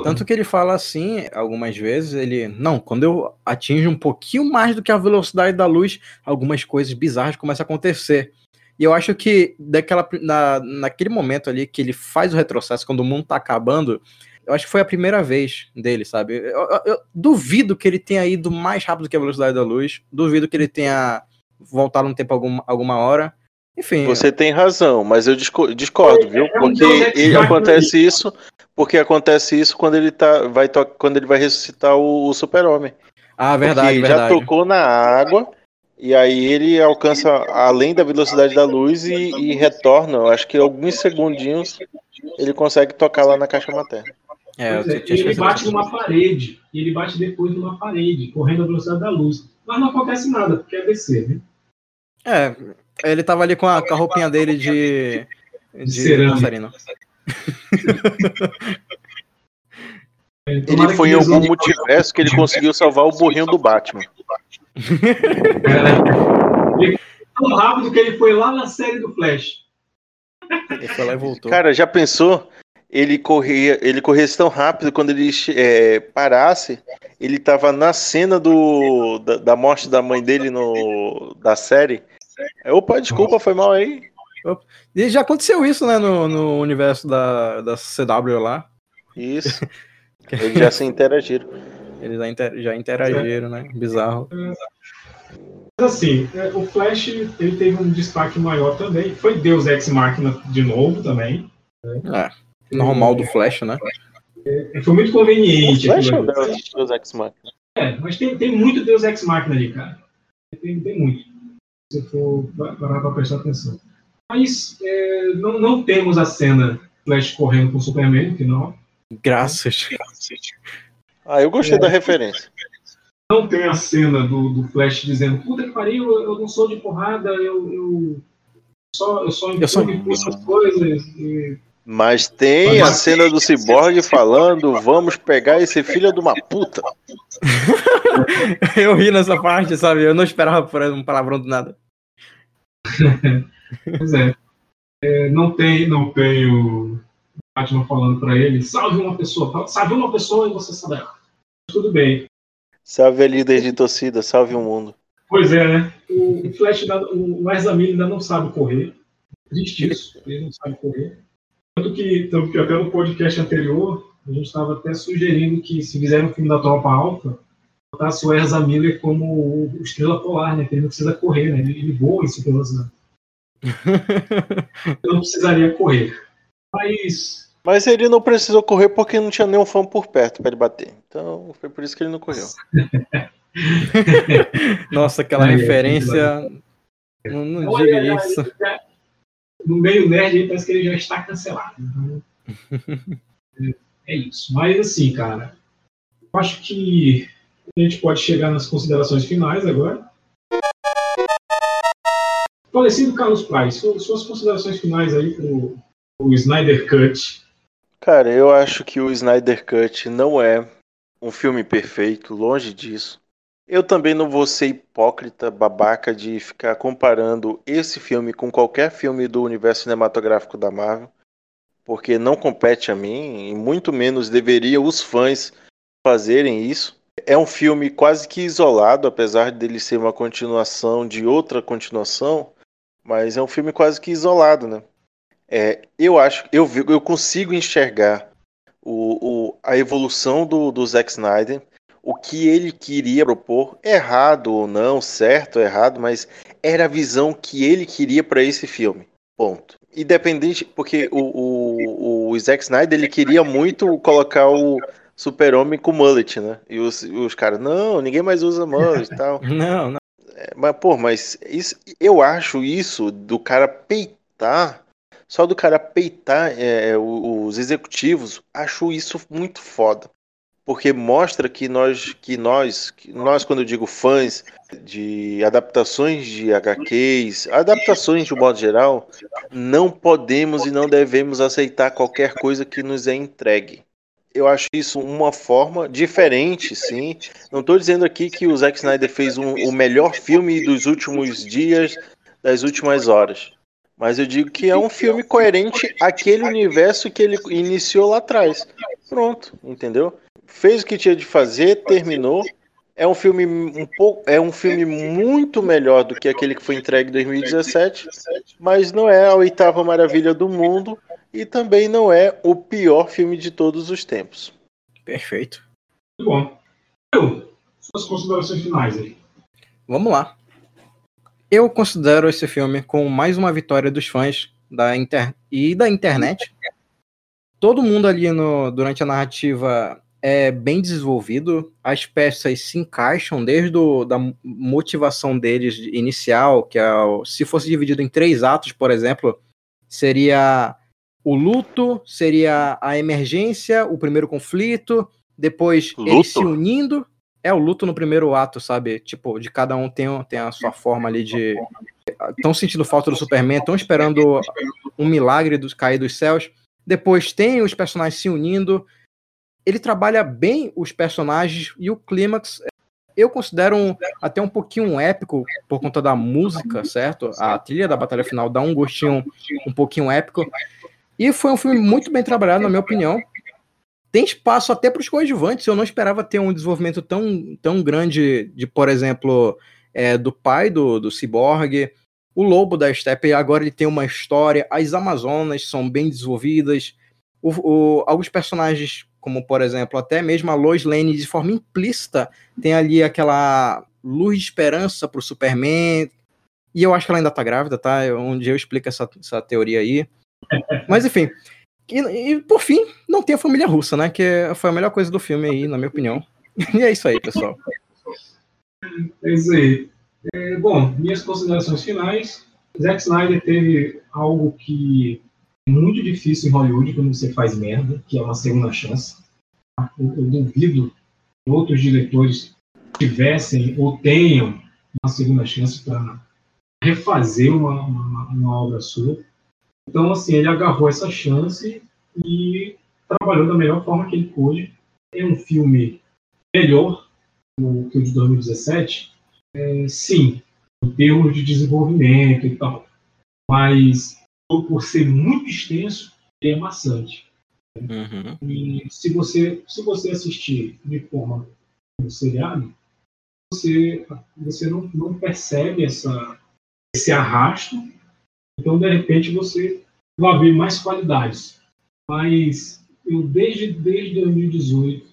Speaker 7: Tanto que ele fala assim, algumas vezes, ele. Não, quando eu atinjo um pouquinho mais do que a velocidade da luz, algumas coisas bizarras começam a acontecer. E eu acho que daquela, na, naquele momento ali que ele faz o retrocesso, quando o mundo tá acabando, eu acho que foi a primeira vez dele, sabe? Eu, eu- eu duvido que ele tenha ido mais rápido que a velocidade da luz. Duvido que ele tenha voltado no tempo algum, alguma hora. Enfim.
Speaker 4: Você tem razão, mas eu disco- discordo, viu?
Speaker 7: É um
Speaker 4: Porque ele acontece
Speaker 7: ali.
Speaker 4: isso, porque acontece isso quando ele tá, vai quando ele vai ressuscitar o, o Super-Homem.
Speaker 7: Ah, verdade,
Speaker 4: Porque
Speaker 7: verdade.
Speaker 4: já tocou na água e aí ele alcança além da velocidade da luz e, e retorna. Eu acho que alguns segundinhos ele consegue tocar lá na caixa materna.
Speaker 7: É,
Speaker 3: é, e ele bate numa parede, e ele bate depois numa parede, correndo à velocidade da luz. Mas não acontece nada, porque é DC, né?
Speaker 7: É, ele tava ali com a, com a roupinha dele de. de
Speaker 3: cerâmica.
Speaker 7: dançarino.
Speaker 4: Ele foi em algum multiverso que ele conseguiu salvar o burrinho do Batman.
Speaker 3: Tão rápido que ele foi lá na série do Flash.
Speaker 7: Ele foi lá e voltou.
Speaker 4: Cara, já pensou? Ele corria, ele corresse tão rápido quando ele é, parasse, ele tava na cena do, da, da morte da mãe dele no, da série. Opa, desculpa, foi mal aí.
Speaker 7: E já aconteceu isso, né, no, no universo da, da CW lá.
Speaker 4: Isso. Eles já se interagiram.
Speaker 7: Eles já, inter- já interagiram, né? Bizarro.
Speaker 3: Mas assim, é, o Flash ele teve um destaque maior também. Foi Deus Ex Machina de novo também.
Speaker 7: É, normal do Flash, né?
Speaker 3: É, Foi muito conveniente.
Speaker 4: Flash
Speaker 3: aquilo
Speaker 4: ou. Deus, Deus Ex Machina?
Speaker 3: É, mas tem, tem muito Deus Ex Machina ali, cara. Tem, tem muito. Se for parar pra prestar atenção. Mas é, não, não temos a cena Flash correndo com o Superman, no final.
Speaker 7: Graças.
Speaker 4: Ah, eu gostei
Speaker 3: É.
Speaker 4: da referência.
Speaker 3: Não tem a cena do, do Flash dizendo, puta que pariu, eu, eu não sou de porrada, eu, eu só, eu só
Speaker 7: Eu só-
Speaker 3: essas coisas. E
Speaker 4: Mas tem a cena do Cyborg falando: vamos pegar esse filho de uma puta.
Speaker 7: eu ri nessa parte, sabe? Eu não esperava por um palavrão do nada.
Speaker 3: pois é. é. Não tem, não tem o Batman falando pra ele: salve uma pessoa, salve uma pessoa e você saberá. Tudo bem.
Speaker 4: Salve a líder de torcida, salve o mundo.
Speaker 3: Pois é, né? O Flash, o Ezra ainda não sabe correr. Triste isso, ele não sabe correr. Tanto que, tanto que até no podcast anterior, a gente estava até sugerindo que se fizer um filme da Tropa Alta, botasse o Erza Miller como o Estrela Polar, né? Que ele não precisa correr, né? Ele, voa em super velocidade. ele não precisaria correr. Mas.
Speaker 4: Mas ele não precisou correr porque não tinha nenhum fã por perto para ele bater. Então foi por isso que ele não correu.
Speaker 7: Nossa, aquela é, referência. É, não, não diga isso
Speaker 3: no meio nerd parece que ele já está cancelado. Então, é, é, isso. Mas assim, cara, eu acho que a gente pode chegar nas considerações finais agora. Falecido Carlos Price, suas considerações finais aí pro, pro Snyder Cut.
Speaker 4: Cara, eu acho que o Snyder Cut não é um filme perfeito, longe disso. Eu também não vou ser hipócrita, babaca, de ficar comparando esse filme com qualquer filme do universo cinematográfico da Marvel, porque não compete a mim, e muito menos deveria os fãs fazerem isso. É um filme quase que isolado, apesar dele ser uma continuação de outra continuação, mas é um filme quase que isolado, né? É, eu acho, eu, eu consigo enxergar o, o, a evolução do, do Zack Snyder o que ele queria propor, errado ou não, certo ou errado, mas era a visão que ele queria para esse filme. Ponto. Independente, porque o, o, o Zack Snyder ele queria muito colocar o Super-Homem com mullet, né? E os, os caras, não, ninguém mais usa mullet e tal.
Speaker 7: não, não.
Speaker 4: É, mas, pô, mas isso, eu acho isso do cara peitar, só do cara peitar é, os executivos, acho isso muito foda porque mostra que nós, que nós, que nós quando eu digo fãs de adaptações de HQs, adaptações de um modo geral, não podemos e não devemos aceitar qualquer coisa que nos é entregue. Eu acho isso uma forma diferente, sim. Não estou dizendo aqui que o Zack Snyder fez um, o melhor filme dos últimos dias, das últimas horas. Mas eu digo que é um filme coerente àquele universo que ele iniciou lá atrás. Pronto, entendeu? Fez o que tinha de fazer, terminou. É um filme um pouco, é um filme muito melhor do que aquele que foi entregue em 2017, mas não é a oitava maravilha do mundo e também não é o pior filme de todos os tempos.
Speaker 7: Perfeito.
Speaker 3: Muito bom. Eu, suas considerações finais aí.
Speaker 7: Vamos lá. Eu considero esse filme como mais uma vitória dos fãs da inter... e da internet. Todo mundo ali no, durante a narrativa é bem desenvolvido, as peças se encaixam desde a da motivação deles inicial, que é o, se fosse dividido em três atos, por exemplo, seria o luto, seria a emergência, o primeiro conflito, depois luto? eles se unindo. É o luto no primeiro ato, sabe? Tipo, de cada um tem, tem a sua forma ali de. Estão sentindo falta do Superman, estão esperando um milagre dos cair dos céus. Depois tem os personagens se unindo, ele trabalha bem os personagens e o clímax eu considero um, até um pouquinho épico por conta da música, certo? A trilha da batalha final dá um gostinho um pouquinho épico. E foi um filme muito bem trabalhado, na minha opinião. Tem espaço até para os coadjuvantes. Eu não esperava ter um desenvolvimento tão, tão grande de, por exemplo, é, do pai do, do Cyborg, o lobo da Steppe. Agora ele tem uma história. As Amazonas são bem desenvolvidas. O, o, alguns personagens como por exemplo, até mesmo a Lois Lane de forma implícita tem ali aquela luz de esperança para o Superman. E eu acho que ela ainda tá grávida, tá? Um dia eu explico essa, essa teoria aí. Mas enfim. E, e, por fim, não tem a família russa, né? Que foi a melhor coisa do filme aí, na minha opinião. E é isso aí, pessoal.
Speaker 3: É isso aí. É, bom, minhas considerações finais. Zack Snyder teve algo que muito difícil em Hollywood quando você faz merda, que é uma segunda chance. Eu, eu duvido que outros diretores tivessem ou tenham uma segunda chance para refazer uma, uma, uma, obra sua. Então, assim, ele agarrou essa chance e trabalhou da melhor forma que ele pôde. É um filme melhor do que o de 2017, é, sim, em termos de desenvolvimento e tal. Mas, por por ser muito extenso, ele é maçante.
Speaker 7: Uhum.
Speaker 3: E se você, se você assistir de forma um seriado, você, você não, não percebe essa, esse arrasto. Então, de repente, você vai ver mais qualidades. Mas eu, desde, desde 2018,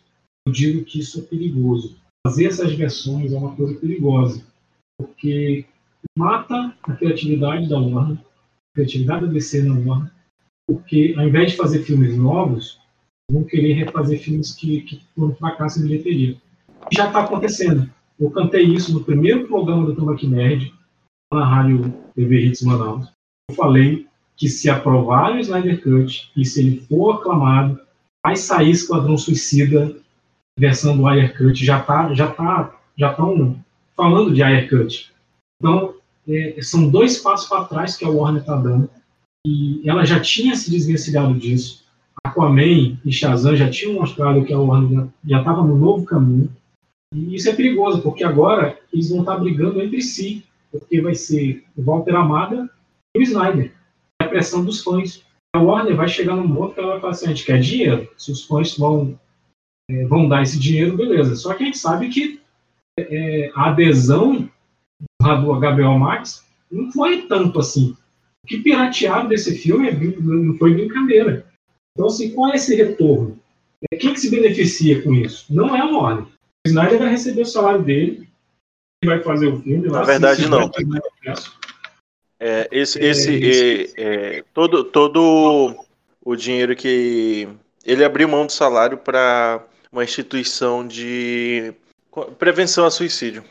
Speaker 3: eu digo que isso é perigoso. Fazer essas versões é uma coisa perigosa. Porque mata a criatividade da Warner, criatividade da DC na Warner, porque ao invés de fazer filmes novos, vão querer refazer filmes que, que foram fracasso em bilheteria. Já está acontecendo. Eu cantei isso no primeiro programa do Tambaqui Nerd, na rádio TV Hits Manaus. Eu falei que se aprovar o Snyder Cut e se ele for aclamado, vai sair Esquadrão Suicida versão do Ayer Cut. Já tá, já tá, já estão falando de Ayer Cut. Então, é, são dois passos para trás que a Warner está dando. E ela já tinha se desvencilhado disso. Aquaman e Shazam já tinham mostrado que a Warner já estava no novo caminho. E isso é perigoso, porque agora eles vão estar brigando entre si, porque vai ser o Walter Amada e o Snyder. É a pressão dos fãs. A Warner vai chegar num ponto que ela vai falar assim, a gente quer dinheiro. Se os fãs vão, é, vão dar esse dinheiro, beleza. Só que a gente sabe que é, a adesão do HBO Max não foi tanto assim. O que piratearam desse filme é não foi brincadeira. Então, assim, qual é esse retorno? Quem que se beneficia com isso? Não é a Warner. O Snyder vai receber o salário dele, ele vai fazer o filme.
Speaker 4: Na
Speaker 3: lá,
Speaker 4: verdade,
Speaker 3: se-
Speaker 4: não. É, esse, esse é, é, todo, todo o dinheiro que ele abriu mão do salário para uma instituição de prevenção a suicídio.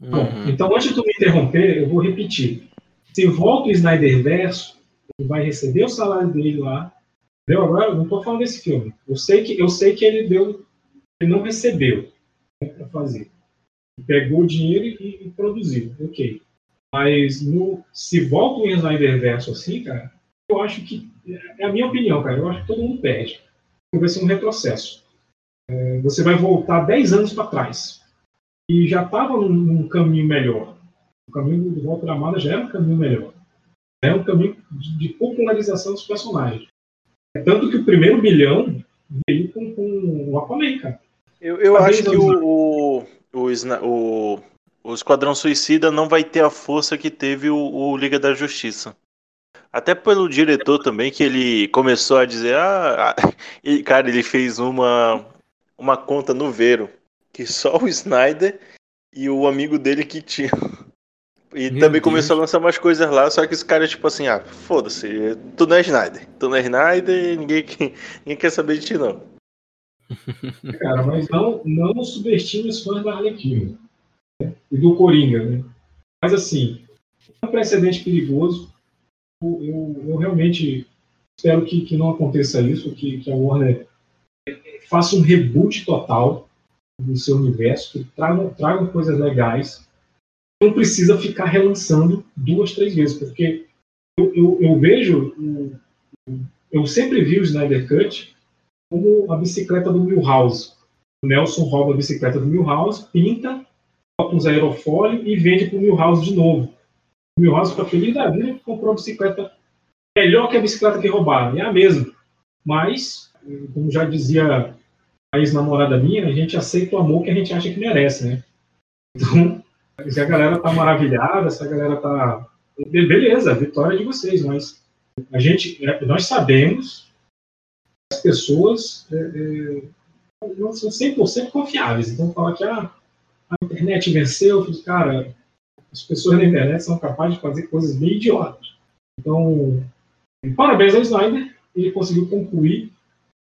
Speaker 3: Bom, então, antes de tu me interromper, eu vou repetir. Se volta o Snyder Verso, ele vai receber o salário dele lá. Entendeu? Agora, não estou falando desse filme. Eu sei que, eu sei que ele deu. Ele não recebeu né, para fazer. Ele pegou o dinheiro e, e produziu. Ok. Mas no, se volta o Snyder Verso assim, cara, eu acho que. É a minha opinião, cara. Eu acho que todo mundo perde. Vai ser um retrocesso. É, você vai voltar 10 anos para trás e já estava num, num caminho melhor. O caminho do Walter Amada já era um caminho melhor. É um caminho de, de popularização dos personagens. É tanto que o primeiro bilhão veio com, com o Aquaman, cara.
Speaker 4: Eu, eu acho
Speaker 3: 10
Speaker 4: que o, o, o, o Esquadrão Suicida não vai ter a força que teve o, o Liga da Justiça. Até pelo diretor também, que ele começou a dizer, ah, ah", e, cara, ele fez uma, uma conta no Vero, que só o Snyder e o amigo dele que tinha. E
Speaker 7: Meu
Speaker 4: também
Speaker 7: Deus.
Speaker 4: começou a lançar umas coisas lá, só que esse cara é tipo assim, ah, foda-se, tu não é Snyder. Tu não é Snyder, ninguém, ninguém quer saber de ti não.
Speaker 3: Cara, mas não, não subestime os fãs da Arlequina né? e do Coringa, né? Mas assim, é um precedente perigoso. Eu, eu- eu realmente espero que, que não aconteça isso, que, que a Warner faça um reboot total do seu universo, que tragam, tragam coisas legais. Não precisa ficar relançando duas, três vezes, porque eu, eu, eu vejo, eu sempre vi o Snyder Cut como a bicicleta do Milhouse. O Nelson rouba a bicicleta do Milhouse, pinta, bota uns aerofólio e vende para o Milhouse de novo. O Milhouse fica feliz da vida que comprou uma bicicleta melhor que a bicicleta que roubaram. É a mesma. Mas, como já dizia a ex-namorada minha, a gente aceita o amor que a gente acha que merece, né? Então, se a galera tá maravilhada, se a galera tá... Beleza, a vitória é de vocês, mas a gente, é, nós sabemos que as pessoas é, é, não são 100% confiáveis. Então, falar que ah, a internet venceu, cara, as pessoas na internet são capazes de fazer coisas bem idiotas. Então, parabéns ao Snyder, ele conseguiu concluir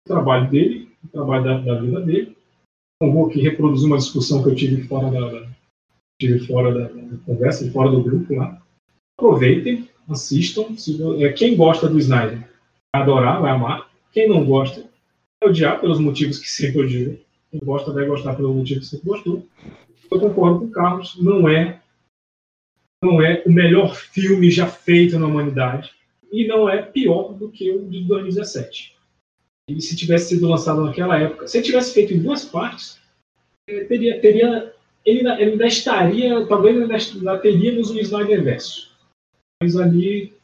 Speaker 3: o trabalho dele, o trabalho da, da vida dele. Não vou aqui reproduzir uma discussão que eu tive fora da, da- tive fora da, da conversa, fora do grupo lá. Aproveitem, assistam. Se, é, quem gosta do Snyder vai adorar, vai amar. Quem não gosta, vai odiar pelos motivos que sempre odiou. Quem gosta vai gostar pelos motivos que sempre gostou. Eu concordo com o Carlos, não é não é o melhor filme já feito na humanidade. e não é pior do que o de 2017. E se tivesse sido lançado naquela época, se ele tivesse feito em duas partes, teria, teria, ele, ele ainda estaria, talvez ainda, teríamos um Snyder verso. Mas ali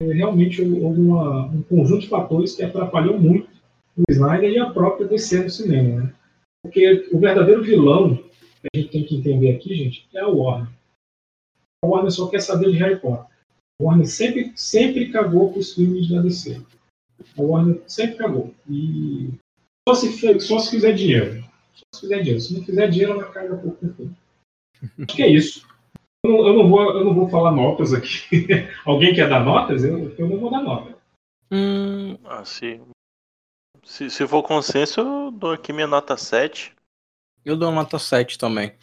Speaker 3: eh, realmente houve uma, um conjunto de fatores que atrapalhou muito o Snyder e a própria DC no cinema. Né? Porque o verdadeiro vilão que a gente tem que entender aqui, gente, é a Warner. A Warner só quer saber de Harry Potter. A Warner sempre, sempre cagou com os filmes da DC. A Warner sempre cagou. E só se, só se fizer dinheiro. Só se fizer dinheiro. Se não fizer dinheiro, ela caga pouco com filme. Acho que é isso. Eu não, eu não, vou, eu não vou falar notas aqui. Alguém quer dar notas? Eu, eu não vou dar nota.
Speaker 4: Hum, ah, se, se, se for consenso, eu dou aqui minha nota 7.
Speaker 7: Eu dou uma nota 7 também.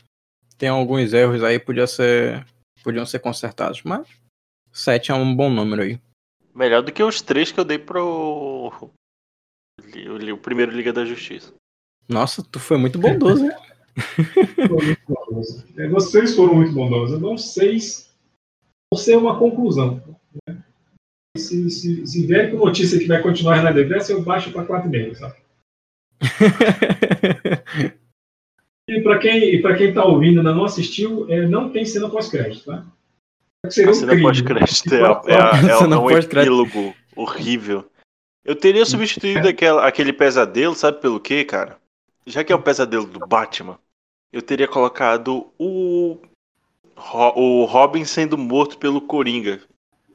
Speaker 7: Tem alguns erros aí, podia ser, podiam ser consertados, mas 7 é um bom número aí.
Speaker 4: Melhor do que os três que eu dei pro. O, o primeiro Liga da Justiça.
Speaker 7: Nossa, tu foi muito bondoso, né?
Speaker 3: Foi muito bondoso. É, Vocês foram muito bondosos. Eu dou um 6 por ser uma conclusão. né? Se, se, se vier com notícia que vai continuar na Devessa, eu baixo para 4,5, sabe? E para quem, e pra quem tá ouvindo e ainda não assistiu, é, não tem cena pós-crédito, tá? Seria
Speaker 4: A
Speaker 3: um
Speaker 4: cena pós-crédito é, é, é, é
Speaker 7: Cena
Speaker 4: um
Speaker 7: pós-crédito.
Speaker 4: epílogo horrível. Eu teria substituído aquela, aquele pesadelo, sabe pelo quê, cara? Já que é o pesadelo do Batman, eu teria colocado o, o Robin sendo morto pelo Coringa.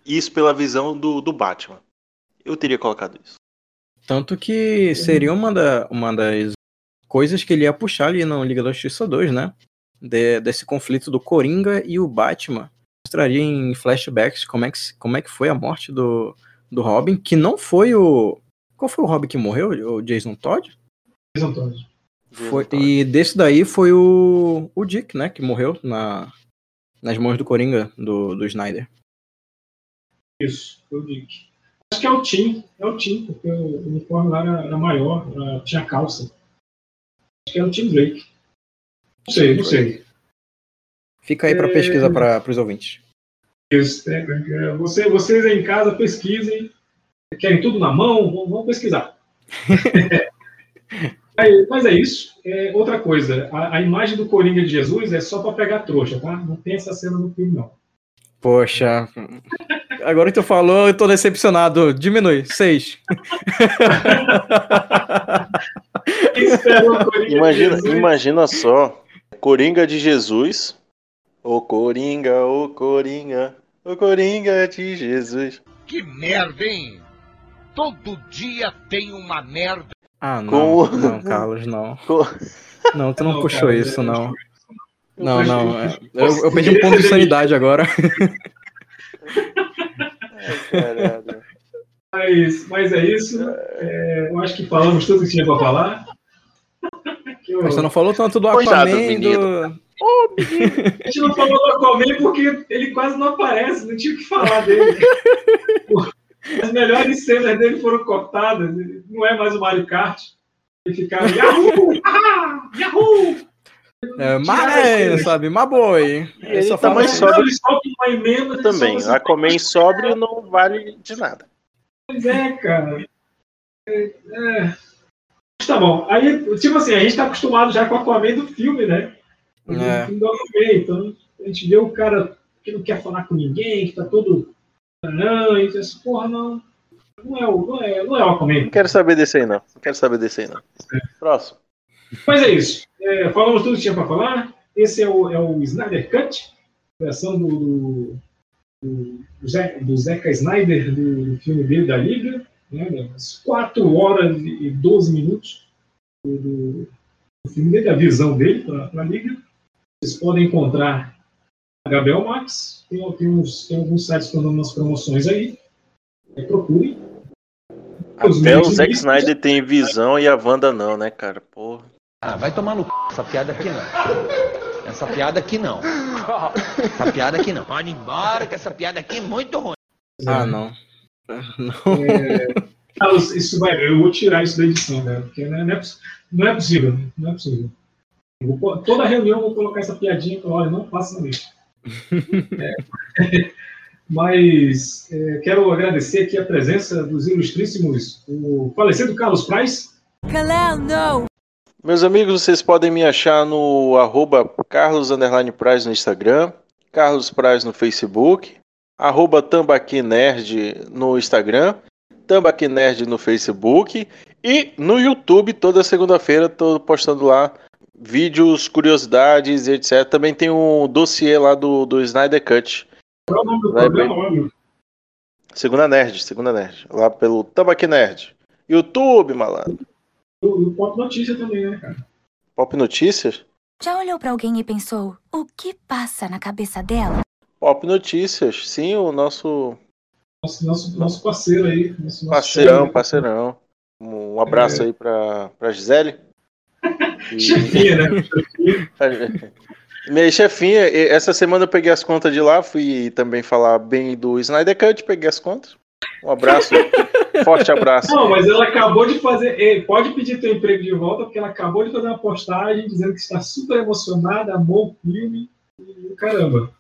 Speaker 4: Isso pela visão do, do Batman. Eu teria colocado isso.
Speaker 7: Tanto que seria uma, da, uma das coisas que ele ia puxar ali no Liga da Justiça 2, né? De- desse conflito do Coringa e o Batman. Mostraria em flashbacks como é que, como é que foi a morte do, do Robin, que não foi o. Qual foi o Robin que morreu? O Jason Todd?
Speaker 3: Jason Todd.
Speaker 7: Foi, e desse daí foi o, o Dick, né? Que morreu na, nas mãos do Coringa, do, do Snyder.
Speaker 3: Isso, foi o Dick. Acho que é o Tim, é o Tim, porque o uniforme lá era, era maior, era- tinha calça. Acho que é o Tim Drake. Não sei, não sei.
Speaker 7: Fica aí pra
Speaker 3: É.
Speaker 7: pesquisa para os ouvintes.
Speaker 3: É, é, você, vocês aí em casa pesquisem. Querem tudo na mão? Vão, pesquisar. Aí, mas é isso. É, outra coisa, a, a imagem do Coringa de Jesus é só para pegar trouxa, tá? Não tem essa cena no filme, não.
Speaker 7: Poxa. Agora que tu falou, eu tô decepcionado. Diminui. Seis.
Speaker 4: Imagina, imagina só. Coringa de Jesus. O Coringa, o Coringa. O Coringa de Jesus.
Speaker 11: Que merda, hein? Todo dia tem uma merda.
Speaker 7: Ah, não.
Speaker 4: Com-
Speaker 7: Não, Carlos, não.
Speaker 4: Com-
Speaker 7: Não, tu não,
Speaker 3: Não,
Speaker 7: puxou
Speaker 3: cara,
Speaker 7: isso, não. Não, não.
Speaker 3: que-
Speaker 7: é. Eu, eu perdi um ponto de sanidade agora.
Speaker 4: Caralho.
Speaker 3: Mas, mas é isso. É, eu acho que falamos tudo que tinha para falar. Eu-
Speaker 7: Mas você não falou tanto do Aquaman e do.
Speaker 4: Menino.
Speaker 3: A gente não falou do Aquaman porque ele quase não aparece, não tinha o que falar dele. As melhores cenas dele foram cortadas, ele não é mais o Mario Kart. Ele ficava Yahoo! Ah, Yahoo!
Speaker 7: É, Maré, sabe? Maboi.
Speaker 4: Ele
Speaker 7: só
Speaker 4: tá mais
Speaker 7: assim,
Speaker 4: sóbrio.
Speaker 3: Ele solta uma emenda
Speaker 4: Também.
Speaker 3: solta
Speaker 4: Aquaman sóbrio não vale de nada.
Speaker 3: Pois é, cara. É, é. Mas tá bom. Aí, tipo assim, a gente tá acostumado já com o Aquaman do filme, né?
Speaker 7: É.
Speaker 3: Então, a gente vê o cara que não quer falar com ninguém, que tá todo. Não, e diz, porra, não. Não é, o, não, é, não é o Aquaman.
Speaker 4: Não quero saber desse aí, não. Não quero saber desse aí, não. Próximo.
Speaker 3: Mas é isso. É, falamos tudo que tinha para falar. Esse é o, é o Snyder Cut, versão do, do, do, Ze- do Zeca Snyder, do, do filme dele da Liga. Né, das 4 horas e 12 minutos do, do, do filme dele, a visão dele para a Liga. Vocês podem encontrar a Gabriel Max. Tem, tem, uns, tem alguns sites que estão dando umas promoções aí. É, procurem. Os
Speaker 4: Até o Zack Snyder tem visão e a Wanda não, né, cara? Porra.
Speaker 11: Ah, vai tomar no c... essa piada aqui não. Essa piada aqui não. Essa piada aqui não. Pode ir embora que essa piada aqui é muito ruim.
Speaker 7: Ah, não.
Speaker 3: Ah, isso vai, eu vou tirar isso da edição, né? Porque não é, não é poss- não é possível. Não é possível. Vou toda reunião eu vou colocar essa piadinha e falar, olha, não faça isso. É. Mas é, quero agradecer aqui a presença dos ilustríssimos, o falecido Carlos Price.
Speaker 5: Kalel, não!
Speaker 4: Meus amigos, vocês podem me achar no arroba Carlos Underline Price no Instagram, Carlos Price no Facebook, arroba Tambaqui Nerd no Instagram, Tambaqui Nerd no Facebook e no YouTube toda segunda-feira estou postando lá vídeos, curiosidades etc. Também tem um dossiê lá do, do Snyder Cut.
Speaker 3: Qual é o nome do programa?
Speaker 4: Segunda Nerd, Segunda Nerd. Lá pelo Tambaqui Nerd. YouTube, malandro.
Speaker 3: Do Pop Notícia também, né, cara?
Speaker 4: Pop Notícias?
Speaker 5: Já olhou pra alguém e pensou, o que passa na cabeça dela?
Speaker 4: Pop Notícias, sim, o nosso
Speaker 3: Nosso, nosso, nosso parceiro aí. Nosso, nosso
Speaker 4: parceirão, parceirão. Um abraço
Speaker 3: É.
Speaker 4: aí pra, pra Gisele.
Speaker 3: Chefinha, né?
Speaker 4: Minha chefinha, essa semana eu peguei as contas de lá, fui também falar bem do Snyder Cut, peguei as contas. Um abraço, forte abraço.
Speaker 3: Não, mas ela acabou de fazer. eh, Pode pedir teu emprego de volta, porque ela acabou de fazer uma postagem dizendo que está super emocionada, amou o filme. E caramba.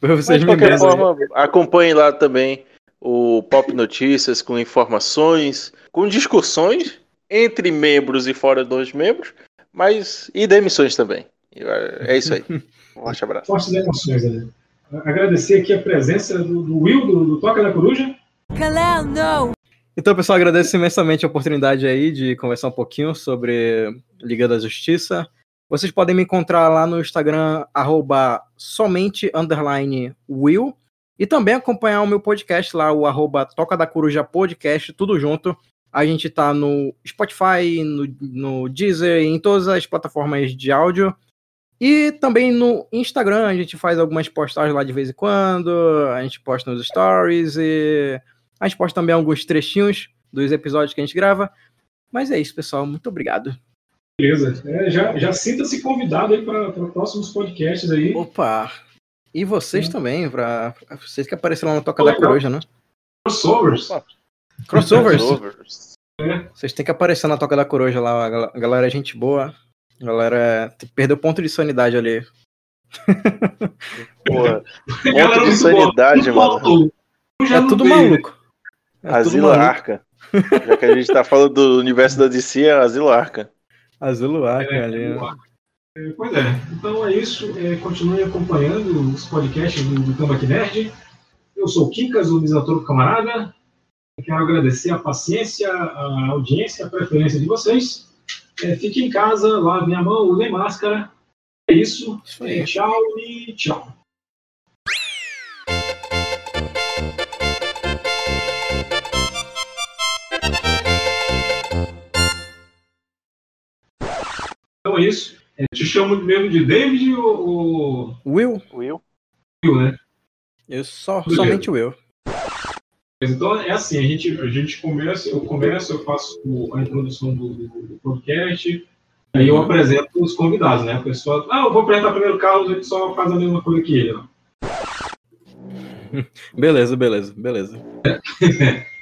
Speaker 7: Pra
Speaker 4: Mas
Speaker 7: vocês
Speaker 4: de qualquer forma, acompanhe lá também o Pop Notícias com informações, com discussões entre membros e fora dos membros, mas e demissões também. É isso aí. Um forte abraço.
Speaker 3: Fortes emoções. Agradecer aqui a presença do, do Will, do, do Toca da Coruja.
Speaker 5: Kalel, não!
Speaker 7: Então, pessoal, agradeço imensamente a oportunidade aí de conversar um pouquinho sobre Liga da Justiça. Vocês podem me encontrar lá no Instagram, arroba somente underline Will. E também acompanhar o meu podcast lá, o arroba Toca da Coruja Podcast, tudo junto. A gente tá no Spotify, no, no Deezer, em todas as plataformas de áudio. E também no Instagram, a gente faz algumas postagens lá de vez em quando. A gente posta nos stories e a gente posta também alguns trechinhos dos episódios que a gente grava. Mas é isso, pessoal. Muito obrigado.
Speaker 3: Beleza. É, já já sinta-se convidado aí para próximos podcasts aí.
Speaker 7: Opa! E vocês
Speaker 3: Sim.
Speaker 7: também, para vocês que apareceram lá no Toca da
Speaker 3: Legal.
Speaker 7: Coruja, né?
Speaker 3: Crossovers.
Speaker 7: Crossovers.
Speaker 4: Crossovers.
Speaker 7: Vocês têm que aparecer na Toca da Coruja lá. A gal- a galera é gente boa. A galera perdeu ponto de sanidade ali.
Speaker 4: Porra, ponto de sanidade, mano.
Speaker 7: É
Speaker 3: não
Speaker 7: tudo
Speaker 3: veio.
Speaker 7: maluco. É tudo
Speaker 4: Asilo
Speaker 7: maluco.
Speaker 4: Arca. Já que a gente tá falando do universo da DC, é Asilo Arca.
Speaker 7: Asilo Arca
Speaker 3: É,
Speaker 7: ali.
Speaker 3: É, Pois é. Então é isso. É, continue acompanhando os podcasts do, do Tambaqui Nerd. Eu sou o Kikas, o Misator Camarada. Eu quero agradecer a paciência, a audiência, a preferência de vocês. É, fique em casa, lave a mão, use máscara. É isso.
Speaker 7: Isso.
Speaker 3: É, tchau e tchau. Então é isso. É, te chamo mesmo de David ou,
Speaker 7: Will?
Speaker 4: Will?
Speaker 3: Will, né?
Speaker 7: Eu só, somente Will.
Speaker 3: Então é assim, a gente, a gente começa, eu começo, eu faço a introdução do, do- podcast, aí eu apresento os convidados, né? A pessoa, ah, eu vou apresentar primeiro o Carlos, ele só faz a mesma coisa que ele.
Speaker 7: Beleza, beleza, beleza.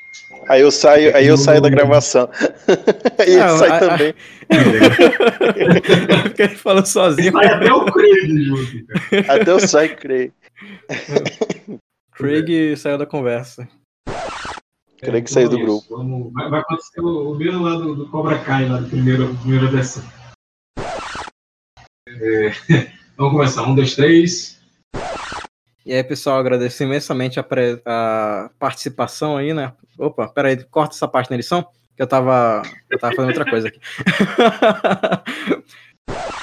Speaker 4: Aí eu saio, aí eu saio da gravação. aí ele sai
Speaker 7: a- a-
Speaker 4: também.
Speaker 7: Porque ele falou sozinho.
Speaker 3: Sai até o Craig cara.
Speaker 4: Até eu saio, creio.
Speaker 7: Craig saiu da conversa.
Speaker 4: Creio que saiu do grupo.
Speaker 3: vamos- vai, vai acontecer o, o mesmo lá do, do Cobra Kai, lá do primeiro, primeira versão. É, vamos começar. Um, dois, três.
Speaker 7: E aí, pessoal, agradeço imensamente a, pre- a participação aí, né? Opa, peraí, corta essa parte na edição, que eu tava, eu tava fazendo outra coisa aqui.